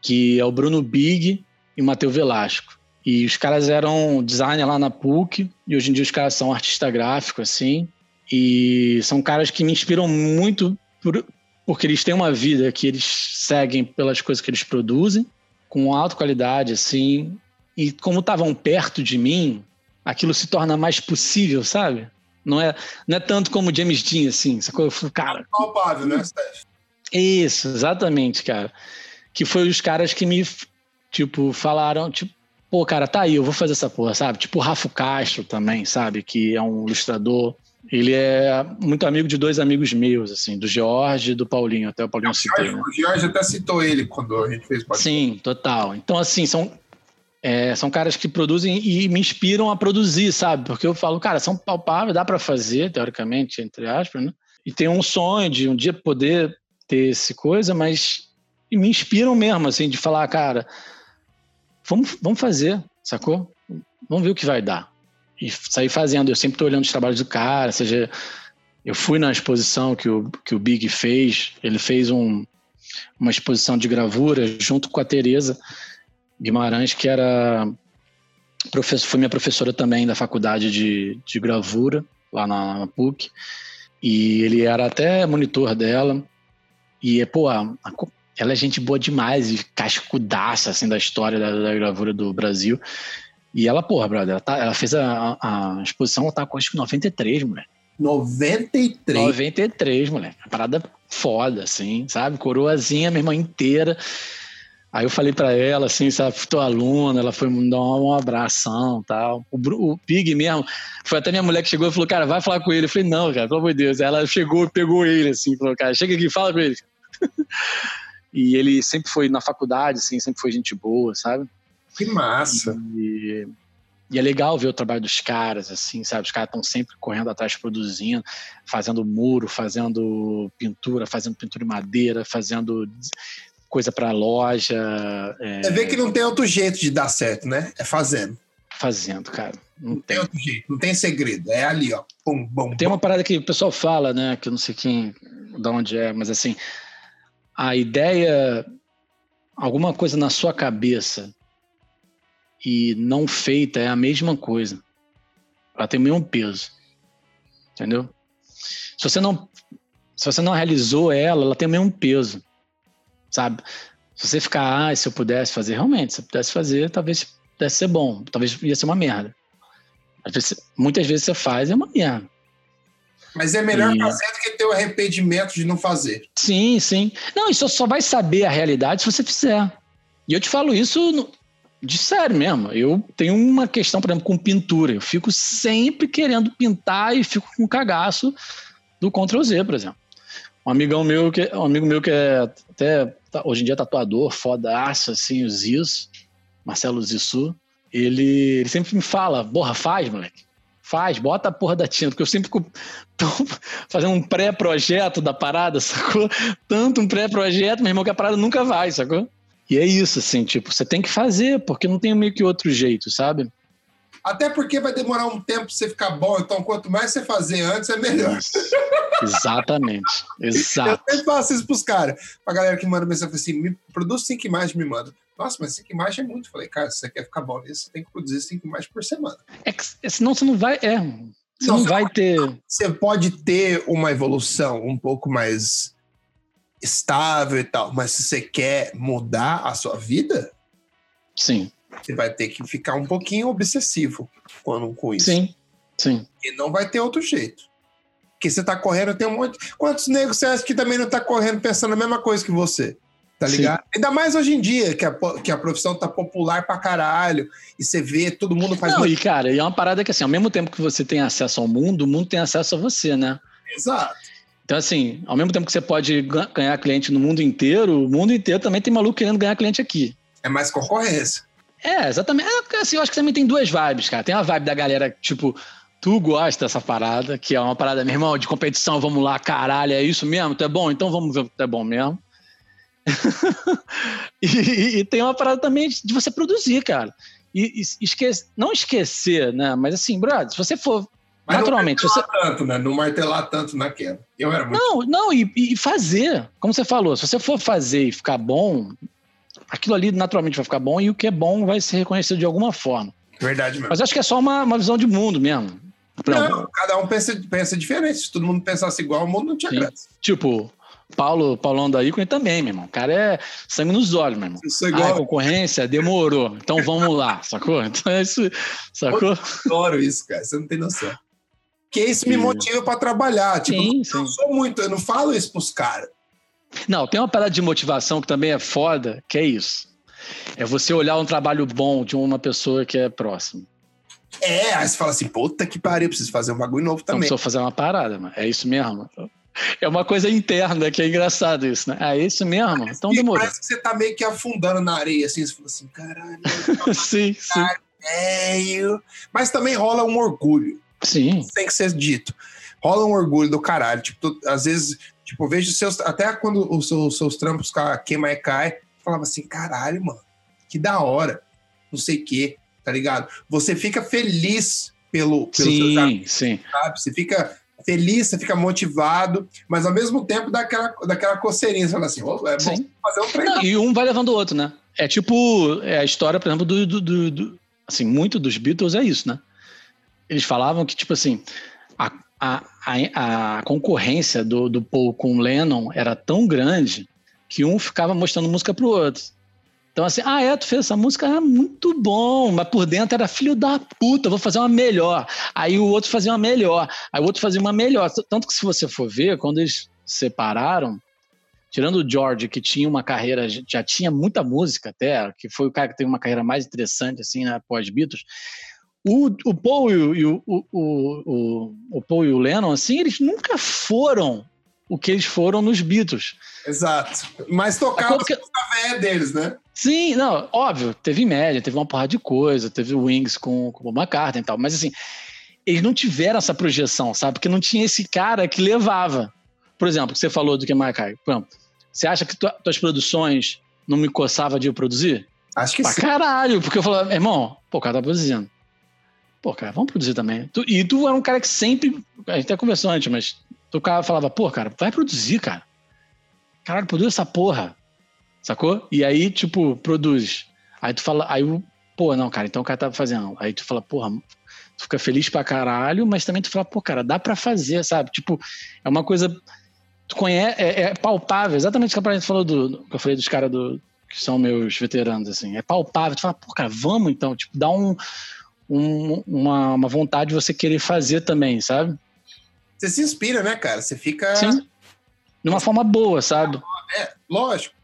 que é o Bruno Big e o Matheus Velasco. E os caras eram designer lá na PUC, e hoje em dia os caras são artista gráfico, assim. E são caras que me inspiram muito por, porque eles têm uma vida que eles seguem pelas coisas que eles produzem, com alta qualidade, assim. E como estavam perto de mim, aquilo se torna mais possível, sabe? Não é, não é tanto como James Dean, assim. Sacou? Cara. É palpável, né, Steph? Isso, exatamente, cara. Que foi os caras que me, tipo, falaram, tipo, pô, cara, tá aí, eu vou fazer essa porra, sabe? Tipo o Rafa Castro também, sabe? Que é um ilustrador. Ele é muito amigo de dois amigos meus, assim, do George e do Paulinho, até o Paulinho citou. Né? O George até citou ele quando a gente fez podcast. Sim, total. Então, assim, são, é, são caras que produzem e me inspiram a produzir, sabe? Porque eu falo, cara, são palpáveis, dá para fazer, teoricamente, entre aspas, né? E tem um sonho de um dia poder ter esse coisa, mas me inspiram mesmo, assim, de falar, cara, vamos, vamos fazer, sacou? Vamos ver o que vai dar. E sair fazendo. Eu sempre estou olhando os trabalhos do cara, seja. Eu fui na exposição que o, que o Big fez, ele fez um, uma exposição de gravura junto com a Tereza Guimarães, que era professor, foi minha professora também da faculdade de, de gravura, lá na, na PUC. E ele era até monitor dela. E, pô, a, a, ela é gente boa demais e cascudaça, assim, da história da, da gravura do Brasil. E ela, porra, brother, ela, tá, ela fez a, a, exposição, ela tá com acho que 93, mulher. 93? 93, moleque. Parada foda, assim, sabe? Coroazinha, minha irmã inteira. Aí eu falei para ela, assim, sabe, tua aluna, ela foi me dar um abração tal. O, o Pig mesmo, foi até minha mulher que chegou e falou, cara, vai falar com ele. Eu falei, não, cara, pelo amor de Deus. Ela chegou pegou ele, assim, falou, cara, chega aqui, fala com ele. [laughs] E ele sempre foi na faculdade, assim, sempre foi gente boa, sabe? Que massa! E, e é legal ver o trabalho dos caras, assim, sabe? Os caras estão sempre correndo atrás, produzindo, fazendo muro, fazendo pintura, fazendo pintura em madeira, fazendo coisa para loja. É... é ver que não tem outro jeito de dar certo, né? É fazendo. Fazendo, cara. Não, não tem. tem. outro jeito, não tem segredo. É ali, ó. Pum, bom, tem uma parada que o pessoal fala, né? Que eu não sei quem, de onde é, mas assim, a ideia, alguma coisa na sua cabeça e não feita é a mesma coisa. Ela tem o mesmo peso. Entendeu? Se você não, se você não realizou ela, ela tem o mesmo peso. Sabe? Se você ficar, ah, se eu pudesse fazer, realmente, se eu pudesse fazer, talvez pudesse ser bom, talvez ia ser uma merda. Muitas vezes você faz é uma merda. Mas é melhor e... fazer do que ter o arrependimento de não fazer. Sim, sim. Não, isso só vai saber a realidade se você fizer. E eu te falo isso de sério mesmo. Eu tenho uma questão, por exemplo, com pintura. Eu fico sempre querendo pintar e fico com cagaço do Ctrl Z, por exemplo. Um amigão meu que um amigo meu que é até tá, hoje em dia tatuador, fodaço, assim, o Ziz, Marcelo Zissu, ele, ele sempre me fala, porra, faz, moleque. Faz, bota a porra da tinta, porque eu sempre tô [laughs] fazendo um pré-projeto da parada, [laughs] sacou? Tanto um pré-projeto, meu irmão, que a parada nunca vai, sacou? E é isso, assim, tipo, você tem que fazer, porque não tem meio que outro jeito, sabe? Até porque vai demorar um tempo pra você ficar bom, então quanto mais você fazer antes, é melhor. Exatamente. [laughs] Exato. Eu sempre faço isso pros caras. Pra galera que manda mensagem assim, me produz cinco imagens, me manda. Nossa, mas cinco imagens é muito. Falei, cara, se você quer ficar bom nisso, você tem que produzir cinco imagens por semana. É que, senão você não vai. É, você não, não você vai ter. Você pode ter uma evolução um pouco mais estável e tal, mas se você quer mudar a sua vida, sim, você vai ter que ficar um pouquinho obsessivo com, com isso. Sim, sim. E não vai ter outro jeito. Porque você tá correndo, tem um monte. Quantos negros você acha que também não tá correndo pensando a mesma coisa que você? Tá ligado? Sim. Ainda mais hoje em dia, que a, que a profissão tá popular pra caralho, e você vê, todo mundo faz. Não, muito... e cara, e é uma parada que assim, ao mesmo tempo que você tem acesso ao mundo, o mundo tem acesso a você, né? Exato. Então, assim, ao mesmo tempo que você pode ganhar cliente no mundo inteiro, o mundo inteiro também tem maluco querendo ganhar cliente aqui. É mais concorrência. É, exatamente. É, assim, eu acho que também tem duas vibes, cara. Tem a vibe da galera, tipo, tu gosta dessa parada, que é uma parada, meu irmão, de competição, vamos lá, caralho, é isso mesmo? Tu é bom? Então vamos ver tu é bom mesmo. [laughs] e, e, tem uma parada também de você produzir, cara. E, e esquece, não esquecer, né? Mas assim, brother, se você for mas naturalmente. Não martelar você... tanto, né? Não martelar tanto na queda. Eu era muito... Não, não, e, e fazer. Como você falou, se você for fazer e ficar bom, aquilo ali naturalmente vai ficar bom e o que é bom vai ser reconhecido de alguma forma. Verdade mesmo. Mas acho que é só uma, uma visão de mundo mesmo. Não, cada um pensa, pensa diferente. Se todo mundo pensasse igual, o mundo não tinha graça. Tipo, Paulo, Paulão da Ícone também, meu irmão. O cara é sangue nos olhos, meu irmão. Isso é igual... Ah, a concorrência demorou. Então vamos lá, sacou? Então é isso, sacou? Eu adoro isso, cara. Você não tem noção. Porque isso me motiva para trabalhar. Tipo, sim, sim. eu sou muito, eu não falo isso pros caras. Não, tem uma parada de motivação que também é foda, que é isso. É você olhar um trabalho bom de uma pessoa que é próxima. É, aí você fala assim, puta que pariu, preciso fazer um bagulho novo também. Não preciso fazer uma parada, mano. É isso mesmo. [laughs] É uma coisa interna que é engraçado isso, né? É isso mesmo? Parece então demorou. Parece que você tá meio que afundando na areia, assim, você fala assim, caralho. [laughs] sim, sim. Velho. Mas também rola um orgulho. Sim. Isso tem que ser dito. Rola um orgulho do caralho. Tipo, às vezes, tipo, vejo seus. Até quando os seus, seus trampos queima e cai, falava assim, caralho, mano, que da hora. Não sei o quê, tá ligado? Você fica feliz pelo, pelo sim, seus amigos, sim. sabe? Você fica feliz, você fica motivado, mas ao mesmo tempo dá aquela, daquela coceirinha, você fala assim, oh, é bom fazer um treino. e um vai levando o outro, né? É tipo é a história, por exemplo, do, do, do, do, assim, muito dos Beatles é isso, né? Eles falavam que, tipo assim, a, a, a, a concorrência do, do Paul com o Lennon era tão grande que um ficava mostrando música pro outro. Então, assim, ah, é, tu fez essa música, é muito bom, mas por dentro era filho da puta, vou fazer uma melhor. Aí o outro fazia uma melhor, aí o outro fazia uma melhor. Tanto que se você for ver, quando eles separaram, tirando o George, que tinha uma carreira, já tinha muita música até, que foi o cara que teve uma carreira mais interessante, assim, né, pós-Beatles, o, o Paul e o, o, o, o, Paul e o Lennon, assim, eles nunca foram o que eles foram nos Beatles. Exato. Mas tocavam que... a velha deles, né? Sim, não, óbvio, teve média, teve uma porrada de coisa, teve Wings com, com o McCartney e tal, mas assim, eles não tiveram essa projeção, sabe? Porque não tinha esse cara que levava. Por exemplo, que você falou do que exemplo, você acha que tu, tuas produções não me coçava de eu produzir? Acho que pra sim. caralho, porque eu falava, irmão, pô, o cara tá produzindo. Pô, cara, vamos produzir também. Tu, e tu era um cara que sempre, a gente até conversou antes, mas tu cara falava, pô, cara, vai produzir, cara. Caralho, produz essa porra. Sacou? E aí, tipo, produz. Aí tu fala, aí o, pô, não, cara, então o cara tá fazendo. Aí tu fala, porra, tu fica feliz pra caralho, mas também tu fala, pô, cara, dá pra fazer, sabe? Tipo, é uma coisa. Tu conhece, é, é palpável, exatamente o que a gente falou do. que eu falei dos caras do, que são meus veteranos, assim. É palpável. Tu fala, pô, cara, vamos então, tipo, dá um, um, uma, uma vontade de você querer fazer também, sabe? Você se inspira, né, cara? Você fica. Sim. De uma forma boa, sabe? É, lógico.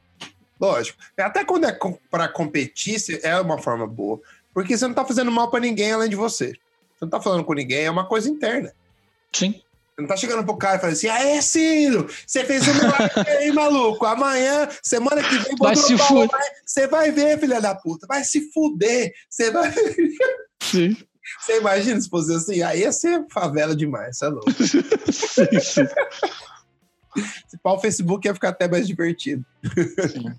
Lógico. Até quando é para competir, é uma forma boa. Porque você não tá fazendo mal para ninguém além de você. Você não tá falando com ninguém, é uma coisa interna. Sim. Você não tá chegando pro cara e falando assim, aê, Ciro, você fez um milagre aí, maluco. Amanhã, semana que vem, vai se fuder. Você vai ver, filha da puta. Vai se fuder. Você vai. Sim. Você imagina se fosse assim? Aí ia ser favela demais, é louco. [laughs] sim, sim. Se pau o Facebook ia ficar até mais divertido. Sim.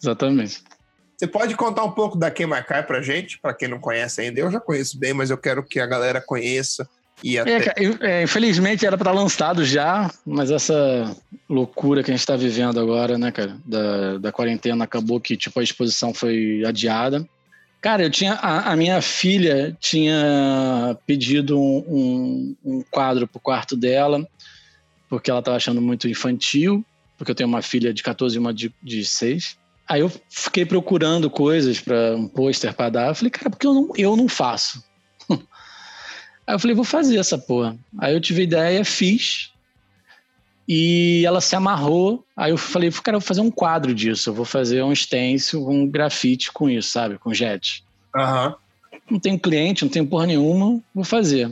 Exatamente. Você pode contar um pouco da Queimacar pra gente, para quem não conhece ainda? Eu já conheço bem, mas eu quero que a galera conheça. E é, até... é, infelizmente era para estar lançado já, mas essa loucura que a gente está vivendo agora, né, cara, da, da quarentena acabou que tipo a exposição foi adiada. Cara, eu tinha a, a minha filha tinha pedido um, um, um quadro pro quarto dela porque ela estava achando muito infantil, porque eu tenho uma filha de 14 e uma de, de 6. Aí eu fiquei procurando coisas para um pôster para dar. Eu falei, cara, porque eu não, eu não faço? [laughs] Aí eu falei, vou fazer essa porra. Aí eu tive ideia, fiz. E ela se amarrou. Aí eu falei, cara, eu vou fazer um quadro disso. Eu vou fazer um stencil, um grafite com isso, sabe? Com jet. Uhum. Não tenho cliente, não tenho porra nenhuma, vou fazer.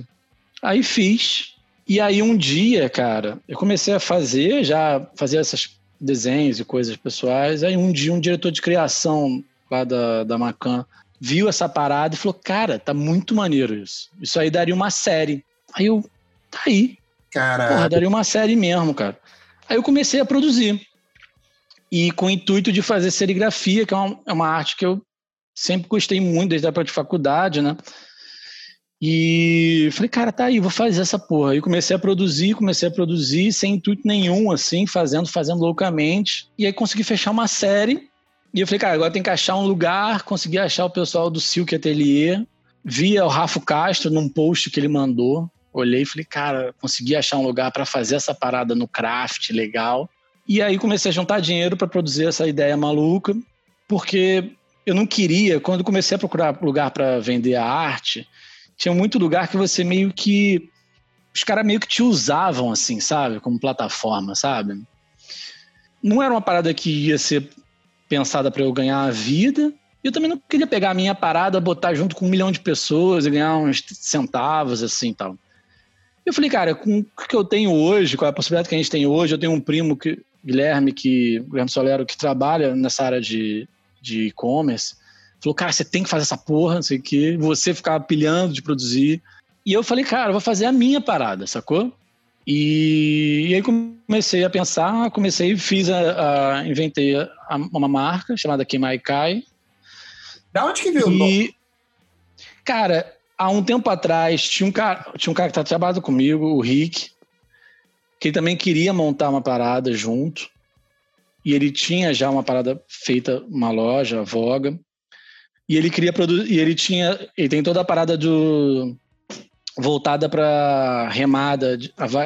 Aí fiz. E aí um dia, cara, eu comecei a fazer, já fazer esses desenhos e coisas pessoais. Aí um dia um diretor de criação lá da, da Macan viu essa parada e falou: Cara, tá muito maneiro isso. Isso aí daria uma série. Aí eu, tá aí. Cara. Porra, daria uma série mesmo, cara. Aí eu comecei a produzir. E com o intuito de fazer serigrafia, que é uma, é uma arte que eu sempre gostei muito desde a época de faculdade, né? E falei, cara, tá aí, vou fazer essa porra. Aí comecei a produzir, comecei a produzir sem intuito nenhum, assim, fazendo, fazendo loucamente. E aí consegui fechar uma série. E eu falei, cara, agora tem que achar um lugar. Consegui achar o pessoal do Silk Atelier. Via o Rafa Castro num post que ele mandou. Olhei e falei, cara, consegui achar um lugar para fazer essa parada no craft legal. E aí comecei a juntar dinheiro para produzir essa ideia maluca, porque eu não queria, quando comecei a procurar lugar para vender a arte, tinha muito lugar que você meio que. Os caras meio que te usavam, assim, sabe? Como plataforma, sabe? Não era uma parada que ia ser pensada para eu ganhar a vida. Eu também não queria pegar a minha parada, botar junto com um milhão de pessoas e ganhar uns centavos, assim tal. Eu falei, cara, com o que eu tenho hoje, com a possibilidade que a gente tem hoje, eu tenho um primo, que, Guilherme, que, Guilherme Solero, que trabalha nessa área de e-commerce. Falou, cara, você tem que fazer essa porra, não sei o quê. Você ficava pilhando de produzir. E eu falei, cara, vou fazer a minha parada, sacou? E, e aí comecei a pensar, comecei, fiz a, a inventei a, uma marca chamada Kimaikai. Da onde que veio o nome? Cara, há um tempo atrás tinha um cara, tinha um cara que tá trabalhando comigo, o Rick, que também queria montar uma parada junto. E ele tinha já uma parada feita, uma loja, Voga. E ele queria produzir. E ele tinha. Ele tem toda a parada do. voltada para remada,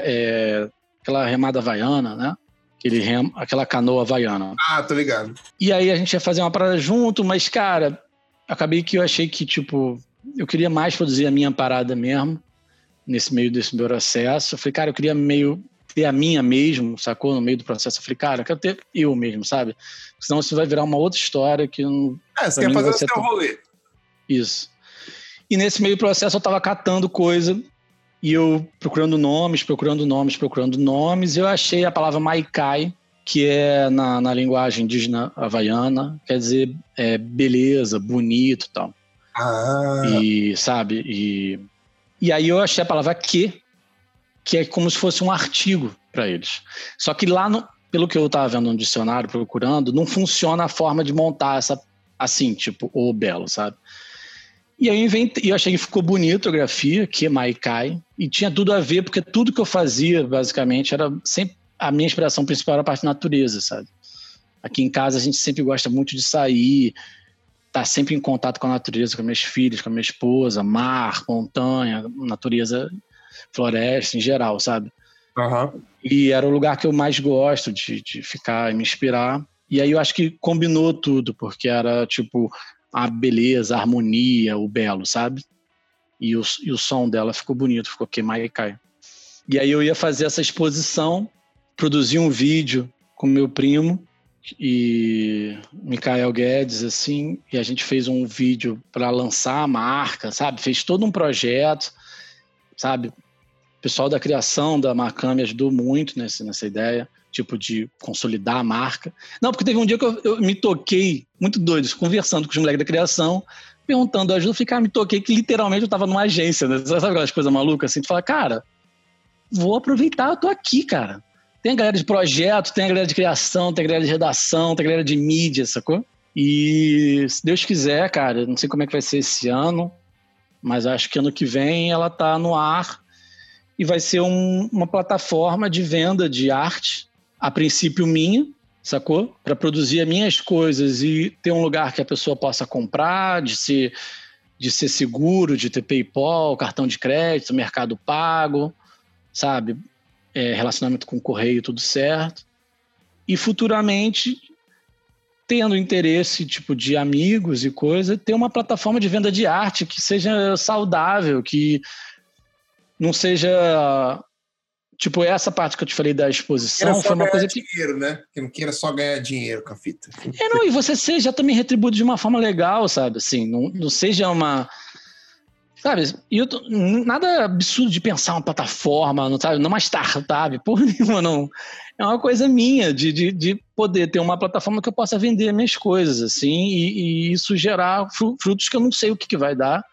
é, aquela remada havaiana, né? Aquele rem, aquela canoa havaiana. Ah, tô ligado. E aí a gente ia fazer uma parada junto, mas, cara, acabei que eu achei que, tipo, eu queria mais produzir a minha parada mesmo, nesse meio desse meu processo. Eu falei, cara, eu queria meio ter a minha mesmo, sacou? No meio do processo. Eu falei, cara, eu quero ter eu mesmo, sabe? Senão isso vai virar uma outra história que não. É, você quer fazer o seu tão... rolê. Isso. E nesse meio do processo eu tava catando coisa e eu procurando nomes, procurando nomes, procurando nomes, e eu achei a palavra Maikai, que é na, na linguagem indígena havaiana, quer dizer é, beleza, bonito e tal. Ah. E, sabe? E, e aí eu achei a palavra que, que é como se fosse um artigo para eles. Só que lá, no, pelo que eu estava vendo no dicionário, procurando, não funciona a forma de montar essa assim, tipo, o belo, sabe? E aí eu inventei, eu achei que ficou bonito a grafia, que é Maikai, e tinha tudo a ver, porque tudo que eu fazia, basicamente, era sempre a minha inspiração principal era a parte da natureza, sabe? Aqui em casa a gente sempre gosta muito de sair, tá sempre em contato com a natureza, com meus filhos, com a minha esposa, mar, montanha, natureza floresta em geral, sabe? Uhum. E era o lugar que eu mais gosto de, de ficar e me inspirar. E aí eu acho que combinou tudo, porque era tipo a beleza, a harmonia, o belo, sabe? E o, e o som dela ficou bonito, ficou e cai. E aí eu ia fazer essa exposição, produzir um vídeo com meu primo e Michael Guedes, assim, e a gente fez um vídeo para lançar a marca, sabe? Fez todo um projeto, sabe? pessoal da criação da Marcam me ajudou muito nessa, nessa ideia, tipo, de consolidar a marca. Não, porque teve um dia que eu, eu me toquei, muito doido, conversando com os moleques da criação, perguntando ajuda, cara, me toquei que literalmente eu tava numa agência, né? Sabe aquelas coisas malucas assim? Tu fala, cara, vou aproveitar, eu tô aqui, cara. Tem a galera de projeto, tem a galera de criação, tem a galera de redação, tem a galera de mídia, sacou? E se Deus quiser, cara, não sei como é que vai ser esse ano, mas acho que ano que vem ela tá no ar e vai ser um, uma plataforma de venda de arte, a princípio minha, sacou? Para produzir as minhas coisas e ter um lugar que a pessoa possa comprar, de ser, de ser seguro, de ter PayPal, cartão de crédito, mercado pago, sabe? É, relacionamento com correio, tudo certo. E futuramente, tendo interesse tipo de amigos e coisa, ter uma plataforma de venda de arte que seja saudável, que não seja tipo essa parte que eu te falei da exposição foi uma coisa que dinheiro, né? Que não queira só ganhar dinheiro com a fita. É não e você seja também retribuído de uma forma legal, sabe? Assim, não, não seja uma Sabe? E eu tô, nada absurdo de pensar uma plataforma, não, sabe? não uma startup, [laughs] porra nenhuma, não. É uma coisa minha de, de, de poder ter uma plataforma que eu possa vender minhas coisas, assim, e, e isso gerar frutos que eu não sei o que, que vai dar,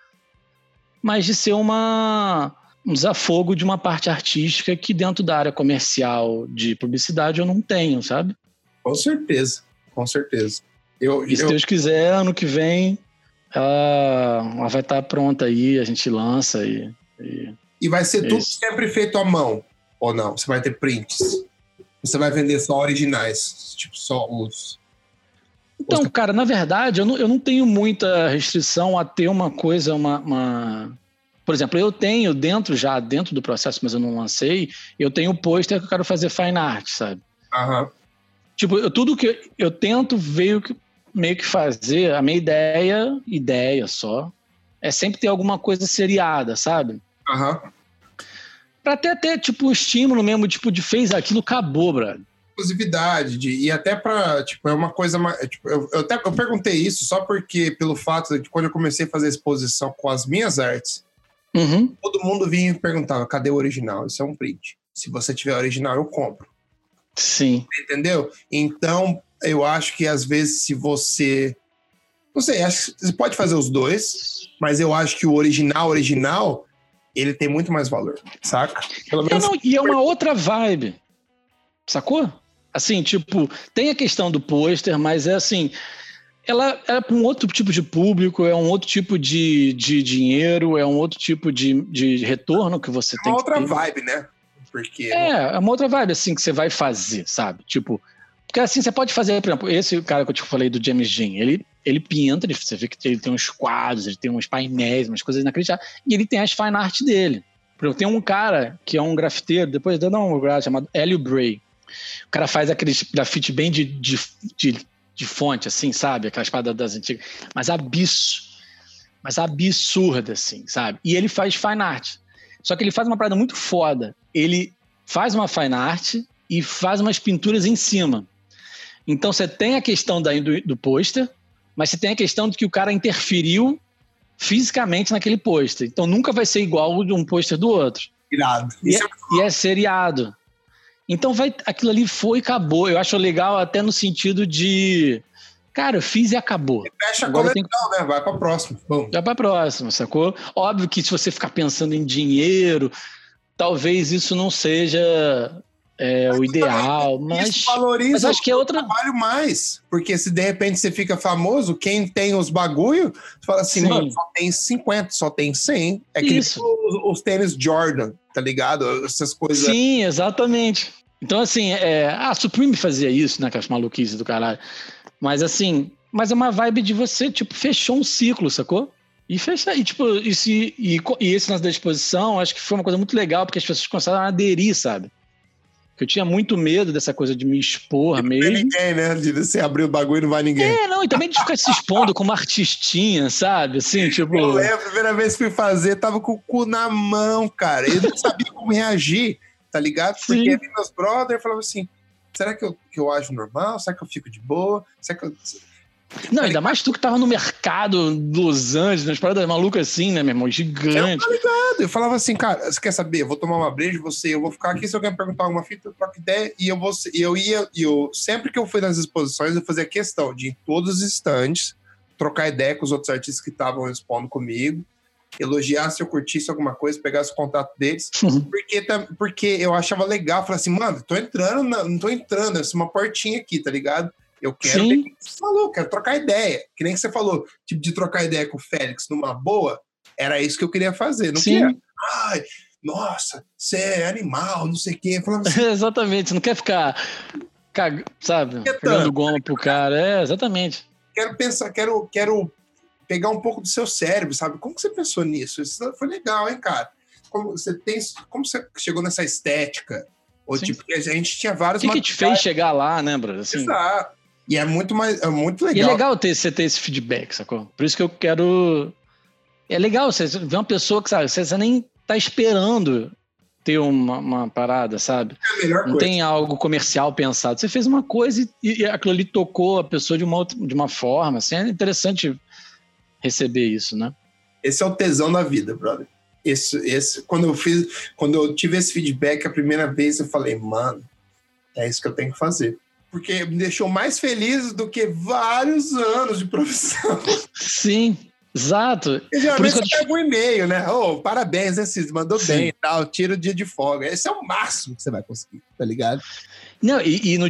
mas de ser uma, um desafogo de uma parte artística que dentro da área comercial de publicidade eu não tenho, sabe? Com certeza, com certeza. Eu, e se eu... Deus quiser, ano que vem ela, ela vai estar pronta aí, a gente lança e. E, e vai ser é tudo isso. sempre feito à mão, ou não? Você vai ter prints? Você vai vender só originais, tipo, só os. Então, os... cara, na verdade, eu não, eu não tenho muita restrição a ter uma coisa, uma, uma... Por exemplo, eu tenho dentro já, dentro do processo, mas eu não lancei, eu tenho o pôster que eu quero fazer fine art, sabe? Aham. Tipo, eu, tudo que eu tento ver meio que fazer, a minha ideia, ideia só, é sempre ter alguma coisa seriada, sabe? Aham. Uhum. Pra até ter, tipo, um estímulo mesmo, tipo, de fez aquilo, acabou, brother. Exclusividade, de, e até pra, tipo, é uma coisa mais. Tipo, eu, eu, até eu perguntei isso só porque, pelo fato de quando eu comecei a fazer exposição com as minhas artes, uhum. todo mundo vinha e perguntava: cadê o original? Isso é um print. Se você tiver original, eu compro. Sim. Entendeu? Então, eu acho que às vezes se você. Não sei, acho que você pode fazer os dois, mas eu acho que o original, original, ele tem muito mais valor, saca? Pelo menos... não, e é uma outra vibe, sacou? Assim, tipo, tem a questão do pôster, mas é assim, ela é para um outro tipo de público, é um outro tipo de, de dinheiro, é um outro tipo de, de retorno que você é tem. É uma outra vibe, né? Porque é, é uma outra vibe assim que você vai fazer, sabe? Tipo, porque assim, você pode fazer, por exemplo, esse cara que eu te falei do James Jean, ele, ele pinta, ele, você vê que ele tem uns quadros, ele tem uns painéis, umas coisas inacreditáveis, e ele tem as fine art dele. Por exemplo, tem um cara que é um grafiteiro, depois dando um grafite chamado Hélio Bray. O cara faz aqueles grafite bem de, de, de, de fonte, assim, sabe? Aquela espada das antigas. Mas absurdo. Mas absurda, assim, sabe? E ele faz fine art. Só que ele faz uma parada muito foda. Ele faz uma fine art e faz umas pinturas em cima. Então você tem a questão da, do, do pôster, mas você tem a questão de que o cara interferiu fisicamente naquele pôster. Então nunca vai ser igual de um pôster do outro. Irado. E é, e é seriado. Então vai, aquilo ali foi e acabou. Eu acho legal até no sentido de. Cara, eu fiz e acabou. E fecha a coleção, que... né? Vai pra próxima. Bom. Vai pra próxima, sacou? Óbvio que se você ficar pensando em dinheiro, talvez isso não seja é mas o ideal, mas, valoriza mas acho que é outra trabalho mais, porque se de repente você fica famoso, quem tem os bagulho, fala assim, Sim. mano, só tem 50, só tem 100, é que os, os, tênis Jordan, tá ligado? Essas coisas. Sim, exatamente. Então assim, é, a Supreme fazia isso, né, com as maluquices do caralho. Mas assim, mas é uma vibe de você, tipo, fechou um ciclo, sacou? E fechar, e tipo, e, se, e, e esse lance da exposição, acho que foi uma coisa muito legal, porque as pessoas começaram a aderir, sabe? Eu tinha muito medo dessa coisa de me expor não mesmo. ninguém, né? De você abrir o bagulho e não vai ninguém. É, não, e também de ficar se expondo como artistinha, sabe? Assim, tipo. Eu lembro, a primeira vez que fui fazer, tava com o cu na mão, cara. Eu não sabia como reagir, tá ligado? Porque meus brothers falavam assim: será que eu, que eu ajo normal? Será que eu fico de boa? Será que eu. Não, ainda mais tu que tava no mercado de Los Angeles, nas paradas malucas assim, né, meu irmão? Gigante. Eu, ligado. eu falava assim, cara, você quer saber? Eu vou tomar uma breja, você, eu vou ficar aqui, se alguém perguntar alguma fita, eu troco ideia, e eu vou. E eu ia, e eu, sempre que eu fui nas exposições, eu fazia questão de, em todos os estantes, trocar ideia com os outros artistas que estavam expondo comigo, elogiar se eu curtisse alguma coisa, pegasse o contato deles, uhum. porque, porque eu achava legal, falar assim, mano, tô entrando, na, não tô entrando, é uma portinha aqui, tá ligado? Eu quero Sim. Ter, você falou, quero trocar ideia. Que nem que você falou, tipo, de trocar ideia com o Félix numa boa, era isso que eu queria fazer. Não Sim. queria, ai, nossa, você é animal, não sei o quê. Assim, [laughs] exatamente, não quer ficar, cag... sabe, pegando goma pro cara. É, exatamente. Quero pensar, quero, quero pegar um pouco do seu cérebro, sabe? Como que você pensou nisso? Isso foi legal, hein, cara? Como você tem, como você chegou nessa estética? Ou Sim. tipo, a gente tinha vários. O que, que te fez chegar lá, né, Bruno? Assim, Exato. E é muito mais, é muito legal. E é legal ter, você ter esse feedback, sacou? Por isso que eu quero. É legal você ver uma pessoa que, sabe, você nem tá esperando ter uma, uma parada, sabe? É Não coisa. tem algo comercial pensado. Você fez uma coisa e, e aquilo ali tocou a pessoa de uma, outra, de uma forma. Assim, é interessante receber isso, né? Esse é o tesão da vida, brother. Esse, esse, quando eu fiz, quando eu tive esse feedback a primeira vez, eu falei, mano, é isso que eu tenho que fazer. Porque me deixou mais feliz do que vários anos de profissão. Sim, exato. E geralmente você pega um e-mail, né? Oh, parabéns, né, Cis? Mandou Sim. bem e tal, tira o dia de folga. Esse é o máximo que você vai conseguir, tá ligado? Não, e, e, no,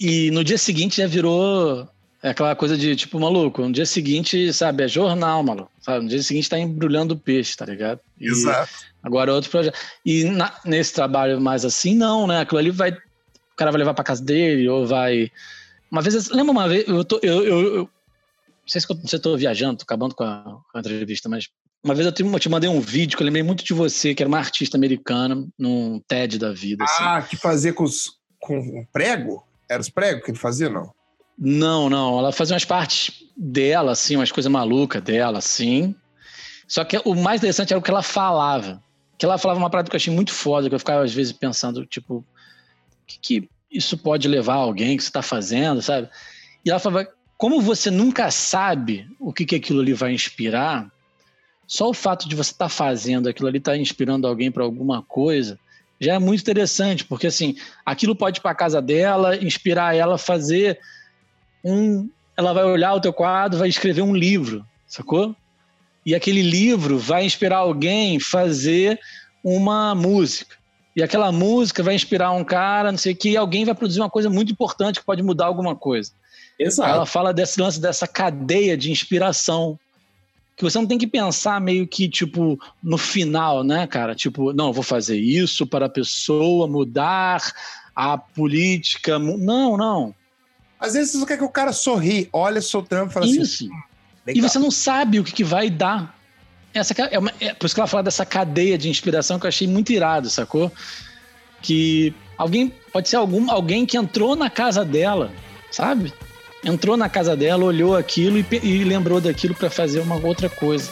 e no dia seguinte já virou é aquela coisa de, tipo, maluco, no dia seguinte, sabe, é jornal, maluco. Sabe? No dia seguinte tá embrulhando o peixe, tá ligado? E Exato. Agora outro projeto. E na, nesse trabalho mais assim, não, né? Aquilo ali vai. O cara vai levar pra casa dele, ou vai. Uma vez, lembra uma vez, eu tô. Eu, eu, eu não sei se eu, tô viajando, tô acabando com a, com a entrevista, mas uma vez eu te, eu te, mandei um vídeo que eu lembrei muito de você, que era uma artista americana, num TED da vida. Assim. Ah, que fazia com, os, com prego? Era os pregos que ele fazia, não? Não, não. Ela fazia umas partes dela, assim, umas coisas malucas dela, assim. Só que o mais interessante era o que ela falava. Que ela falava uma parada que eu achei muito foda, que eu ficava às vezes pensando, tipo, que, que isso pode levar alguém que você está fazendo, sabe? E ela falava, como você nunca sabe o que, que aquilo ali vai inspirar, só o fato de você estar tá fazendo aquilo ali, estar tá inspirando alguém para alguma coisa, já é muito interessante, porque assim, aquilo pode ir para casa dela, inspirar ela a fazer um. Ela vai olhar o teu quadro, vai escrever um livro, sacou? E aquele livro vai inspirar alguém fazer uma música. E aquela música vai inspirar um cara, não sei o que, e alguém vai produzir uma coisa muito importante que pode mudar alguma coisa. Exato. Ela fala desse lance dessa cadeia de inspiração. Que você não tem que pensar meio que, tipo, no final, né, cara? Tipo, não, vou fazer isso para a pessoa mudar a política. Não, não. Às vezes você quer que o cara sorri, olha o seu trampo e fala isso. assim. Isso. E você não sabe o que, que vai dar. Essa é, uma, é por isso que ela fala dessa cadeia de inspiração que eu achei muito irado, sacou? Que alguém pode ser algum, alguém que entrou na casa dela, sabe? Entrou na casa dela, olhou aquilo e, e lembrou daquilo para fazer uma outra coisa.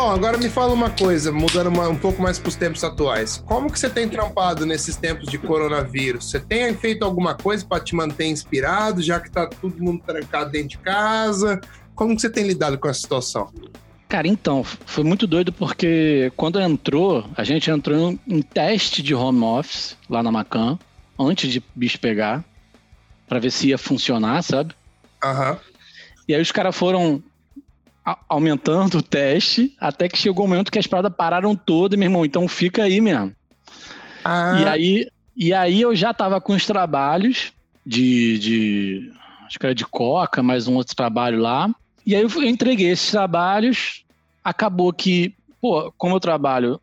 Bom, agora me fala uma coisa, mudando uma, um pouco mais para os tempos atuais. Como que você tem trampado nesses tempos de coronavírus? Você tem feito alguma coisa para te manter inspirado, já que está todo mundo trancado dentro de casa? Como que você tem lidado com essa situação? Cara, então, foi muito doido porque quando entrou, a gente entrou em teste de home office lá na Macan, antes de bicho pegar, para ver se ia funcionar, sabe? Aham. Uhum. E aí os caras foram aumentando o teste, até que chegou o um momento que as paradas pararam todas, meu irmão, então fica aí mesmo. Ah. E, aí, e aí eu já tava com os trabalhos de, de. Acho que era de Coca, mais um outro trabalho lá. E aí eu entreguei esses trabalhos. Acabou que, pô, como eu trabalho,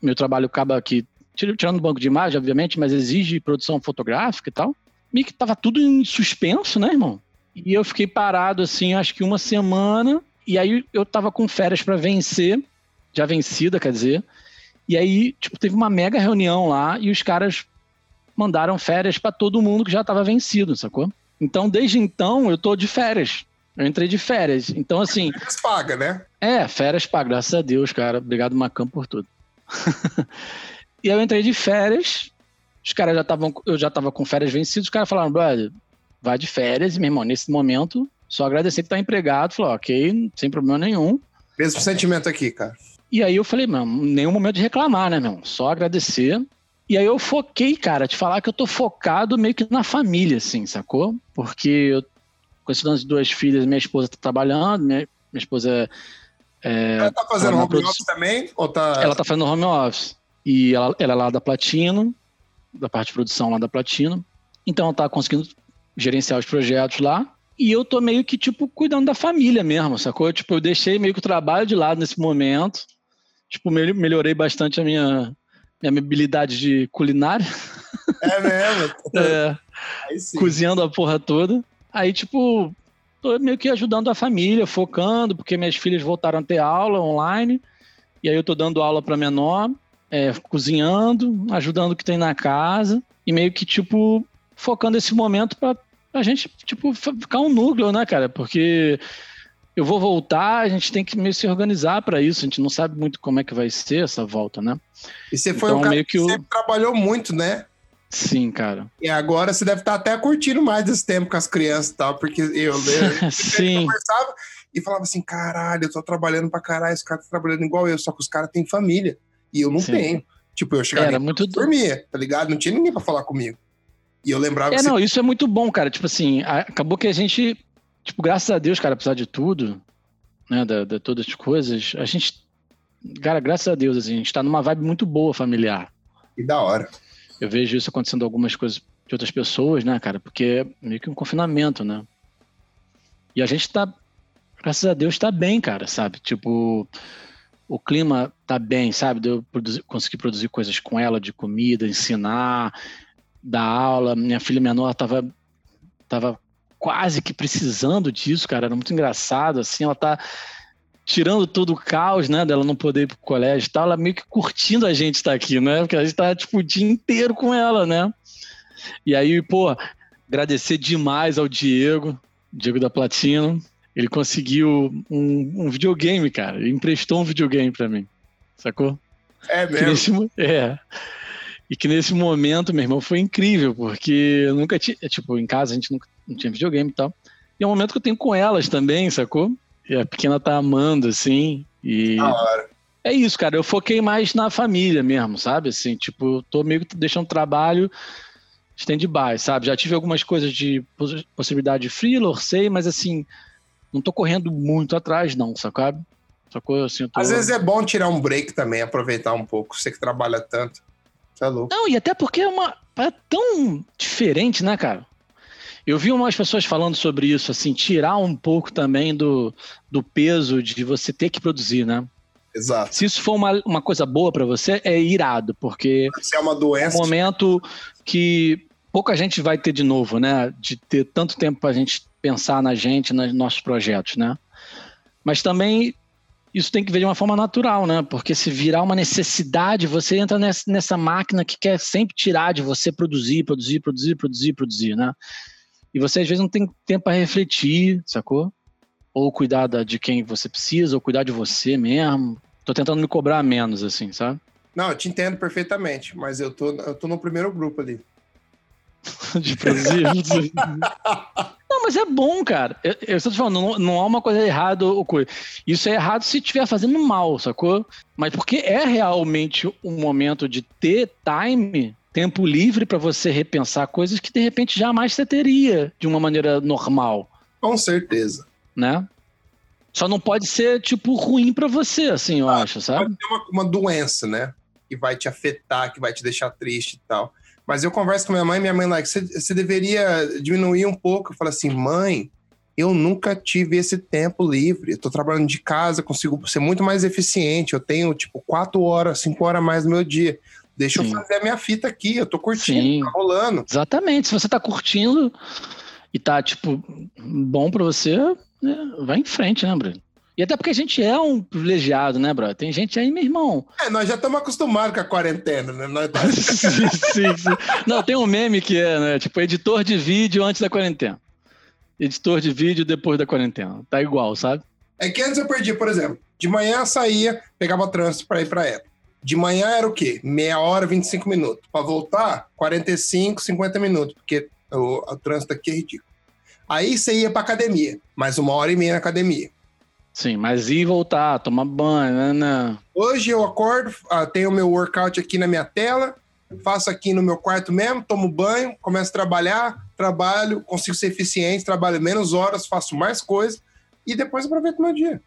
meu trabalho acaba aqui, tirando o banco de imagem, obviamente, mas exige produção fotográfica e tal. Meio que tava tudo em suspenso, né, irmão? E eu fiquei parado, assim, acho que uma semana. E aí eu tava com férias para vencer, já vencida, quer dizer. E aí, tipo, teve uma mega reunião lá e os caras mandaram férias para todo mundo que já tava vencido, sacou? Então, desde então, eu tô de férias. Eu entrei de férias. Então, assim. Férias paga, né? É, férias paga, graças a Deus, cara. Obrigado, Macam, por tudo. [laughs] e aí eu entrei de férias. Os caras já estavam. Eu já tava com férias vencidas. Os caras falaram, brother, vai de férias e, meu irmão, nesse momento, só agradecer que tá empregado. Falou, ok, sem problema nenhum. Mesmo sentimento aqui, cara. E aí eu falei, mano, nenhum momento de reclamar, né, meu? Só agradecer. E aí eu foquei, cara, te falar que eu tô focado meio que na família, assim, sacou? Porque eu, com esse lance de duas filhas, minha esposa tá trabalhando, minha, minha esposa é, Ela tá fazendo home produção. office também? Ou tá... Ela tá fazendo home office. E ela, ela é lá da Platino, da parte de produção lá da Platino. Então ela tá conseguindo gerenciar os projetos lá. E eu tô meio que, tipo, cuidando da família mesmo, sacou? Tipo, eu deixei meio que o trabalho de lado nesse momento. Tipo, melhorei bastante a minha, minha habilidade de culinária. É mesmo? [laughs] é, cozinhando a porra toda. Aí, tipo, tô meio que ajudando a família, focando, porque minhas filhas voltaram a ter aula online. E aí eu tô dando aula para menor, é, cozinhando, ajudando o que tem na casa. E meio que, tipo, focando esse momento para a gente, tipo, ficar um núcleo, né, cara? Porque eu vou voltar, a gente tem que meio se organizar para isso. A gente não sabe muito como é que vai ser essa volta, né? E você foi então, um cara meio que, que sempre trabalhou muito, né? Sim, cara. E agora você deve estar até curtindo mais esse tempo com as crianças e tal, porque eu, eu, [laughs] Sim. conversava e falava assim: caralho, eu tô trabalhando pra caralho, esse cara tá trabalhando igual eu, só que os caras têm família. E eu não Sim. tenho. Tipo, eu chegava Era muito dormia, tá ligado? Não tinha ninguém pra falar comigo. E eu lembrava. É, assim, não, isso é muito bom, cara. Tipo assim, acabou que a gente, tipo, graças a Deus, cara, apesar de tudo, né, da, da todas as coisas, a gente, cara, graças a Deus, assim, a gente tá numa vibe muito boa familiar. Que da hora. Eu vejo isso acontecendo algumas coisas de outras pessoas, né, cara? Porque é meio que um confinamento, né? E a gente tá, graças a Deus, tá bem, cara, sabe? Tipo, o clima tá bem, sabe? De eu produzir, conseguir produzir coisas com ela, de comida, ensinar, dar aula. Minha filha menor tava, tava quase que precisando disso, cara. Era muito engraçado, assim. Ela tá tirando todo o caos, né, dela não poder ir pro colégio e tal, ela meio que curtindo a gente estar tá aqui, né? Porque a gente tá, tipo, o dia inteiro com ela, né? E aí, pô, agradecer demais ao Diego, Diego da Platino. Ele conseguiu um, um videogame, cara. Ele emprestou um videogame para mim. Sacou? É mesmo? Nesse, é. E que nesse momento, meu irmão, foi incrível, porque eu nunca tinha. Tipo, em casa a gente nunca, não tinha videogame e tal. E é um momento que eu tenho com elas também, sacou? E a pequena tá amando, assim. E. É isso, cara. Eu foquei mais na família mesmo, sabe? Assim, tipo, tô meio que deixando trabalho stand-by, sabe? Já tive algumas coisas de possibilidade de freela, sei, mas assim, não tô correndo muito atrás, não, sabe? Sacou? Assim, tô... Às vezes é bom tirar um break também, aproveitar um pouco. Você que trabalha tanto. Tá louco. Não, e até porque é uma. É tão diferente, né, cara? Eu vi umas pessoas falando sobre isso, assim, tirar um pouco também do, do peso de você ter que produzir, né? Exato. Se isso for uma, uma coisa boa para você, é irado, porque Se é uma doença. É um momento que pouca gente vai ter de novo, né? De ter tanto tempo para a gente pensar na gente, nos nossos projetos, né? Mas também isso tem que ver de uma forma natural, né? Porque se virar uma necessidade, você entra nessa, máquina que quer sempre tirar de você produzir, produzir, produzir, produzir, produzir, né? E você às vezes não tem tempo para refletir, sacou? Ou cuidar de quem você precisa, ou cuidar de você mesmo. Tô tentando me cobrar menos, assim, sabe? Não, eu te entendo perfeitamente, mas eu tô, eu tô no primeiro grupo ali. [laughs] de produzir. [laughs] não, mas é bom, cara. Eu, eu estou te falando, não, não há uma coisa errada ou coisa. Isso é errado se estiver fazendo mal, sacou? Mas porque é realmente um momento de ter time tempo livre para você repensar coisas que de repente jamais você teria de uma maneira normal. Com certeza. Né? Só não pode ser, tipo, ruim para você, assim, eu ah, acho, sabe? Pode ter uma, uma, doença, né? Que vai te afetar, que vai te deixar triste e tal. Mas eu converso com minha mãe, minha mãe, like, você, deveria diminuir um pouco. Eu falo assim, mãe, eu nunca tive esse tempo livre. Eu tô trabalhando de casa, consigo ser muito mais eficiente. Eu tenho, tipo, quatro horas, cinco horas a mais no meu dia. Deixa Sim. eu fazer a minha fita aqui, eu tô curtindo, Sim. tá rolando. Exatamente. Se você tá curtindo e tá, tipo, bom pra você, né, vai em frente, né, Bruno? E até porque a gente é um privilegiado, né, bro? Tem gente aí, meu irmão. É, nós já estamos acostumados com a quarentena, né? Nós [laughs] tá... sim, sim, sim. Não, tem um meme que é, né? Tipo, editor de vídeo antes da quarentena. Editor de vídeo depois da quarentena. Tá igual, sabe? É que antes eu perdi, por exemplo, de manhã eu saía, pegava trânsito para ir para Apple. De manhã era o quê? Meia hora, 25 minutos. Para voltar, 45, 50 minutos, porque o, o trânsito aqui é ridículo. Aí você ia para academia, mais uma hora e meia na academia. Sim, mas ir voltar, tomar banho, né, né? Hoje eu acordo, ah, tenho meu workout aqui na minha tela, faço aqui no meu quarto mesmo, tomo banho, começo a trabalhar, trabalho, consigo ser eficiente, trabalho menos horas, faço mais coisas e depois aproveito meu dia.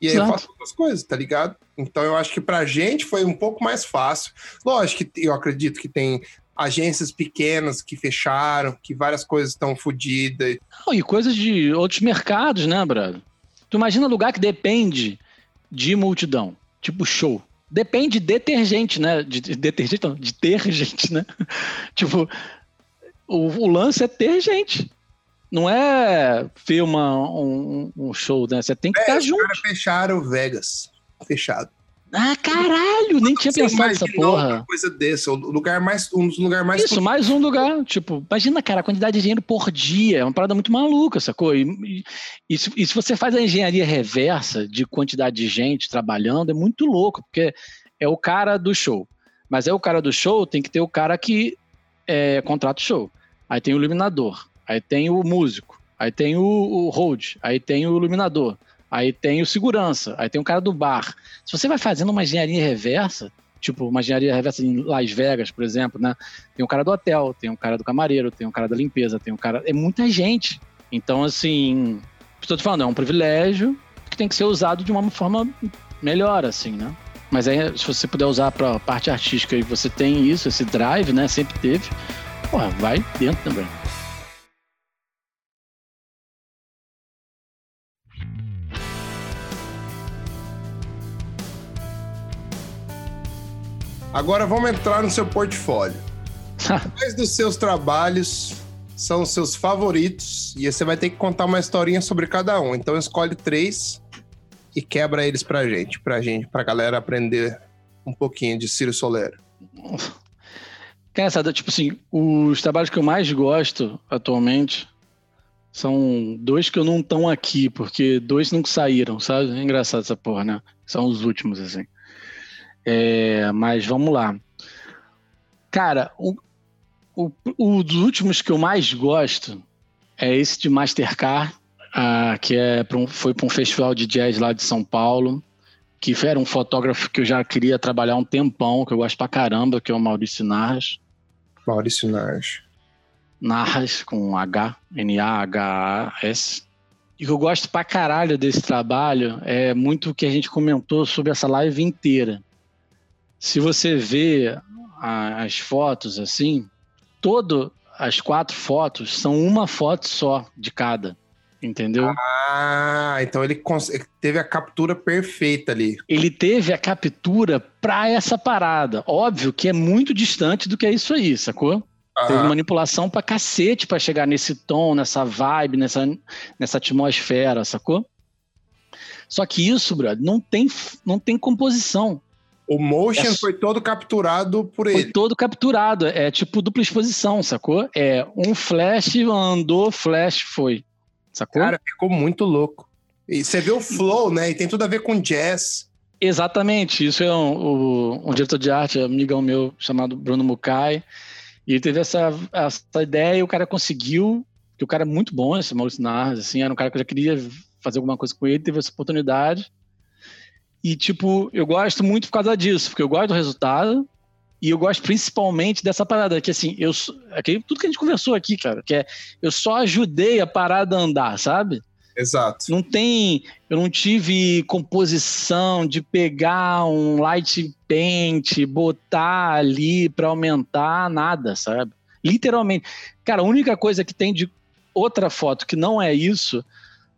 E aí Exato. eu faço outras coisas, tá ligado? Então eu acho que pra gente foi um pouco mais fácil. Lógico que eu acredito que tem agências pequenas que fecharam, que várias coisas estão fodidas. e coisas de outros mercados, né, Brado? Tu imagina lugar que depende de multidão, tipo show. Depende de detergente, né? De, de detergente, não, de ter gente, né? [laughs] tipo, o, o lance é ter gente. Não é filma um, um show, né? Você tem que é, estar junto. Os fecharam Vegas. Fechado. Ah, caralho, nem tinha pensado nessa porra. Uma coisa desse, o lugar mais, um dos lugares mais. Isso, mais um lugar. Tipo, imagina, cara, a quantidade de dinheiro por dia. É uma parada muito maluca, sacou? E, e, e, se, e se você faz a engenharia reversa de quantidade de gente trabalhando, é muito louco, porque é o cara do show. Mas é o cara do show, tem que ter o cara que é, contrata o show. Aí tem o iluminador, aí tem o músico, aí tem o, o hold, aí tem o iluminador, aí tem o segurança, aí tem o cara do bar. Se você vai fazendo uma engenharia reversa, tipo uma engenharia reversa em Las Vegas, por exemplo, né? Tem o cara do hotel, tem o cara do camareiro, tem o cara da limpeza, tem o cara. É muita gente. Então, assim, estou te falando, é um privilégio que tem que ser usado de uma forma melhor, assim, né? Mas aí, se você puder usar para parte artística e você tem isso, esse drive, né? Sempre teve, porra, vai dentro também. Agora vamos entrar no seu portfólio. Quais dos seus trabalhos são os seus favoritos? E você vai ter que contar uma historinha sobre cada um. Então escolhe três e quebra eles pra gente, pra gente, pra galera aprender um pouquinho de Ciro Soler. Engraçado, tipo assim, os trabalhos que eu mais gosto atualmente são dois que eu não estão aqui, porque dois nunca saíram, sabe? É engraçado essa porra, né? São os últimos, assim. É, mas vamos lá. Cara, o, o, o, dos últimos que eu mais gosto é esse de Mastercard, ah, que é pra um, foi para um festival de jazz lá de São Paulo, que era um fotógrafo que eu já queria trabalhar um tempão, que eu gosto pra caramba, que é o Maurício Narras. Maurício Narras. Narras com H, N-A-H-A-S. E que eu gosto pra caralho desse trabalho é muito o que a gente comentou sobre essa live inteira. Se você vê a, as fotos assim, todo as quatro fotos são uma foto só de cada. Entendeu? Ah, então ele teve a captura perfeita ali. Ele teve a captura pra essa parada. Óbvio que é muito distante do que é isso aí, sacou? Uhum. Teve manipulação pra cacete pra chegar nesse tom, nessa vibe, nessa, nessa atmosfera, sacou? Só que isso, brother, não tem, não tem composição. O motion é, foi todo capturado por ele. Foi todo capturado. É tipo dupla exposição, sacou? É um flash andou, flash foi. Sacou? Cara, ficou muito louco. E você vê o flow, né? E tem tudo a ver com jazz. Exatamente. Isso é um, um, um diretor de arte, amigão meu, chamado Bruno Mukai. E ele teve essa, essa ideia e o cara conseguiu, que o cara é muito bom, esse Maurício Narras, assim, era um cara que eu já queria fazer alguma coisa com ele, teve essa oportunidade. E, tipo, eu gosto muito por causa disso, porque eu gosto do resultado, e eu gosto principalmente dessa parada, que assim, eu aqui, tudo que a gente conversou aqui, cara, que é eu só ajudei a parada a andar, sabe? Exato. Não tem, eu não tive composição de pegar um light paint, botar ali para aumentar nada, sabe? Literalmente. Cara, a única coisa que tem de outra foto que não é isso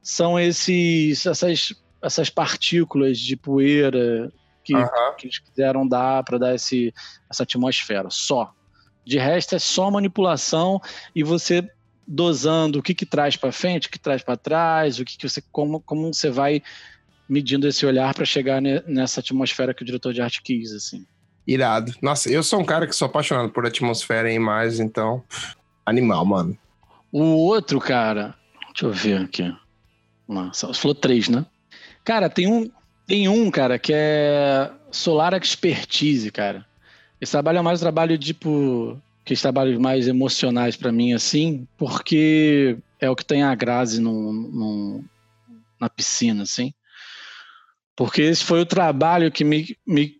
são esses essas essas partículas de poeira que, uhum. que eles quiseram dar para dar esse, essa atmosfera, só. De resto é só manipulação e você dosando o que, que traz para frente, o que traz para trás, o que, que você como, como você vai medindo esse olhar para chegar ne, nessa atmosfera que o diretor de arte quis, assim. Irado. Nossa, eu sou um cara que sou apaixonado por atmosfera e imagens, então animal, mano. O outro, cara, deixa eu ver aqui. Nossa, você falou três, né? Cara, tem um, tem um, cara, que é Solar Expertise, cara. Esse trabalho é mais um trabalho, tipo, que trabalhos mais emocionais para mim, assim, porque é o que tem a Grazi no, no, na piscina, assim. Porque esse foi o trabalho que me, me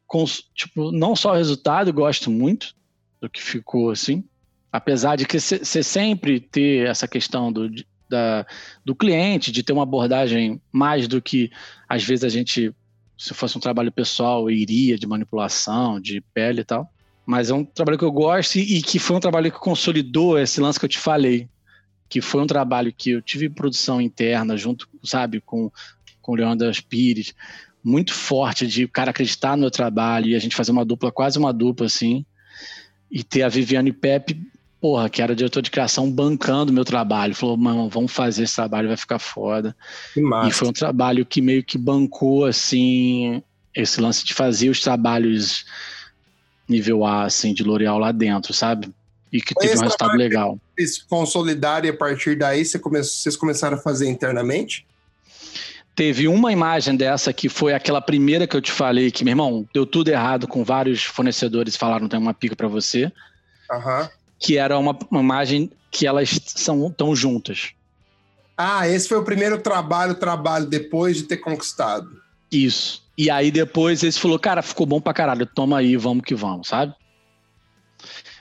tipo, não só o resultado, gosto muito do que ficou, assim. Apesar de que você sempre ter essa questão do, da, do cliente, de ter uma abordagem mais do que às vezes a gente, se fosse um trabalho pessoal, iria de manipulação, de pele e tal. Mas é um trabalho que eu gosto e, e que foi um trabalho que consolidou esse lance que eu te falei, que foi um trabalho que eu tive produção interna junto, sabe, com, com o Leandro Pires, muito forte de o cara acreditar no meu trabalho e a gente fazer uma dupla, quase uma dupla assim, e ter a Viviane Pepe porra, que era diretor de criação, bancando meu trabalho. Falou, mano, vamos fazer esse trabalho, vai ficar foda. E foi um trabalho que meio que bancou, assim, esse lance de fazer os trabalhos nível A, assim, de L'Oréal lá dentro, sabe? E que teve um resultado legal. Eles consolidaram e a partir daí vocês começaram a fazer internamente? Teve uma imagem dessa que foi aquela primeira que eu te falei, que, meu irmão, deu tudo errado com vários fornecedores falaram tem uma pica para você. Uhum. Que era uma, uma imagem que elas são tão juntas. Ah, esse foi o primeiro trabalho, trabalho depois de ter conquistado. Isso. E aí depois eles falou, cara, ficou bom pra caralho, toma aí, vamos que vamos, sabe?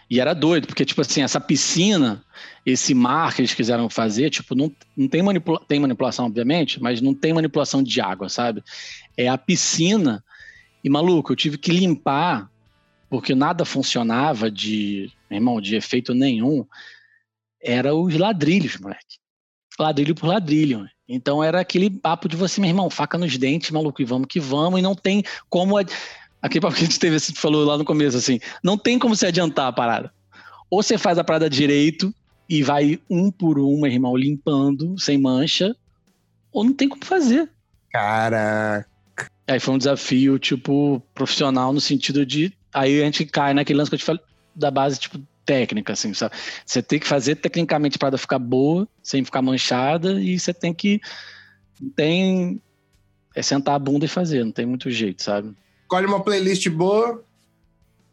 E era doido, porque, tipo assim, essa piscina, esse mar que eles quiseram fazer, tipo, não, não tem, manipula tem manipulação, obviamente, mas não tem manipulação de água, sabe? É a piscina. E, maluco, eu tive que limpar, porque nada funcionava de, irmão, de efeito nenhum. Era os ladrilhos, moleque. Ladrilho por ladrilho. Então era aquele papo de você, meu irmão, faca nos dentes, maluco, e vamos que vamos, e não tem como. Aquele papo que a gente teve, você falou lá no começo, assim, não tem como se adiantar a parada. Ou você faz a parada direito e vai um por um, meu irmão, limpando, sem mancha, ou não tem como fazer. Caraca. Aí foi um desafio, tipo, profissional, no sentido de. Aí a gente cai naquele lance que eu te falei da base, tipo, técnica, assim, sabe? Você tem que fazer tecnicamente para ficar boa, sem ficar manchada, e você tem que. Tem. É sentar a bunda e fazer, não tem muito jeito, sabe? Escolhe uma playlist boa.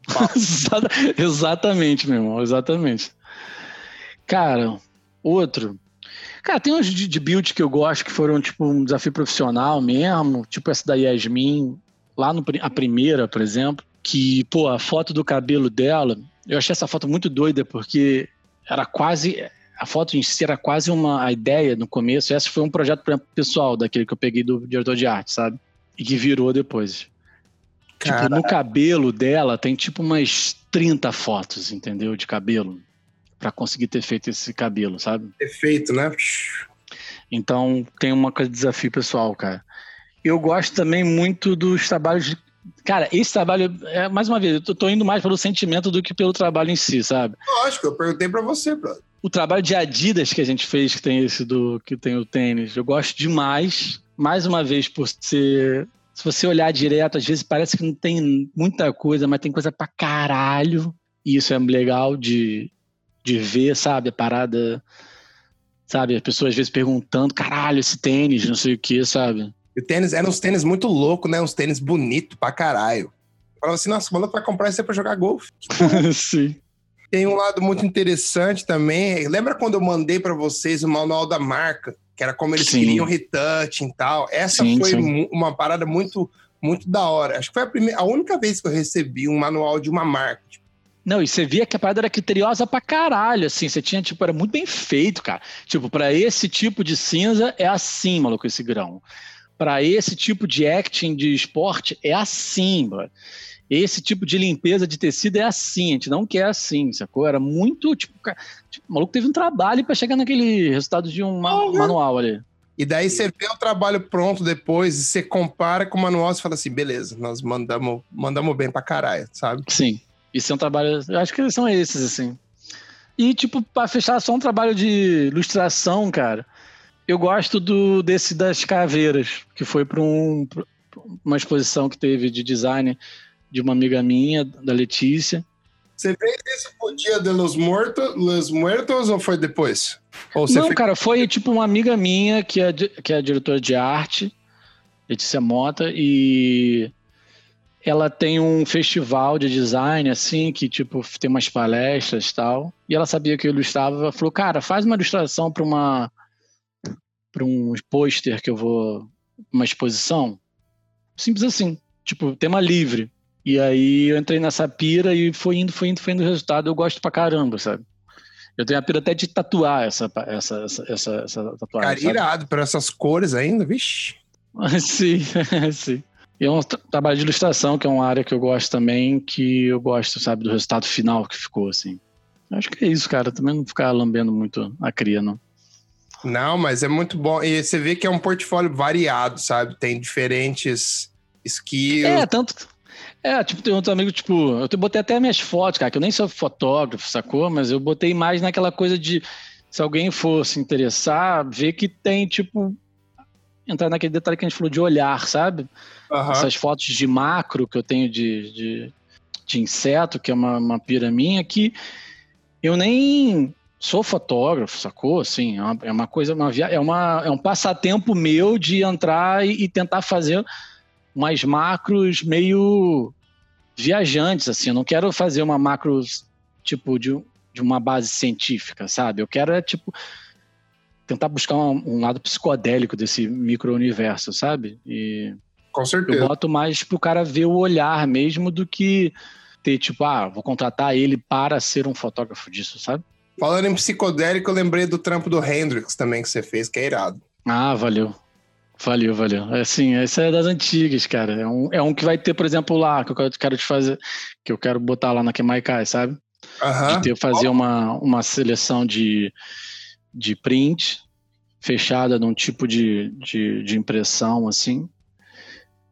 [laughs] exatamente, meu irmão, exatamente. Cara, outro. Cara, tem uns de, de build que eu gosto que foram tipo um desafio profissional mesmo, tipo essa da Yasmin, lá no a primeira, por exemplo, que, pô, a foto do cabelo dela, eu achei essa foto muito doida porque era quase a foto em si era quase uma ideia no começo. Essa foi um projeto pessoal daquele que eu peguei do diretor de arte, sabe? E que virou depois. Tipo, no cabelo dela tem tipo umas 30 fotos, entendeu? De cabelo. para conseguir ter feito esse cabelo, sabe? Perfeito, né? Então tem uma coisa de desafio pessoal, cara. Eu gosto também muito dos trabalhos de Cara, esse trabalho, é, mais uma vez, eu tô indo mais pelo sentimento do que pelo trabalho em si, sabe? Lógico, eu perguntei para você, brother. O trabalho de Adidas que a gente fez, que tem esse do que tem o tênis, eu gosto demais. Mais uma vez, por ser. Se você olhar direto, às vezes parece que não tem muita coisa, mas tem coisa pra caralho. E isso é legal de, de ver, sabe? A parada. Sabe? As pessoas às vezes perguntando, caralho, esse tênis, não sei o que, sabe? E o tênis, eram uns tênis muito loucos, né? Uns tênis bonitos pra caralho. Falava assim, nossa, maluco vai comprar isso aí pra jogar golfe. [laughs] Sim. Tem um lado muito interessante também. Lembra quando eu mandei para vocês o manual da marca? Que era como eles sim. queriam retouch e tal. Essa sim, foi sim. uma parada muito, muito da hora. Acho que foi a, primeira, a única vez que eu recebi um manual de uma marca. Tipo. Não, e você via que a parada era criteriosa pra caralho, assim. Você tinha, tipo, era muito bem feito, cara. Tipo, para esse tipo de cinza é assim, maluco, esse grão para esse tipo de acting de esporte é assim, mano. Esse tipo de limpeza de tecido é assim, a gente não quer assim, sacou? Era muito, tipo, tipo o maluco teve um trabalho para chegar naquele resultado de um ma manual ali. E daí você vê o trabalho pronto depois e você compara com o manual e fala assim, beleza, nós mandamos, mandamos bem pra caralho, sabe? Sim. Isso é um trabalho, eu acho que são esses, assim. E, tipo, para fechar, só um trabalho de ilustração, cara. Eu gosto do desse das caveiras, que foi para um, uma exposição que teve de design de uma amiga minha, da Letícia. Você fez isso pro Dia de los Muertos, los Muertos ou foi depois? Ou Não, fez... cara, foi tipo uma amiga minha que é, que é diretora de arte, Letícia Mota, e ela tem um festival de design, assim, que, tipo, tem umas palestras e tal. E ela sabia que eu ilustrava. Ela falou, cara, faz uma ilustração para uma para um pôster que eu vou uma exposição. Simples assim, tipo, tema livre. E aí eu entrei nessa pira e foi indo, foi indo, foi indo o resultado. Eu gosto pra caramba, sabe? Eu tenho a pira até de tatuar essa, essa, essa, essa, essa tatuagem. Cara, irado, por essas cores ainda, vixi. [laughs] sim, [laughs] sim. E é um trabalho de ilustração, que é uma área que eu gosto também, que eu gosto, sabe, do resultado final que ficou, assim. Acho que é isso, cara. Também não ficar lambendo muito a cria, não. Não, mas é muito bom. E você vê que é um portfólio variado, sabe? Tem diferentes skills. É, tanto. É, tipo, tem outros amigos, tipo, eu botei até minhas fotos, cara, que eu nem sou fotógrafo, sacou? Mas eu botei mais naquela coisa de se alguém for se interessar, ver que tem, tipo, entrar naquele detalhe que a gente falou de olhar, sabe? Aham. Essas fotos de macro que eu tenho de, de, de inseto, que é uma, uma pira minha, que eu nem sou fotógrafo, sacou? Assim, é uma, é uma coisa, uma, via- é, uma, é um passatempo meu de entrar e, e tentar fazer umas macros meio viajantes, assim. Eu não quero fazer uma macro, tipo, de, de uma base científica, sabe? Eu quero, é, tipo, tentar buscar um, um lado psicodélico desse micro-universo, sabe? E Com eu certeza. boto mais pro cara ver o olhar mesmo do que ter, tipo, ah, vou contratar ele para ser um fotógrafo disso, sabe? Falando em psicodélico, eu lembrei do trampo do Hendrix também que você fez, que é irado. Ah, valeu. Valeu, valeu. É Assim, essa é das antigas, cara. É um, é um que vai ter, por exemplo, lá, que eu quero- te fazer, que eu quero botar lá na Kemaikai, sabe? Aham. De ter, fazer uma, uma seleção de, de print fechada num tipo de, de, de impressão, assim,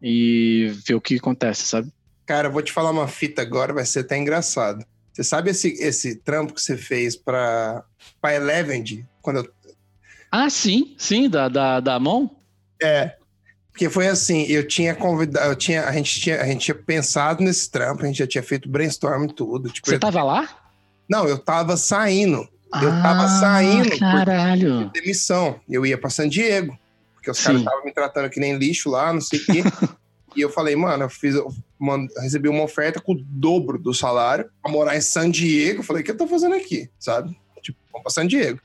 e ver o que acontece, sabe? Cara, eu vou te falar uma fita agora, vai ser até engraçado. Você sabe esse, esse trampo que você fez pra, pra Eleven? Quando eu, Ah, sim, sim, da, da, da mão? é. Porque foi assim, eu tinha convidado, eu tinha, a, gente tinha, a gente tinha pensado nesse trampo, a gente já tinha feito brainstorm e tudo. Tipo, Você eu- tava lá? Não, eu tava saindo, Eu tava saindo Caralho. demissão. Eu ia pra San Diego, porque os Sim. caras estavam me tratando que nem lixo lá, não sei o quê. [laughs] e eu falei, mano, eu fiz, recebi uma oferta com o dobro do salário pra morar em San Diego. Falei, o que eu tô fazendo aqui? Sabe? Tipo, vamos pra San Diego.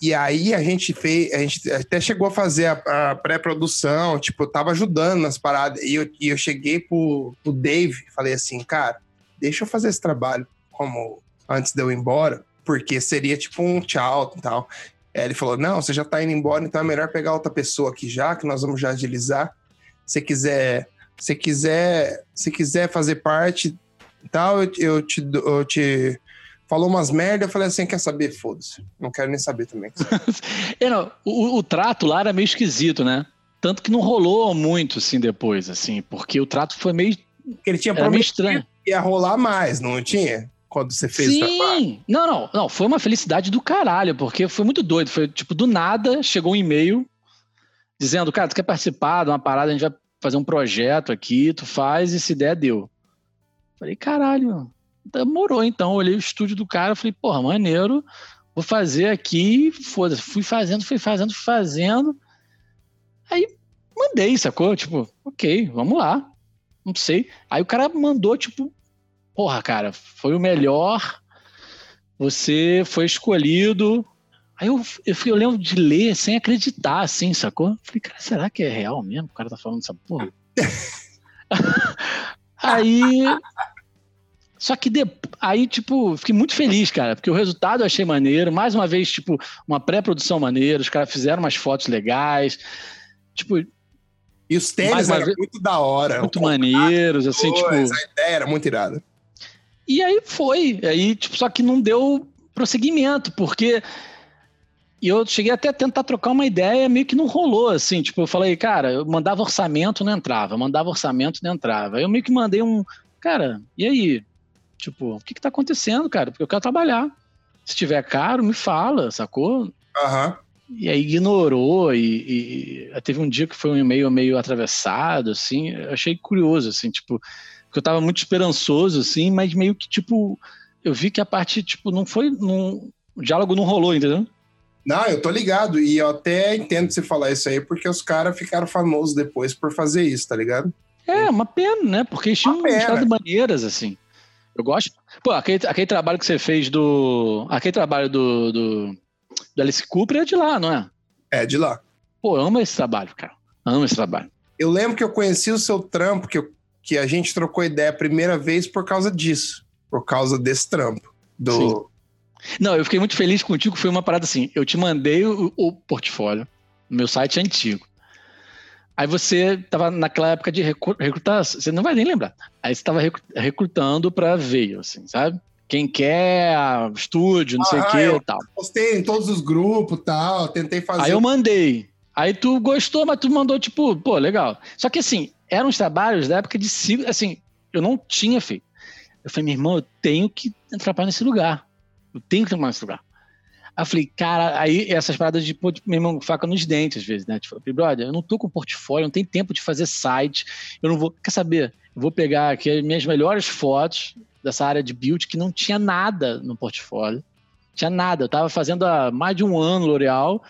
E aí a gente fez, a gente até chegou a fazer a, a pré-produção, tipo, eu tava ajudando nas paradas. E eu, e eu cheguei pro, pro Dave falei assim, cara, deixa eu fazer esse trabalho como antes de eu ir embora, porque seria tipo um tchau e tal. Aí ele falou: Não, você já tá indo embora, então é melhor pegar outra pessoa aqui já, que nós vamos já agilizar. Se quiser, se quiser, se quiser fazer parte tal, eu, eu te, eu te falou umas merda, eu falei assim, quer saber? Foda-se. Não quero nem saber também. [laughs] É, não, o, o trato lá era meio esquisito, né? Tanto que não rolou muito, assim, depois, assim, porque o trato foi meio, ele tinha estranho. que ia rolar mais, não tinha? Quando você fez o trabalho. Sim! Não, não, não, foi uma felicidade do caralho, porque foi muito doido. Foi, tipo, do nada, chegou um e-mail dizendo, cara, tu quer participar de uma parada, a gente vai fazer um projeto aqui, tu faz e se der, deu. Falei, caralho, demorou então. Olhei o estúdio do cara, falei, porra, maneiro, vou fazer aqui, foda-se. Fui fazendo, fui fazendo, fui fazendo. Aí mandei, sacou? Tipo, ok, vamos lá. Não sei. Aí o cara mandou, tipo, porra, cara, foi o melhor. Você foi escolhido. Aí eu, eu, fui- eu lembro de ler sem acreditar, assim, sacou? Falei, cara, será que é real mesmo? O cara tá falando essa porra. [laughs] aí. Só que de, aí, tipo, fiquei muito feliz, cara, porque o resultado eu achei maneiro. Mais uma vez, tipo, uma pré-produção maneira, os caras fizeram umas fotos legais. Tipo, E os tênis eram vez- muito da hora. muito maneiros, assim, tipo. Pois, A ideia era muito irada. E aí foi. Aí, tipo, só que não deu prosseguimento, porque e eu cheguei até a tentar trocar uma ideia, meio que não rolou, assim. Tipo, eu falei, cara, eu mandava orçamento, não entrava. Mandava orçamento, não entrava. Aí eu meio que mandei um, cara, e aí? Tipo, o que que tá acontecendo, cara? Porque eu quero trabalhar. Se tiver caro, me fala, sacou? Aham. E aí ignorou e, e teve um dia que foi um e-mail meio atravessado, assim, eu achei curioso, assim, tipo, porque eu tava muito esperançoso, assim, mas meio que, tipo, eu vi que a parte, tipo, não foi, não, o diálogo não rolou, entendeu? Não, eu tô ligado. E eu até entendo você falar isso aí, porque os caras ficaram famosos depois por fazer isso, tá ligado? É, uma pena, né, porque eles tinham mostrado maneiras, assim. Eu gosto. Pô, aquele, aquele trabalho que você fez do. Aquele trabalho do, do, do Alice Cooper é de lá, não é? É, de lá. Pô, eu amo esse trabalho, cara. Amo esse trabalho. Eu lembro que eu conheci o seu trampo, que, eu- que a gente trocou ideia a primeira vez por causa disso. Por causa desse trampo. Do... Sim. Não, eu fiquei muito feliz contigo. Foi uma parada assim. Eu te mandei o, o portfólio. Meu site é antigo. Aí você tava naquela época de recru- recrutar. Você não vai nem lembrar. Aí você tava recru- recrutando pra veio, assim, sabe? Quem quer, ah, estúdio, não sei o Ah, que e tal. Postei em todos os grupos e tal, tentei fazer. Aí eu mandei. Aí tu gostou, mas tu mandou tipo, pô, legal. Só que assim, eram os trabalhos da época de assim, eu não tinha feito. Eu falei, meu irmão, eu tenho que trabalhar nesse lugar. Eu tenho que lugar. Aí eu falei, cara, aí essas paradas de, pô, mesmo faca nos dentes, às vezes, né? Tipo, brother, eu não tô com portfólio, não tem tempo de fazer site, eu não vou. Quer saber? Eu vou pegar aqui as minhas melhores fotos dessa área de build que não tinha nada no portfólio. Tinha nada. Eu tava fazendo há mais de um ano L'Oreal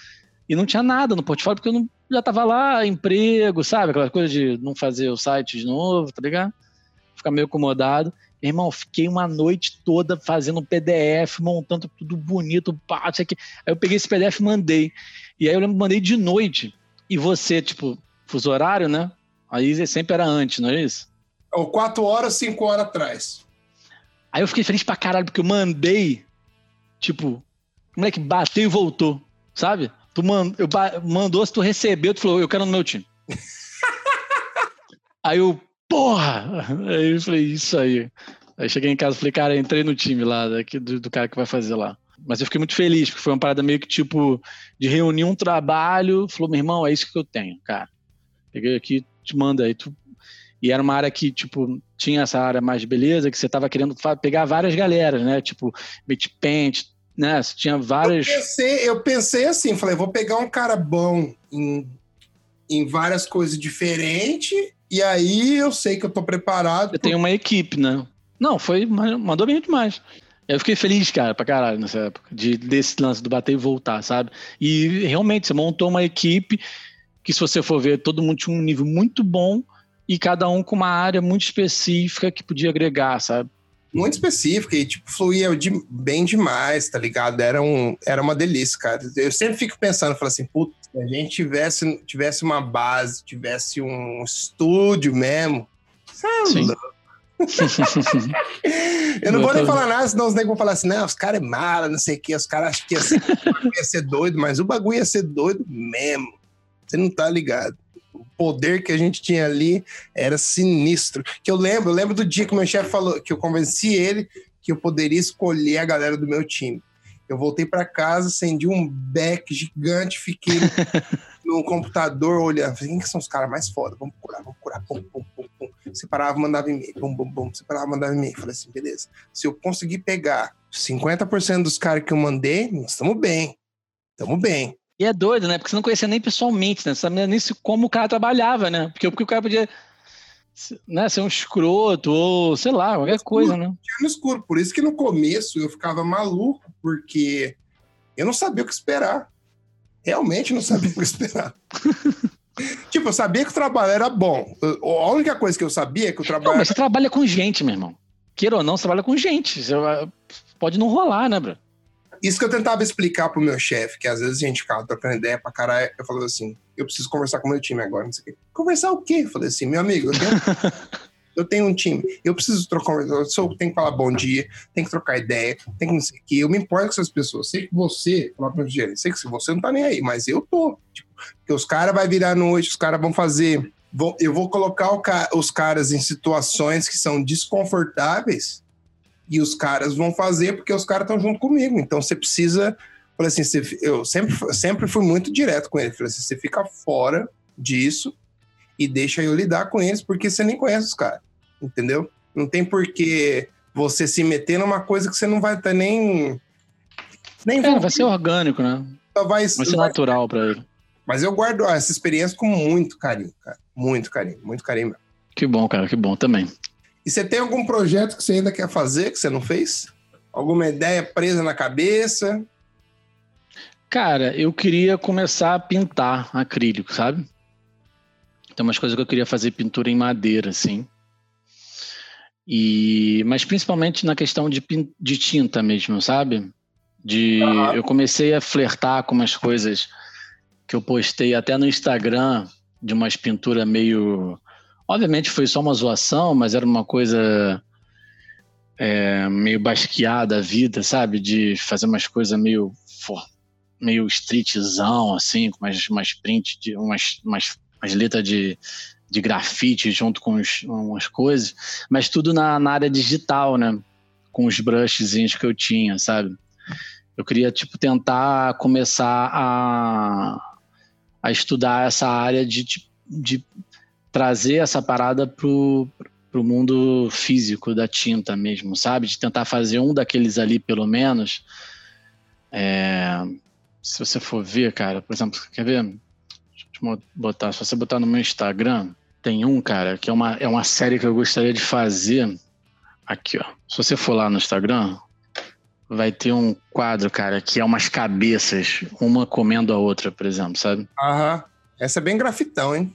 e não tinha nada no portfólio, porque eu não, já tava lá, emprego, sabe? Aquela coisa de não fazer o site de novo, tá ligado? Ficar meio acomodado. Irmão, fiquei uma noite toda fazendo um PDF, montando tudo bonito, pá, isso aqui. Aí eu peguei esse PDF e mandei. E aí eu lembro, mandei de noite. E você, tipo, fuso horário, né? Aí sempre era antes, não é isso? Ou quatro horas, cinco horas atrás. Aí eu fiquei feliz pra caralho, porque eu mandei, tipo, o moleque bateu e voltou, sabe? Tu mand, eu, mandou, se tu recebeu, tu falou, eu quero no meu time. [laughs] aí eu, porra! Aí eu falei, isso aí. Aí cheguei em casa e falei, cara, entrei no time lá, daqui, do, do, cara que vai fazer lá. Mas eu fiquei muito feliz, porque foi uma parada meio que tipo de reunir um trabalho. Falou, meu irmão, é isso que eu tenho, cara. Peguei aqui, te manda aí. Tu... E era uma área que, tipo, tinha essa área mais de beleza, que você tava querendo pegar várias galeras, né? Tipo, Paint, né? Você tinha várias. Eu pensei, eu pensei assim, falei, vou pegar um cara bom em, em várias coisas diferentes, e aí eu sei que eu tô preparado. Eu tenho uma equipe, né? Não, foi. Mandou bem demais. Eu fiquei feliz, cara, pra caralho nessa época, de, desse lance do bater e voltar, sabe? E realmente, você montou uma equipe que, se você for ver, todo mundo tinha um nível muito bom e cada um com uma área muito específica que podia agregar, sabe? muito específica e, tipo, fluía de, bem demais, tá ligado? Era, um, era uma delícia, cara. Eu sempre fico pensando, falo assim, puta, se a gente tivesse, tivesse uma base, tivesse um estúdio mesmo, Sim. [laughs] eu não vou nem falar nada, senão os negros vão falar assim, não, os caras é mala, não sei o que, os caras acham que ia ser, ia ser doido, mas o bagulho ia ser doido mesmo. Você não tá ligado o poder que a gente tinha ali era sinistro. Que eu lembro, eu lembro do dia que meu chefe falou, que eu convenci ele que eu poderia escolher a galera do meu time. Eu voltei para casa, acendi um back gigante, fiquei [laughs] no computador olhando. Falei, quem que são os caras mais foda? Vamos procurar, vamos procurar. Pum, pum, pum, pum. Separava, mandava e-mail. Pum, pum, pum. Separava, mandava e-mail. Falei assim, beleza. Se eu conseguir pegar 50% dos caras que eu mandei, nós estamos bem. Estamos bem. E é doido, né? Porque você não conhecia nem pessoalmente, né? Você sabia nem como o cara trabalhava, né? Porque, porque o cara podia né, ser um escroto ou, sei lá, qualquer escuro, coisa, né? no escuro. Por isso que no começo eu ficava maluco, porque eu não sabia o que esperar. Realmente não sabia o que esperar. [laughs] tipo, eu sabia que o trabalho era bom. A única coisa que eu sabia é que o trabalho. Não, mas você trabalha com gente, meu irmão. Queira ou não, você trabalha com gente. Você pode não rolar, né, bro? Isso que eu tentava explicar pro meu chefe, que às vezes a gente ficava trocando ideia pra caralho. Eu falava assim: eu preciso conversar com o meu time agora, não sei o quê. Conversar o quê? Eu falei assim: meu amigo, eu tenho, [laughs] eu tenho um time, eu preciso trocar. Eu sou, tenho que falar bom dia, tem que trocar ideia, tem que não sei o quê. Eu me importo com essas pessoas. Sei que você, falar pro meu gerente, sei que você não tá nem aí, mas eu tô. Tipo, porque os caras vão virar noite, os caras vão fazer. Vou, eu vou colocar os caras em situações que são desconfortáveis e os caras vão fazer porque os caras estão junto comigo. Então você precisa. Falei assim, você, eu sempre, sempre fui muito direto com ele. Falei assim, você fica fora disso e deixa eu lidar com eles, porque você nem conhece os caras. Entendeu? Não tem porquê você se meter numa coisa que você não vai ter nem. nem é, vai ser orgânico, né? Vai, vai ser vai, natural para ele. Mas eu guardo essa experiência com muito carinho, cara. Muito carinho, muito carinho Que bom, cara, que bom também. E você tem algum projeto que você ainda quer fazer, que você não fez? Alguma ideia presa na cabeça? Cara, eu queria começar a pintar acrílico, sabe? Tem umas coisas que eu queria fazer pintura em madeira, assim. E, mas principalmente na questão de, de tinta mesmo, sabe? De, uhum. Eu comecei a flertar com umas coisas que eu postei até no Instagram, de umas pinturas meio Obviamente foi só uma zoação, mas era uma coisa é, meio basqueada a vida, sabe? De fazer umas coisas meio meio streetzão, assim, com umas, umas print, de, umas, umas, umas letras de, de grafite junto com os, umas coisas, mas tudo na, na área digital, né? Com os brushzinhos que eu tinha, sabe? Eu queria, tipo, tentar começar a, a estudar essa área de, de trazer essa parada pro, pro mundo físico da tinta mesmo, sabe? De tentar fazer um daqueles ali, pelo menos, É, se você for ver, cara, por exemplo, quer ver? Deixa eu botar, se você botar no meu Instagram, tem um, cara, que é uma, é uma série que eu gostaria de fazer. Aqui, ó. Se você for lá no Instagram, vai ter um quadro, cara, que é umas cabeças, uma comendo a outra, por exemplo, sabe? Aham. Essa é bem grafitão, hein?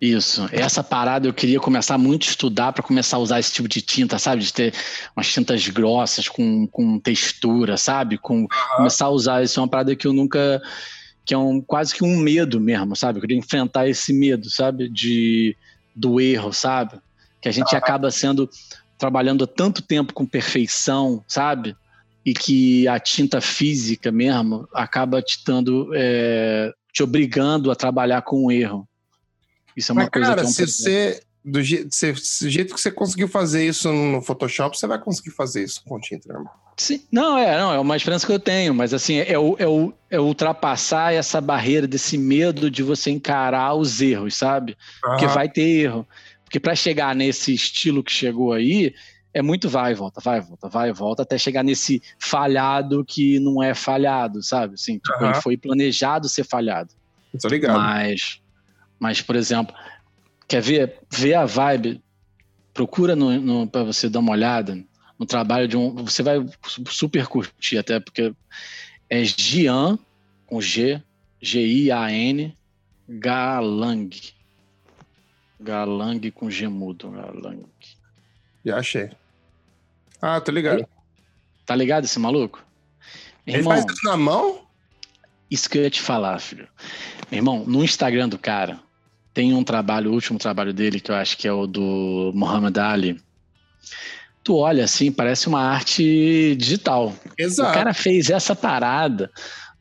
Isso. Essa parada eu queria começar muito a estudar para começar a usar esse tipo de tinta, sabe? De ter umas tintas grossas com, com textura, sabe? Com. Começar a usar isso é uma parada que eu nunca. que é um, quase que um medo mesmo, sabe? Eu queria enfrentar esse medo, sabe? De, do erro, sabe? Que a gente acaba sendo. trabalhando tanto tempo com perfeição, sabe? E que a tinta física mesmo acaba te dando. É, te obrigando a trabalhar com o erro. Isso é uma Mas, coisa cara, é se você do jeito, do jeito que você conseguiu fazer isso no Photoshop, você vai conseguir fazer isso com o Tinter. Sim, não, é, não, é uma esperança que eu tenho, mas assim, é, o, é, o, é ultrapassar essa barreira desse medo de você encarar os erros, sabe? Uhum. Porque vai ter erro. Porque para chegar nesse estilo que chegou aí, é muito vai e volta, vai e volta, vai e volta, até chegar nesse falhado que não é falhado, sabe? Assim, tipo, uhum. foi planejado ser falhado. Tô ligado. Mas mas, por exemplo, quer ver, ver a vibe? Procura para você dar uma olhada no trabalho de um. Você vai super curtir, até porque é Gian, com G, G-I-A-N, Galang. Galang com G mudo. Galang. Já achei. Ah, tô ligado. Tá ligado esse maluco? Ele Irmão, faz isso na mão? Isso que eu ia te falar, filho. Meu irmão, no Instagram do cara, tem um trabalho, o último trabalho dele, que eu acho que é o do Muhammad Ali. Tu olha assim, parece uma arte digital. Exato. O cara fez essa parada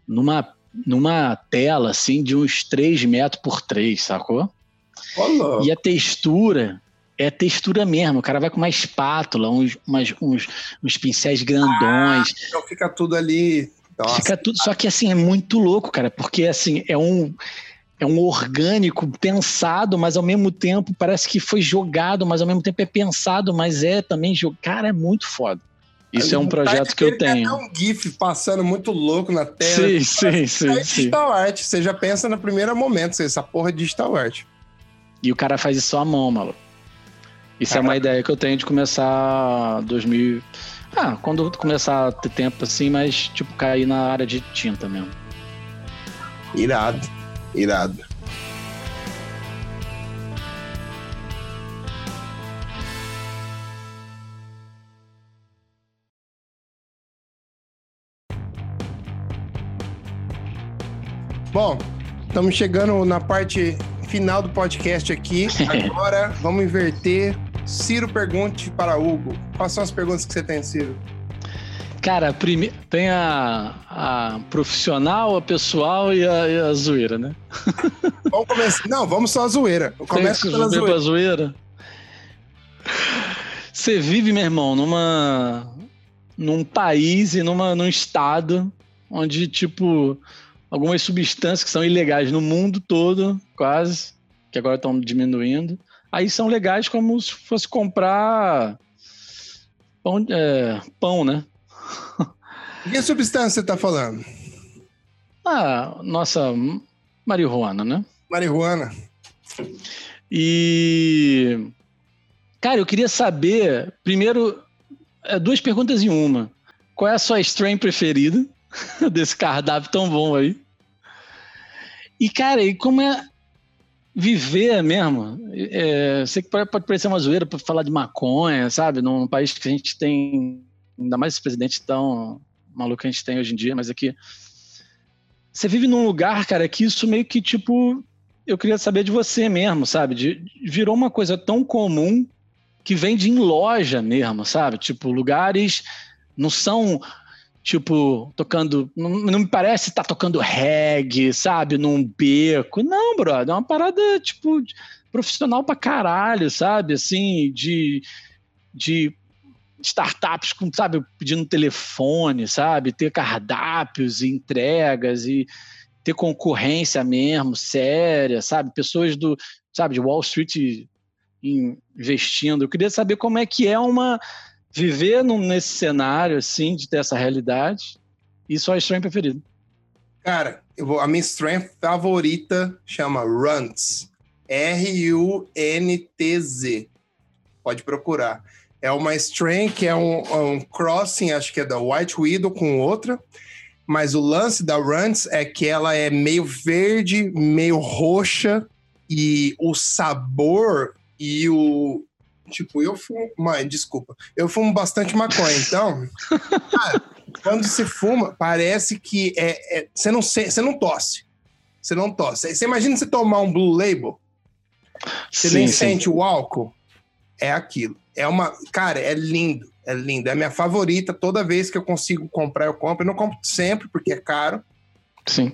numa, numa tela assim de uns 3 metros por 3, sacou? Olá. E a textura é textura mesmo. O cara vai com uma espátula, uns, umas, uns, uns pincéis grandões. Ah, então fica tudo ali. Nossa. Fica tudo. Só que assim, é muito louco, cara, porque assim, é um é um orgânico pensado, mas ao mesmo tempo parece que foi jogado, mas ao mesmo tempo é pensado, mas é também jogado. Cara, é muito foda. Isso é um projeto que eu tenho. É um GIF passando muito louco na tela. Sim, sim, sim. É digital sim. art. Você já pensa no primeiro momento, essa porra é digital art. E o cara faz isso à mão, maluco. Isso Caraca. é uma ideia que eu tenho de começar 2000. Ah, quando começar a ter tempo assim, mas tipo, cair na área de tinta mesmo. Irado. Irado. Bom, estamos chegando na parte final do podcast aqui. [laughs] Agora vamos inverter. Ciro pergunte para Hugo. Quais são as perguntas que você tem, Ciro? Cara, prime... tem a, a profissional, a pessoal e a, e a zoeira, né? [laughs] vamos começar. Não, vamos só a zoeira. Começa pela zoeira. zoeira. Você vive, meu irmão, numa num país e numa num estado onde tipo algumas substâncias que são ilegais no mundo todo, quase, que agora estão diminuindo, aí são legais como se fosse comprar pão, é, pão né? Que substância você está falando? Ah, nossa marihuana, né? Marihuana. E. Cara, eu queria saber, primeiro, é, duas perguntas em uma. Qual é a sua strain preferida [laughs] desse cardápio tão bom aí? E, cara, e como é viver mesmo? É, sei que pode parecer uma zoeira para falar de maconha, sabe? Num país que a gente tem ainda mais esse presidente tão maluco que a gente tem hoje em dia, mas aqui. Você vive num lugar, cara, que isso meio que, tipo, eu queria saber de você mesmo, sabe? De, virou uma coisa tão comum que vende em loja mesmo, sabe? Tipo, lugares não são, tipo, tocando. Não, não me parece estar tá tocando reggae, sabe? Num beco. Não, brother, é uma parada, tipo, profissional pra caralho, sabe? Assim, de. De startups com, sabe, pedindo telefone, sabe, ter cardápios e entregas e ter concorrência mesmo, séria, sabe, pessoas do, sabe, de Wall Street investindo. Eu queria saber como é que é uma viver num, nesse cenário assim, de ter essa realidade E sua strain preferida? Cara, vou, a minha strain favorita chama Runtz. R-U-N-T-Z. Pode procurar. É uma strain que é um, um, crossing, acho que é da White Widow com outra. Mas o lance da Runtz é que ela é meio verde, meio roxa. E o sabor e o, Tipo, eu fumo. Mãe, desculpa. Eu fumo bastante maconha, então. [laughs] cara, quando você fuma, parece que é, é, você, não, você não tosse. Você não tosse. Você imagina você tomar um Blue Label. Você nem sim. sente o álcool. É aquilo. É uma. Cara, é lindo. É lindo. É minha favorita. Toda vez que eu consigo comprar, eu compro. Eu não compro sempre, porque é caro. Sim.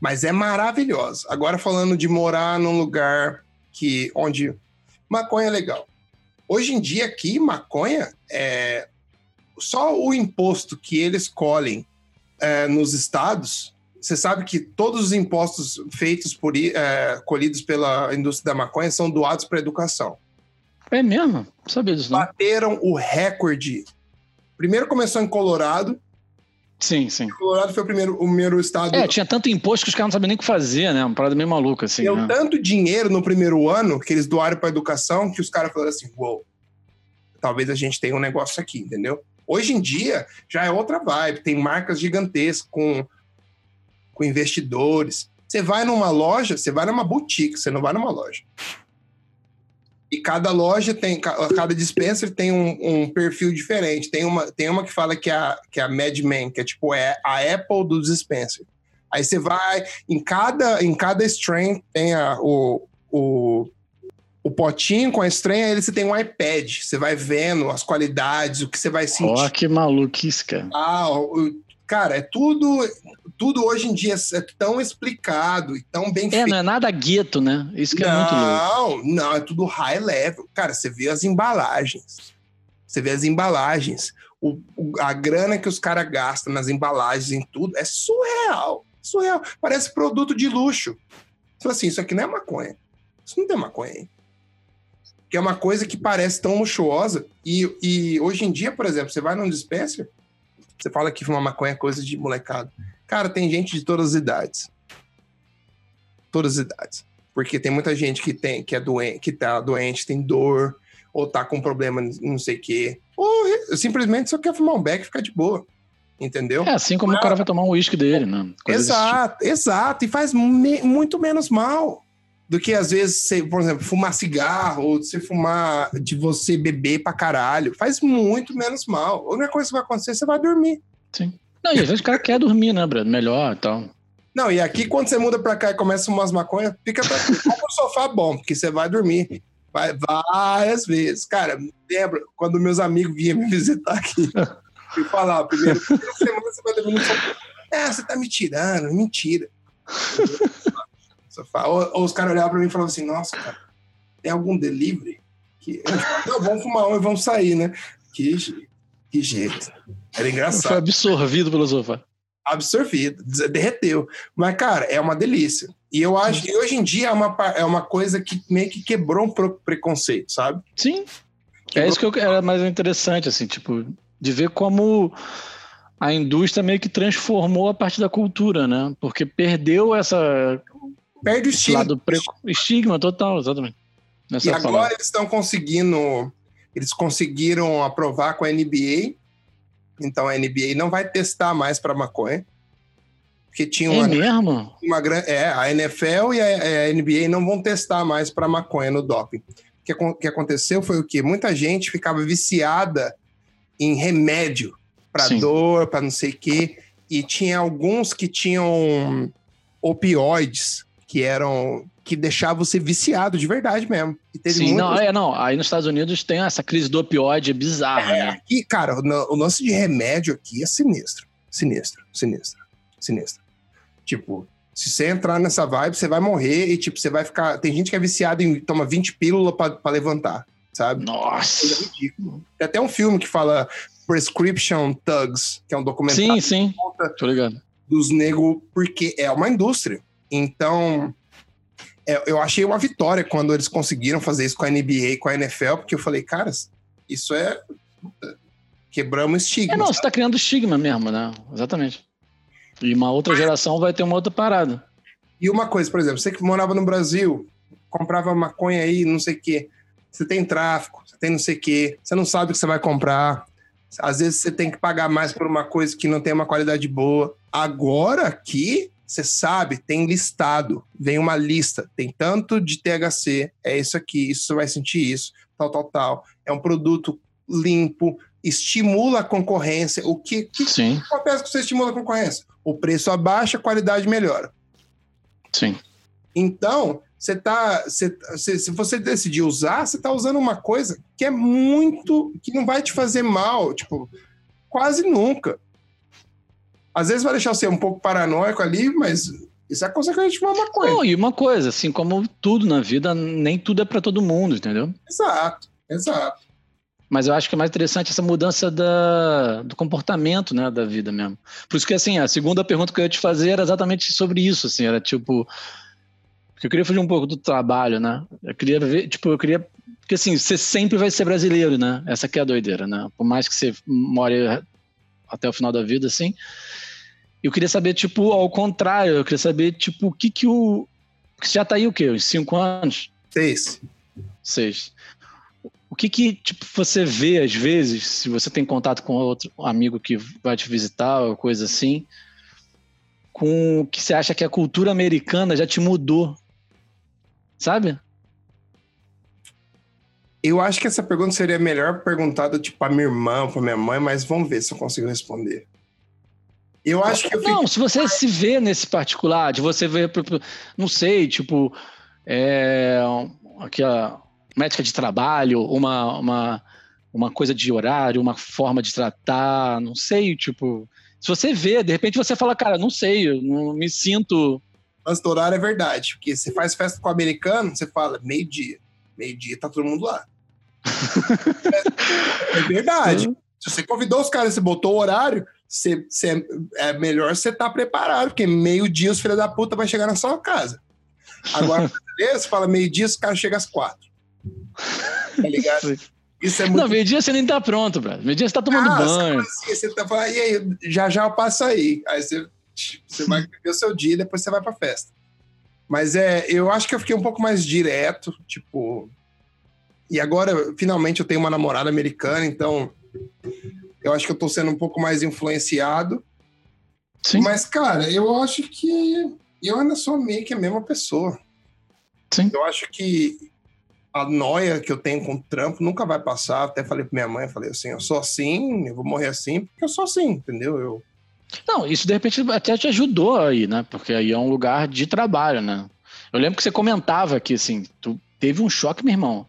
Mas é maravilhosa. Agora falando de morar num lugar que onde maconha é legal. Hoje em dia aqui, maconha é só o imposto que eles colhem é, nos estados. Você sabe que todos os impostos feitos por é, colhidos pela indústria da maconha são doados para educação. É mesmo? Sabia disso. Não. Bateram o recorde. Primeiro começou em Colorado, Sim, sim. Colorado foi o primeiro, o primeiro estado. É, tinha tanto imposto que os caras não sabiam nem o que fazer, né? Uma parada meio maluca, assim. Deu né? tanto dinheiro no primeiro ano que eles doaram para educação que os caras falaram assim: uou, wow, talvez a gente tenha um negócio aqui, entendeu? Hoje em dia já é outra vibe, tem marcas gigantescas com, com investidores. Você vai numa loja, você vai numa boutique, você não vai numa loja. E cada loja tem, cada dispenser tem um, um, perfil diferente. Tem uma, tem uma que fala que é a, que é a Mad Men, que é tipo é a Apple do dispenser. Aí você vai, em cada, em cada strain tem a, o, o, o potinho com a strain, aí você tem um iPad. Você vai vendo as qualidades, o que você vai sentir. Ó, oh, que maluquice, cara. Ah, cara, é tudo, tudo hoje em dia é tão explicado e tão bem é, feito. É, não é nada gueto, né? Isso que não, é muito louco. Não, não, é tudo high level. Cara, você vê as embalagens. Você vê as embalagens. O, o a grana que os caras gastam nas embalagens, em tudo, é surreal. Surreal. Parece produto de luxo. Você fala assim, isso aqui não é maconha. Isso não tem maconha aí. Que é uma coisa que parece tão luxuosa. E, e hoje em dia, por exemplo, você vai num dispenser, você fala que fumar maconha é coisa de molecada. Cara, tem gente de todas as idades. Todas as idades. Porque tem muita gente que tem, que é doente, que tá doente, tem dor, ou tá com problema, não sei o quê. Ou simplesmente só quer fumar um beck e ficar de boa. Entendeu? É assim como o cara vai tomar um uísque dele, né? Coisa exato, tipo. exato. E faz me, muito menos mal do que às vezes, você, por exemplo, fumar cigarro ou você fumar de você beber pra caralho. Faz muito menos mal. A única coisa que vai acontecer, você vai dormir. Sim. Não, e às vezes o cara quer dormir, né, Brad? Melhor e tal. Não, e aqui quando você muda pra cá e começa a fumar as maconhas, fica um [laughs] sofá bom, porque você vai dormir. Vai várias vezes. Cara, lembra quando meus amigos vinham me visitar aqui [laughs] e falar, primeiro, primeira semana você vai dormir no sofá. É, você tá me tirando, mentira. Ou, ou os caras olhavam pra mim e falavam assim, nossa, cara, tem algum delivery? Que... Não, vamos fumar um e vamos sair, né? Que, que jeito. Era engraçado. Foi absorvido pelo sofá. Absorvido, derreteu. Mas, cara, é uma delícia. E eu acho que hoje em dia é uma, é uma coisa que meio que quebrou um preconceito, sabe? Sim. Quebrou... É isso que eu, era mais interessante, assim, tipo, de ver como a indústria meio que transformou a parte da cultura, né? Porque perdeu essa Perde o estigma. Estigma total, exatamente. Nessa e agora palavra. eles estão conseguindo. Eles conseguiram aprovar com a NBA. Então a NBA não vai testar mais para maconha. Porque tinha uma, é mesmo? uma grande. É, a NFL e a, a NBA não vão testar mais para maconha no doping. O que, que aconteceu foi o quê? Muita gente ficava viciada em remédio para dor, para não sei o quê. E tinha alguns que tinham opioides que eram que deixavam você viciado de verdade mesmo. Sim, não, é, não. Aí nos Estados Unidos tem essa crise do opioide bizarra, é, né? Aqui, cara, o, o lance de remédio aqui é sinistro. Sinistro, sinistro, sinistro. Tipo, se você entrar nessa vibe, você vai morrer e, tipo, você vai ficar. Tem gente que é viciada em toma 20 pílulas para levantar, sabe? Nossa! É ridículo. Tem até um filme que fala Prescription Thugs, que é um documentário. Sim, sim. Tô ligado. Dos negros, porque é uma indústria. Então, é, eu achei uma vitória quando eles conseguiram fazer isso com a NBA e com a NFL, porque eu falei, caras, isso é. Quebramos estigma. É, não, você tá criando estigma mesmo, né? Exatamente. E uma outra geração vai ter uma outra parada. E uma coisa, por exemplo, você que morava no Brasil, comprava maconha aí, não sei o quê. Você tem tráfico, você tem não sei o quê, você não sabe o que você vai comprar. Às vezes você tem que pagar mais por uma coisa que não tem uma qualidade boa. Agora aqui, você sabe, tem listado, vem uma lista, tem tanto de THC, é isso aqui, isso você vai sentir isso, tal, tal, tal. É um produto limpo, estimula a concorrência. O que, que Sim. acontece que você estimula a concorrência? O preço abaixa, a qualidade melhora. Sim. Então, você tá. Você, se você decidir usar, você está usando uma coisa que é muito. que não vai te fazer mal, tipo, quase nunca. Às vezes vai deixar você um pouco paranoico ali, mas isso é consequência de uma maconha. Não, e uma coisa, assim como tudo na vida, nem tudo é para todo mundo, entendeu? Exato, exato. Mas eu acho que é mais interessante essa mudança da, do comportamento, né, da vida mesmo. Por isso que, assim, a segunda pergunta que eu ia te fazer era exatamente sobre isso, assim, era tipo... Eu queria fugir um pouco do trabalho, né? Eu queria ver, tipo, eu queria... Porque, assim, você sempre vai ser brasileiro, né? Essa aqui é a doideira, né? Por mais que você more até o final da vida, assim... Eu queria saber, tipo, ao contrário, eu queria saber, tipo, o que que o... Porque você já tá aí o quê? Uns cinco anos? Seis. Seis. O que que tipo, você vê às vezes, se você tem contato com outro amigo que vai te visitar ou coisa assim, com o que você acha que a cultura americana já te mudou? Sabe? Eu acho que essa pergunta seria melhor perguntada tipo para minha irmã, para minha mãe, mas vamos ver se eu consigo responder. Eu acho que eu Não, se você se vê nesse particular, de você ver, não sei, tipo, é, aqui a médica de trabalho, uma, uma, uma coisa de horário, uma forma de tratar, não sei, tipo, se você vê, de repente você fala, cara, não sei, eu não me sinto. Lance do horário é verdade, porque você faz festa com o americano, você fala meio-dia. Meio-dia tá todo mundo lá. É, é verdade. Se você convidou os caras, você botou o horário, você, você, é melhor você estar tá preparado, porque meio-dia os filhos da puta vai chegar na sua casa. Agora, [laughs] você fala meio-dia, os caras chegam às quatro. Tá ligado? Isso é muito... Não, meio-dia você nem tá pronto, brother. Meio-dia você tá tomando ah, banho. Assim, você tá falando, e aí, já já eu passo aí. Aí você, você vai viver o seu dia e depois você vai pra festa. Mas é, eu acho que eu fiquei um pouco mais direto, tipo. E agora, finalmente, eu tenho uma namorada americana, então eu acho que eu tô sendo um pouco mais influenciado. Sim. Mas, cara, eu acho que eu ainda sou meio que a mesma pessoa. Sim. Eu acho que a noia que eu tenho com o trampo nunca vai passar. Até falei pra minha mãe, falei assim, eu sou assim, eu vou morrer assim, porque eu sou assim, entendeu? Eu... Não, isso de repente até te ajudou aí, né? Porque aí é um lugar de trabalho, né? Eu lembro que você comentava que, assim, tu teve um choque, meu irmão.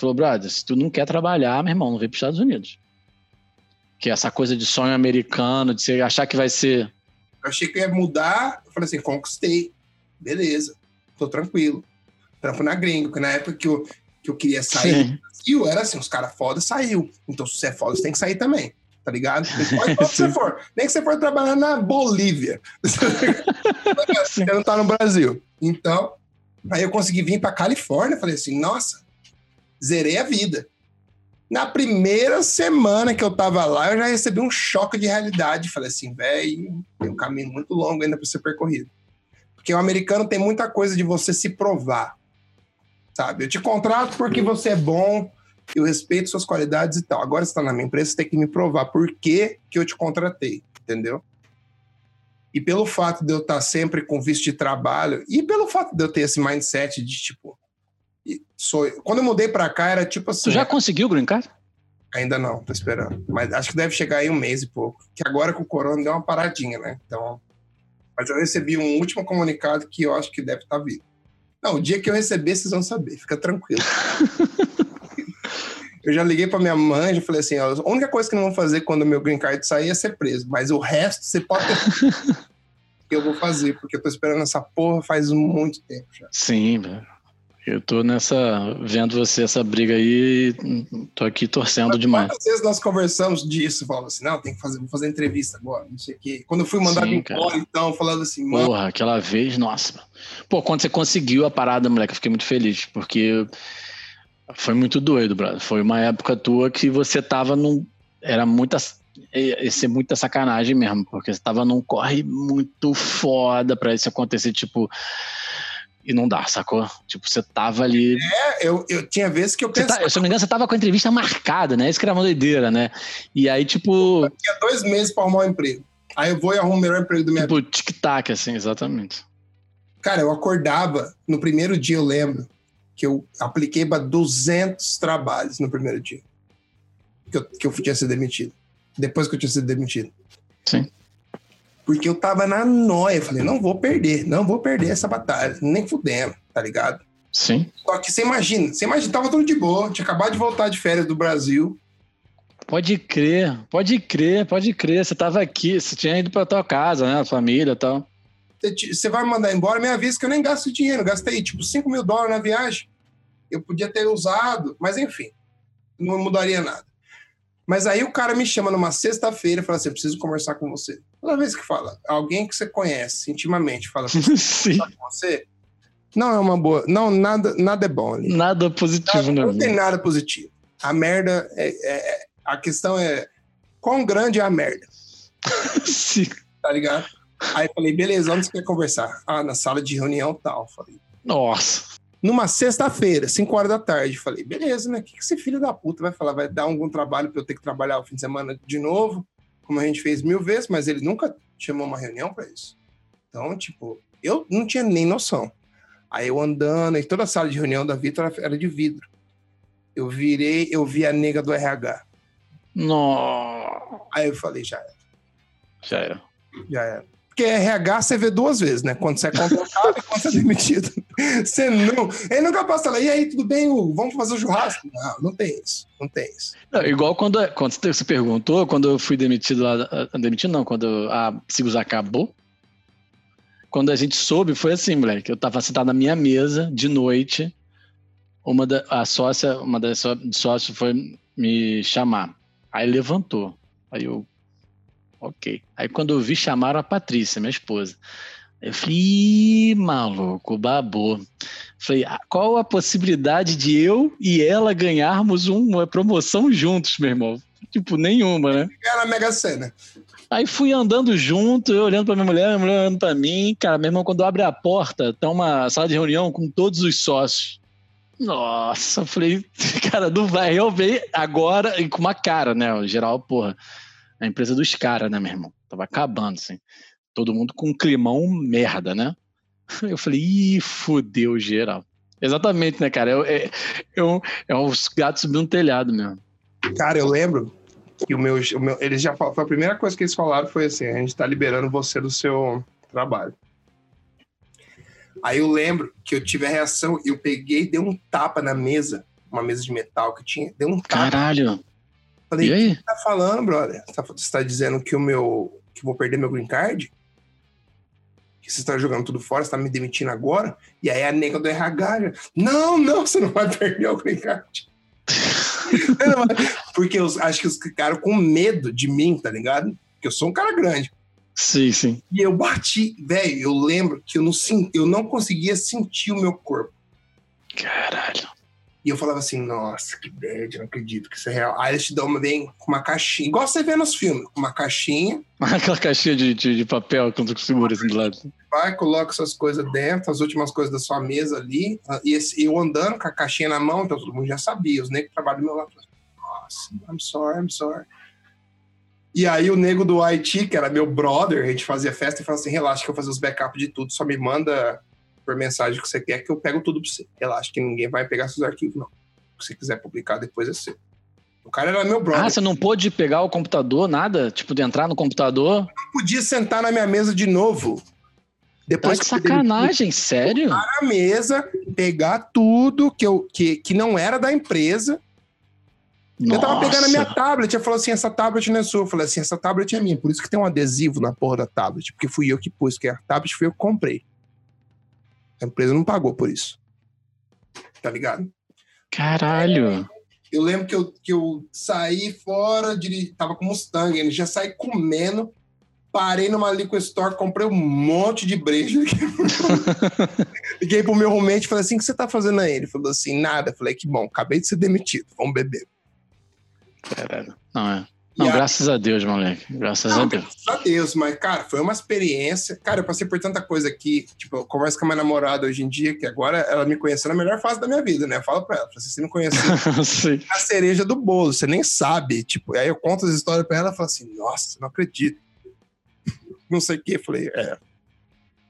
Falou, brother, se tu não quer trabalhar, meu irmão, não vem pros Estados Unidos. Que é essa coisa de sonho americano, de você achar que vai ser... Eu achei que ia mudar, eu falei assim, conquistei, beleza, tô tranquilo trampo na gringa, porque na época que eu, que eu queria sair Sim. do Brasil, era assim, os caras foda saiu. Então, se você é foda, você tem que sair também, tá ligado? Pode que você for. Nem que você for trabalhar na Bolívia. [laughs] você não tá no Brasil. Então, aí eu consegui vir pra Califórnia, falei assim, nossa, zerei a vida. Na primeira semana que eu tava lá, eu já recebi um choque de realidade. Falei assim, velho, tem um caminho muito longo ainda para ser percorrido. Porque o americano tem muita coisa de você se provar sabe? Eu te contrato porque você é bom, eu respeito suas qualidades e tal. Agora você está na minha empresa, você tem que me provar por que, que eu te contratei, entendeu? E pelo fato de eu estar sempre com visto de trabalho, e pelo fato de eu ter esse mindset de tipo. Sou, quando eu mudei para cá, era tipo assim. Tu já conseguiu o green card? Ainda não, tô esperando. Mas acho que deve chegar aí um mês e pouco. Que agora com o corona deu uma paradinha, né? Então. Mas eu recebi um último comunicado que eu acho que deve estar tá vindo. Não, o dia que eu receber, vocês vão saber, fica tranquilo. [laughs] eu já liguei para minha mãe, já falei assim: ó, a única coisa que não vão fazer quando o meu green card sair é ser preso, mas o resto você pode ter. [laughs] eu vou fazer, porque eu tô esperando essa porra faz muito tempo já. Sim, velho. Eu tô nessa. vendo você essa briga aí, tô aqui torcendo Mas, demais. Quantas vezes nós conversamos disso, falando assim, não, tem que fazer, vou fazer entrevista agora, não sei o quê. Quando eu fui mandado Sim, embora, então, falando assim, mano. Porra, aquela vez, nossa. Pô, quando você conseguiu a parada, moleque, eu fiquei muito feliz, porque foi muito doido, brother. Foi uma época tua que você tava num, era muita. ia ser muita sacanagem mesmo, porque você tava num corre muito foda pra isso acontecer, tipo. E não dá, sacou? Tipo, você tava ali. É, eu, eu tinha vezes que eu Você pensava. tá, se eu não me engano, você tava com a entrevista marcada, né? Isso que era uma doideira, né? E aí, tipo, Eu tinha dois meses pra arrumar um emprego. Aí eu vou e arrumo o melhor emprego minha vida. tipo, tic-tac, assim, exatamente. Cara, eu acordava, no primeiro dia eu lembro, que eu apliquei para 200 trabalhos no primeiro dia. Que eu, que eu tinha sido demitido. Depois que eu tinha sido demitido. Sim. Porque eu tava na noia. Falei, não vou perder, não vou perder essa batalha. Nem fudendo, tá ligado? Sim. Só que você imagina, você imagina, tava tudo de boa. Tinha acabado de voltar de férias do Brasil. Pode crer, pode crer, pode crer. Você tava aqui, você tinha ido pra tua casa, né? A família e tal. Você vai me mandar embora, me avisa que eu nem gasto dinheiro. Eu gastei tipo 5 mil dólares na viagem. Eu podia ter usado, mas enfim, não mudaria nada. Mas aí o cara me chama numa sexta-feira e fala assim: eu preciso conversar com você. Toda vez que fala, alguém que você conhece intimamente fala [laughs] Sim. conversar com você, não é uma boa. Não, nada, nada é bom ali. Nada positivo, né? Não tem nada positivo. A merda é, é- é- A questão é quão grande é a merda, [laughs] Sim. tá ligado? Aí falei, beleza, onde você quer conversar? Ah, na sala de reunião tal. Falei, Nossa. Numa sexta-feira, 5 horas da tarde. Falei, beleza, né? O que esse filho da puta vai falar? Vai dar algum trabalho pra eu ter que trabalhar o fim de semana de novo, como a gente fez mil vezes, mas ele nunca chamou uma reunião pra isso. Então, tipo, eu não tinha nem noção. Aí eu andando, e toda a sala de reunião da Vitor era- de vidro. Eu virei, eu vi a nega do RH. Nossa. Aí eu falei, já era, Já era. já era. Porque RH você vê duas vezes, né? Quando você é contratado e quando você é demitido. Você não. Ele nunca passa lá, e aí, tudo bem, Hugo? Vamos fazer o churrasco? Não, não tem isso. Não tem isso. Não, igual quando, quando você perguntou, quando eu fui demitido lá. ah, Demitido não, quando a Sigus acabou. Quando a gente soube, foi assim, moleque. Eu tava sentado na minha mesa de noite. Uma da, a sócia, uma das só- sócios foi me chamar. Aí levantou. Aí eu. Ok. Aí quando eu vi, chamaram a Patrícia, minha esposa. Eu falei, Ih, maluco, babou. Falei, "Ah, qual a possibilidade de eu e ela ganharmos uma promoção juntos, meu irmão? Tipo, nenhuma, né? Era a Mega Sena. Aí fui andando junto, eu olhando pra minha mulher, minha mulher olhando pra mim. Cara, meu irmão, quando abre a porta, tá uma sala de reunião com todos os sócios. Nossa, eu falei, [laughs] cara, não vai realmente agora, e com uma cara, né? O geral, porra, a empresa dos caras, né, meu irmão? Tava acabando, assim. Todo mundo com um climão merda, né? Eu falei, ih, fudeu geral. Exatamente, né, cara? É, é, é, um, é uns gatos subindo no telhado mesmo. Cara, eu lembro que o meu, o meu. Eles já a primeira coisa que eles falaram foi assim: a gente tá liberando você do seu trabalho. Aí eu lembro que eu tive a reação, eu peguei, dei um tapa na mesa, uma mesa de metal que tinha, dei um tapa. Caralho. Falei, E o aí? que você tá falando, brother? Você tá, você tá dizendo que o meu. que vou perder meu green card? Que você tá jogando tudo fora, você tá me demitindo agora? E aí a nega do RH. já, Não, não, você não vai perder o green card. [laughs] Porque eu acho que os ficaram com medo de mim, tá ligado? Porque eu sou um cara grande. Sim, sim. E eu bati, velho, eu lembro que eu não, eu não conseguia sentir o meu corpo. Caralho. E eu falava assim, nossa, que bad, não acredito que isso é real. Aí eles te dão uma, bem com uma caixinha, igual você vê nos filmes, com uma caixinha, [laughs] Aquela caixinha de, de, de papel que tu segura assim do lado. vai, coloca suas coisas dentro, as últimas coisas da sua mesa ali, ah, e esse- eu andando com a caixinha na mão, então todo mundo já sabia, os negros trabalham do meu lado. Nossa, I'm sorry, I'm sorry. E aí o nego do Haiti, que era meu brother, a gente fazia festa e falava assim, relaxa que eu vou fazer os backups de tudo, só me manda por mensagem que você quer que eu pego tudo pra você. Relaxa que ninguém vai pegar seus arquivos, não. Se você quiser publicar depois é seu. O cara era meu brother. Ah, você não pôde pegar o computador, nada? Tipo, de entrar no computador? podia sentar na minha mesa de novo. Tá Depois de eu demiti sacanagem, sério? na mesa, pegar tudo que, eu, que, que não era da empresa. Eu tava pegando a minha Nossa. tablet, eu falei assim, essa tablet não é sua. Eu falei assim, essa tablet é minha, por isso que tem um adesivo na porra da tablet, porque fui eu que pus, que a tablet foi eu que comprei. A empresa não pagou por isso. Tá ligado? Caralho. Eu lembro que eu, que eu saí fora, de, tava com Mustang, ele já saí comendo, parei numa liquor store, comprei um monte de brejo. [laughs] Liguei pro meu roommate e falei assim, o que você tá fazendo aí? Ele falou assim, nada. Eu falei, que bom, acabei de ser demitido, vamos beber. Caralho. Não, é. Não, graças a Deus, moleque. Graças não, a Deus. Graças a Deus, mas, cara, foi uma experiência. Cara, eu passei por tanta coisa aqui. Tipo, eu converso com a minha namorada hoje em dia, que agora ela me conheceu na melhor fase da minha vida, né? Eu falo pra ela, se você não conheceu [laughs] a cereja do bolo, você nem sabe. Tipo, aí eu conto as histórias pra ela e falo assim, nossa, não acredito. [laughs] Não sei o que. Falei, é.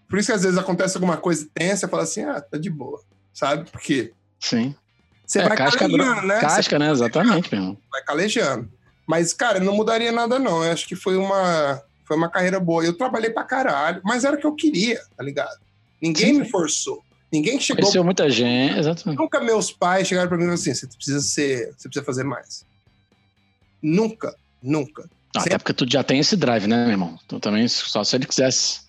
Por isso que às vezes acontece alguma coisa tensa, fala assim, ah, tá de boa, sabe? Porque. Sim. Você é, vai casca, calejando, né? Casca, né? Exatamente, mesmo. Vai calejando. Mas, cara, não mudaria nada, não. Eu acho que foi uma, foi uma carreira boa. Eu trabalhei pra caralho, mas era o que eu queria, tá ligado? Ninguém Sim. me forçou. Ninguém chegou. Conheceu muita gente, exatamente. Nunca meus pais chegaram pra mim e falaram assim: você precisa ser, você precisa fazer mais. Nunca, nunca. Não, Até porque tu já tem esse drive, né, meu irmão? Tu também, só se ele quisesse.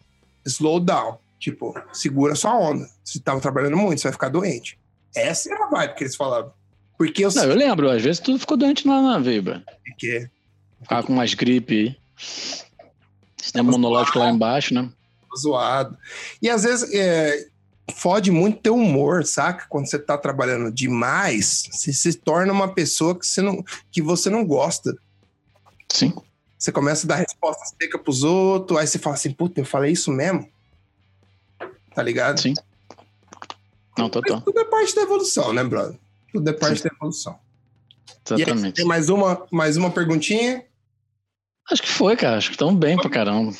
Slow down. Tipo, segura sua onda. Se tava trabalhando muito, você vai ficar doente. Essa era a vibe que eles falavam. Porque eu... Não, eu lembro, às vezes tu ficou doente lá na Vibra. Por quê? Ficava com umas gripe. Sistema monológico lá embaixo, né? Zoado. E às vezes é, fode muito teu humor, saca? Quando você tá trabalhando demais, você se torna uma pessoa que você não, que você não gosta. Sim. Você começa a dar resposta seca pros outros, aí você fala assim, puta, eu falei isso mesmo? Tá ligado? Sim. Não, total. Tudo é parte da evolução, né, brother? Tudo é parte Sim. da evolução. Exatamente. Aí, tem mais uma, mais uma perguntinha? Acho que foi, cara. Acho que estão bem pra caramba.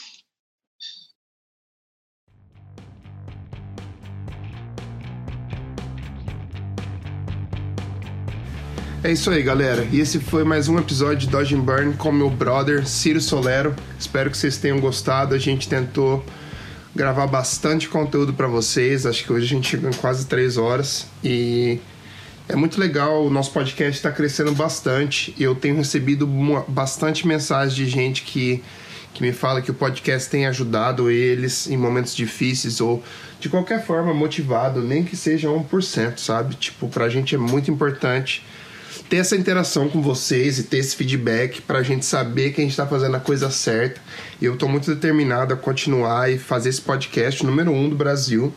É isso aí, galera. E esse foi mais um episódio de Dodge Burn com meu brother Ciro Solero. Espero que vocês tenham gostado. A gente tentou gravar bastante conteúdo para vocês. Acho que hoje a gente chegou em quase três horas e é muito legal, o nosso podcast está crescendo bastante. Eu tenho recebido bastante mensagem de gente que, que me fala que o podcast tem ajudado eles em momentos difíceis ou de qualquer forma motivado, nem que seja 1%, sabe? Tipo, pra gente é muito importante ter essa interação com vocês e ter esse feedback para a gente saber que a gente está fazendo a coisa certa. E eu estou muito determinado a continuar e fazer esse podcast número um do Brasil.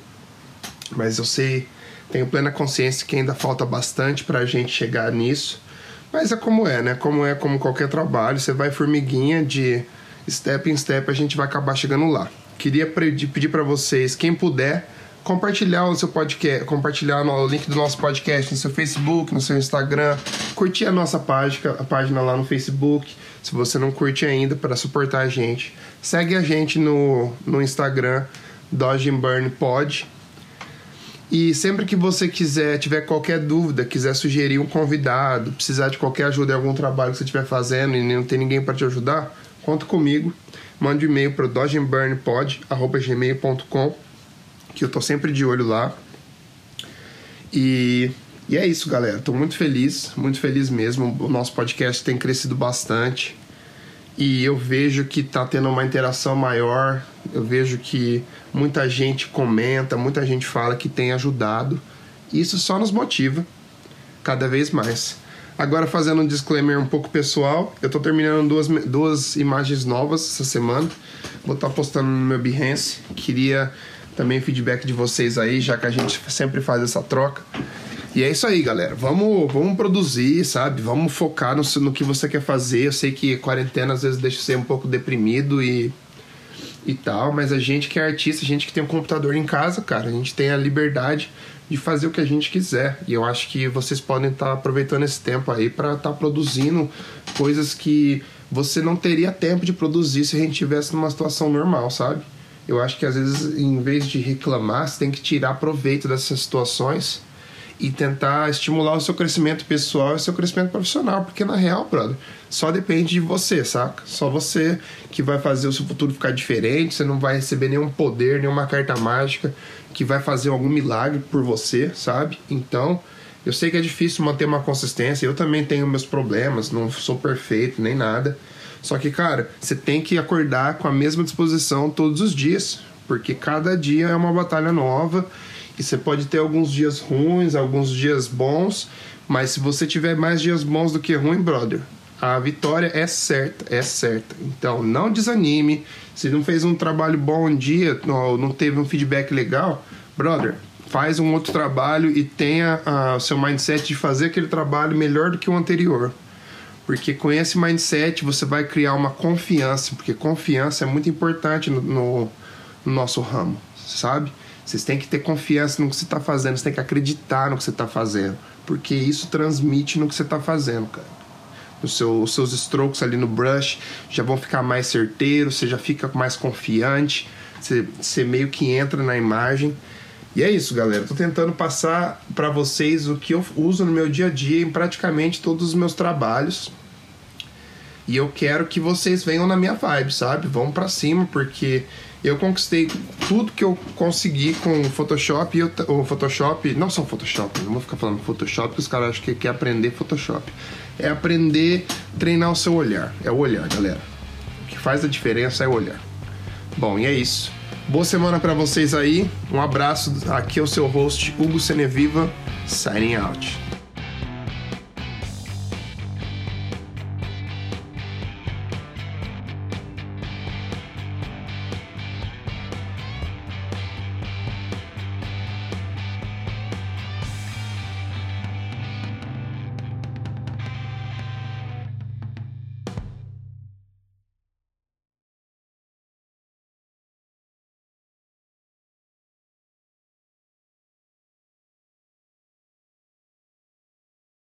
Mas eu sei tenho plena consciência que ainda falta bastante para a gente chegar nisso. Mas é como é, né? Como é como qualquer trabalho, você vai formiguinha de step em step, a gente vai acabar chegando lá. Queria pedir para vocês, quem puder, compartilhar o seu podcast, compartilhar o link do nosso podcast no seu Facebook, no seu Instagram, curtir a nossa página, a página lá no Facebook, se você não curte ainda, para suportar a gente. Segue a gente no, no Instagram, Dodge Burn Pod, e sempre que você quiser, tiver qualquer dúvida, quiser sugerir um convidado, precisar de qualquer ajuda em algum trabalho que você estiver fazendo e não tem ninguém para te ajudar, conta comigo. Mande um e-mail para dodgeburnpod.gmail.com que eu tô sempre de olho lá. E, e é isso, galera. Tô muito feliz, muito feliz mesmo. O nosso podcast tem crescido bastante. E eu vejo que tá tendo uma interação maior. Eu vejo que muita gente comenta, muita gente fala que tem ajudado. Isso só nos motiva cada vez mais. Agora, fazendo um disclaimer um pouco pessoal, eu estou terminando duas, duas imagens novas essa semana. Vou estar tá postando no meu Behance. Queria também feedback de vocês aí, já que a gente sempre faz essa troca. E é isso aí, galera. Vamos, vamos produzir, sabe? Vamos focar no, no que você quer fazer. Eu sei que quarentena às vezes deixa você um pouco deprimido e e tal, mas a gente que é artista, a gente que tem um computador em casa, cara, a gente tem a liberdade de fazer o que a gente quiser. E eu acho que vocês podem estar tá aproveitando esse tempo aí para estar tá produzindo coisas que você não teria tempo de produzir se a gente tivesse numa situação normal, sabe? Eu acho que às vezes, em vez de reclamar, você tem que tirar proveito dessas situações e tentar estimular o seu crescimento pessoal e o seu crescimento profissional, porque na real, brother, só depende de você, saca? Só você que vai fazer o seu futuro ficar diferente, você não vai receber nenhum poder, nenhuma carta mágica que vai fazer algum milagre por você, sabe? Então, eu sei que é difícil manter uma consistência, eu também tenho meus problemas, não sou perfeito nem nada. Só que, cara, você tem que acordar com a mesma disposição todos os dias, porque cada dia é uma batalha nova e você pode ter alguns dias ruins, alguns dias bons, mas se você tiver mais dias bons do que ruim, brother, a vitória é certa, é certa. Então não desanime. Se não fez um trabalho bom um dia, ou não teve um feedback legal, brother, faz um outro trabalho e tenha uh, o seu mindset de fazer aquele trabalho melhor do que o anterior. Porque com esse mindset você vai criar uma confiança, porque confiança é muito importante no, no, no nosso ramo, sabe? Vocês têm que ter confiança no que você está fazendo, você tem que acreditar no que você está fazendo, porque isso transmite no que você está fazendo, cara. Seu, os seus strokes ali no brush já vão ficar mais certeiros, você já fica mais confiante, você, você meio que entra na imagem. E é isso, galera. Tô tentando passar para vocês o que eu uso no meu dia a dia em praticamente todos os meus trabalhos. E eu quero que vocês venham na minha vibe, sabe? Vão para cima, porque eu conquistei tudo que eu consegui com o Photoshop e o Photoshop, não só Photoshop, não vou ficar falando Photoshop, porque os caras acham que quer aprender Photoshop. É aprender, treinar o seu olhar. É o olhar, galera. O que faz a diferença é o olhar. Bom, e é isso. Boa semana para vocês aí. Um abraço. Aqui é o seu host Hugo Seneviva, signing out.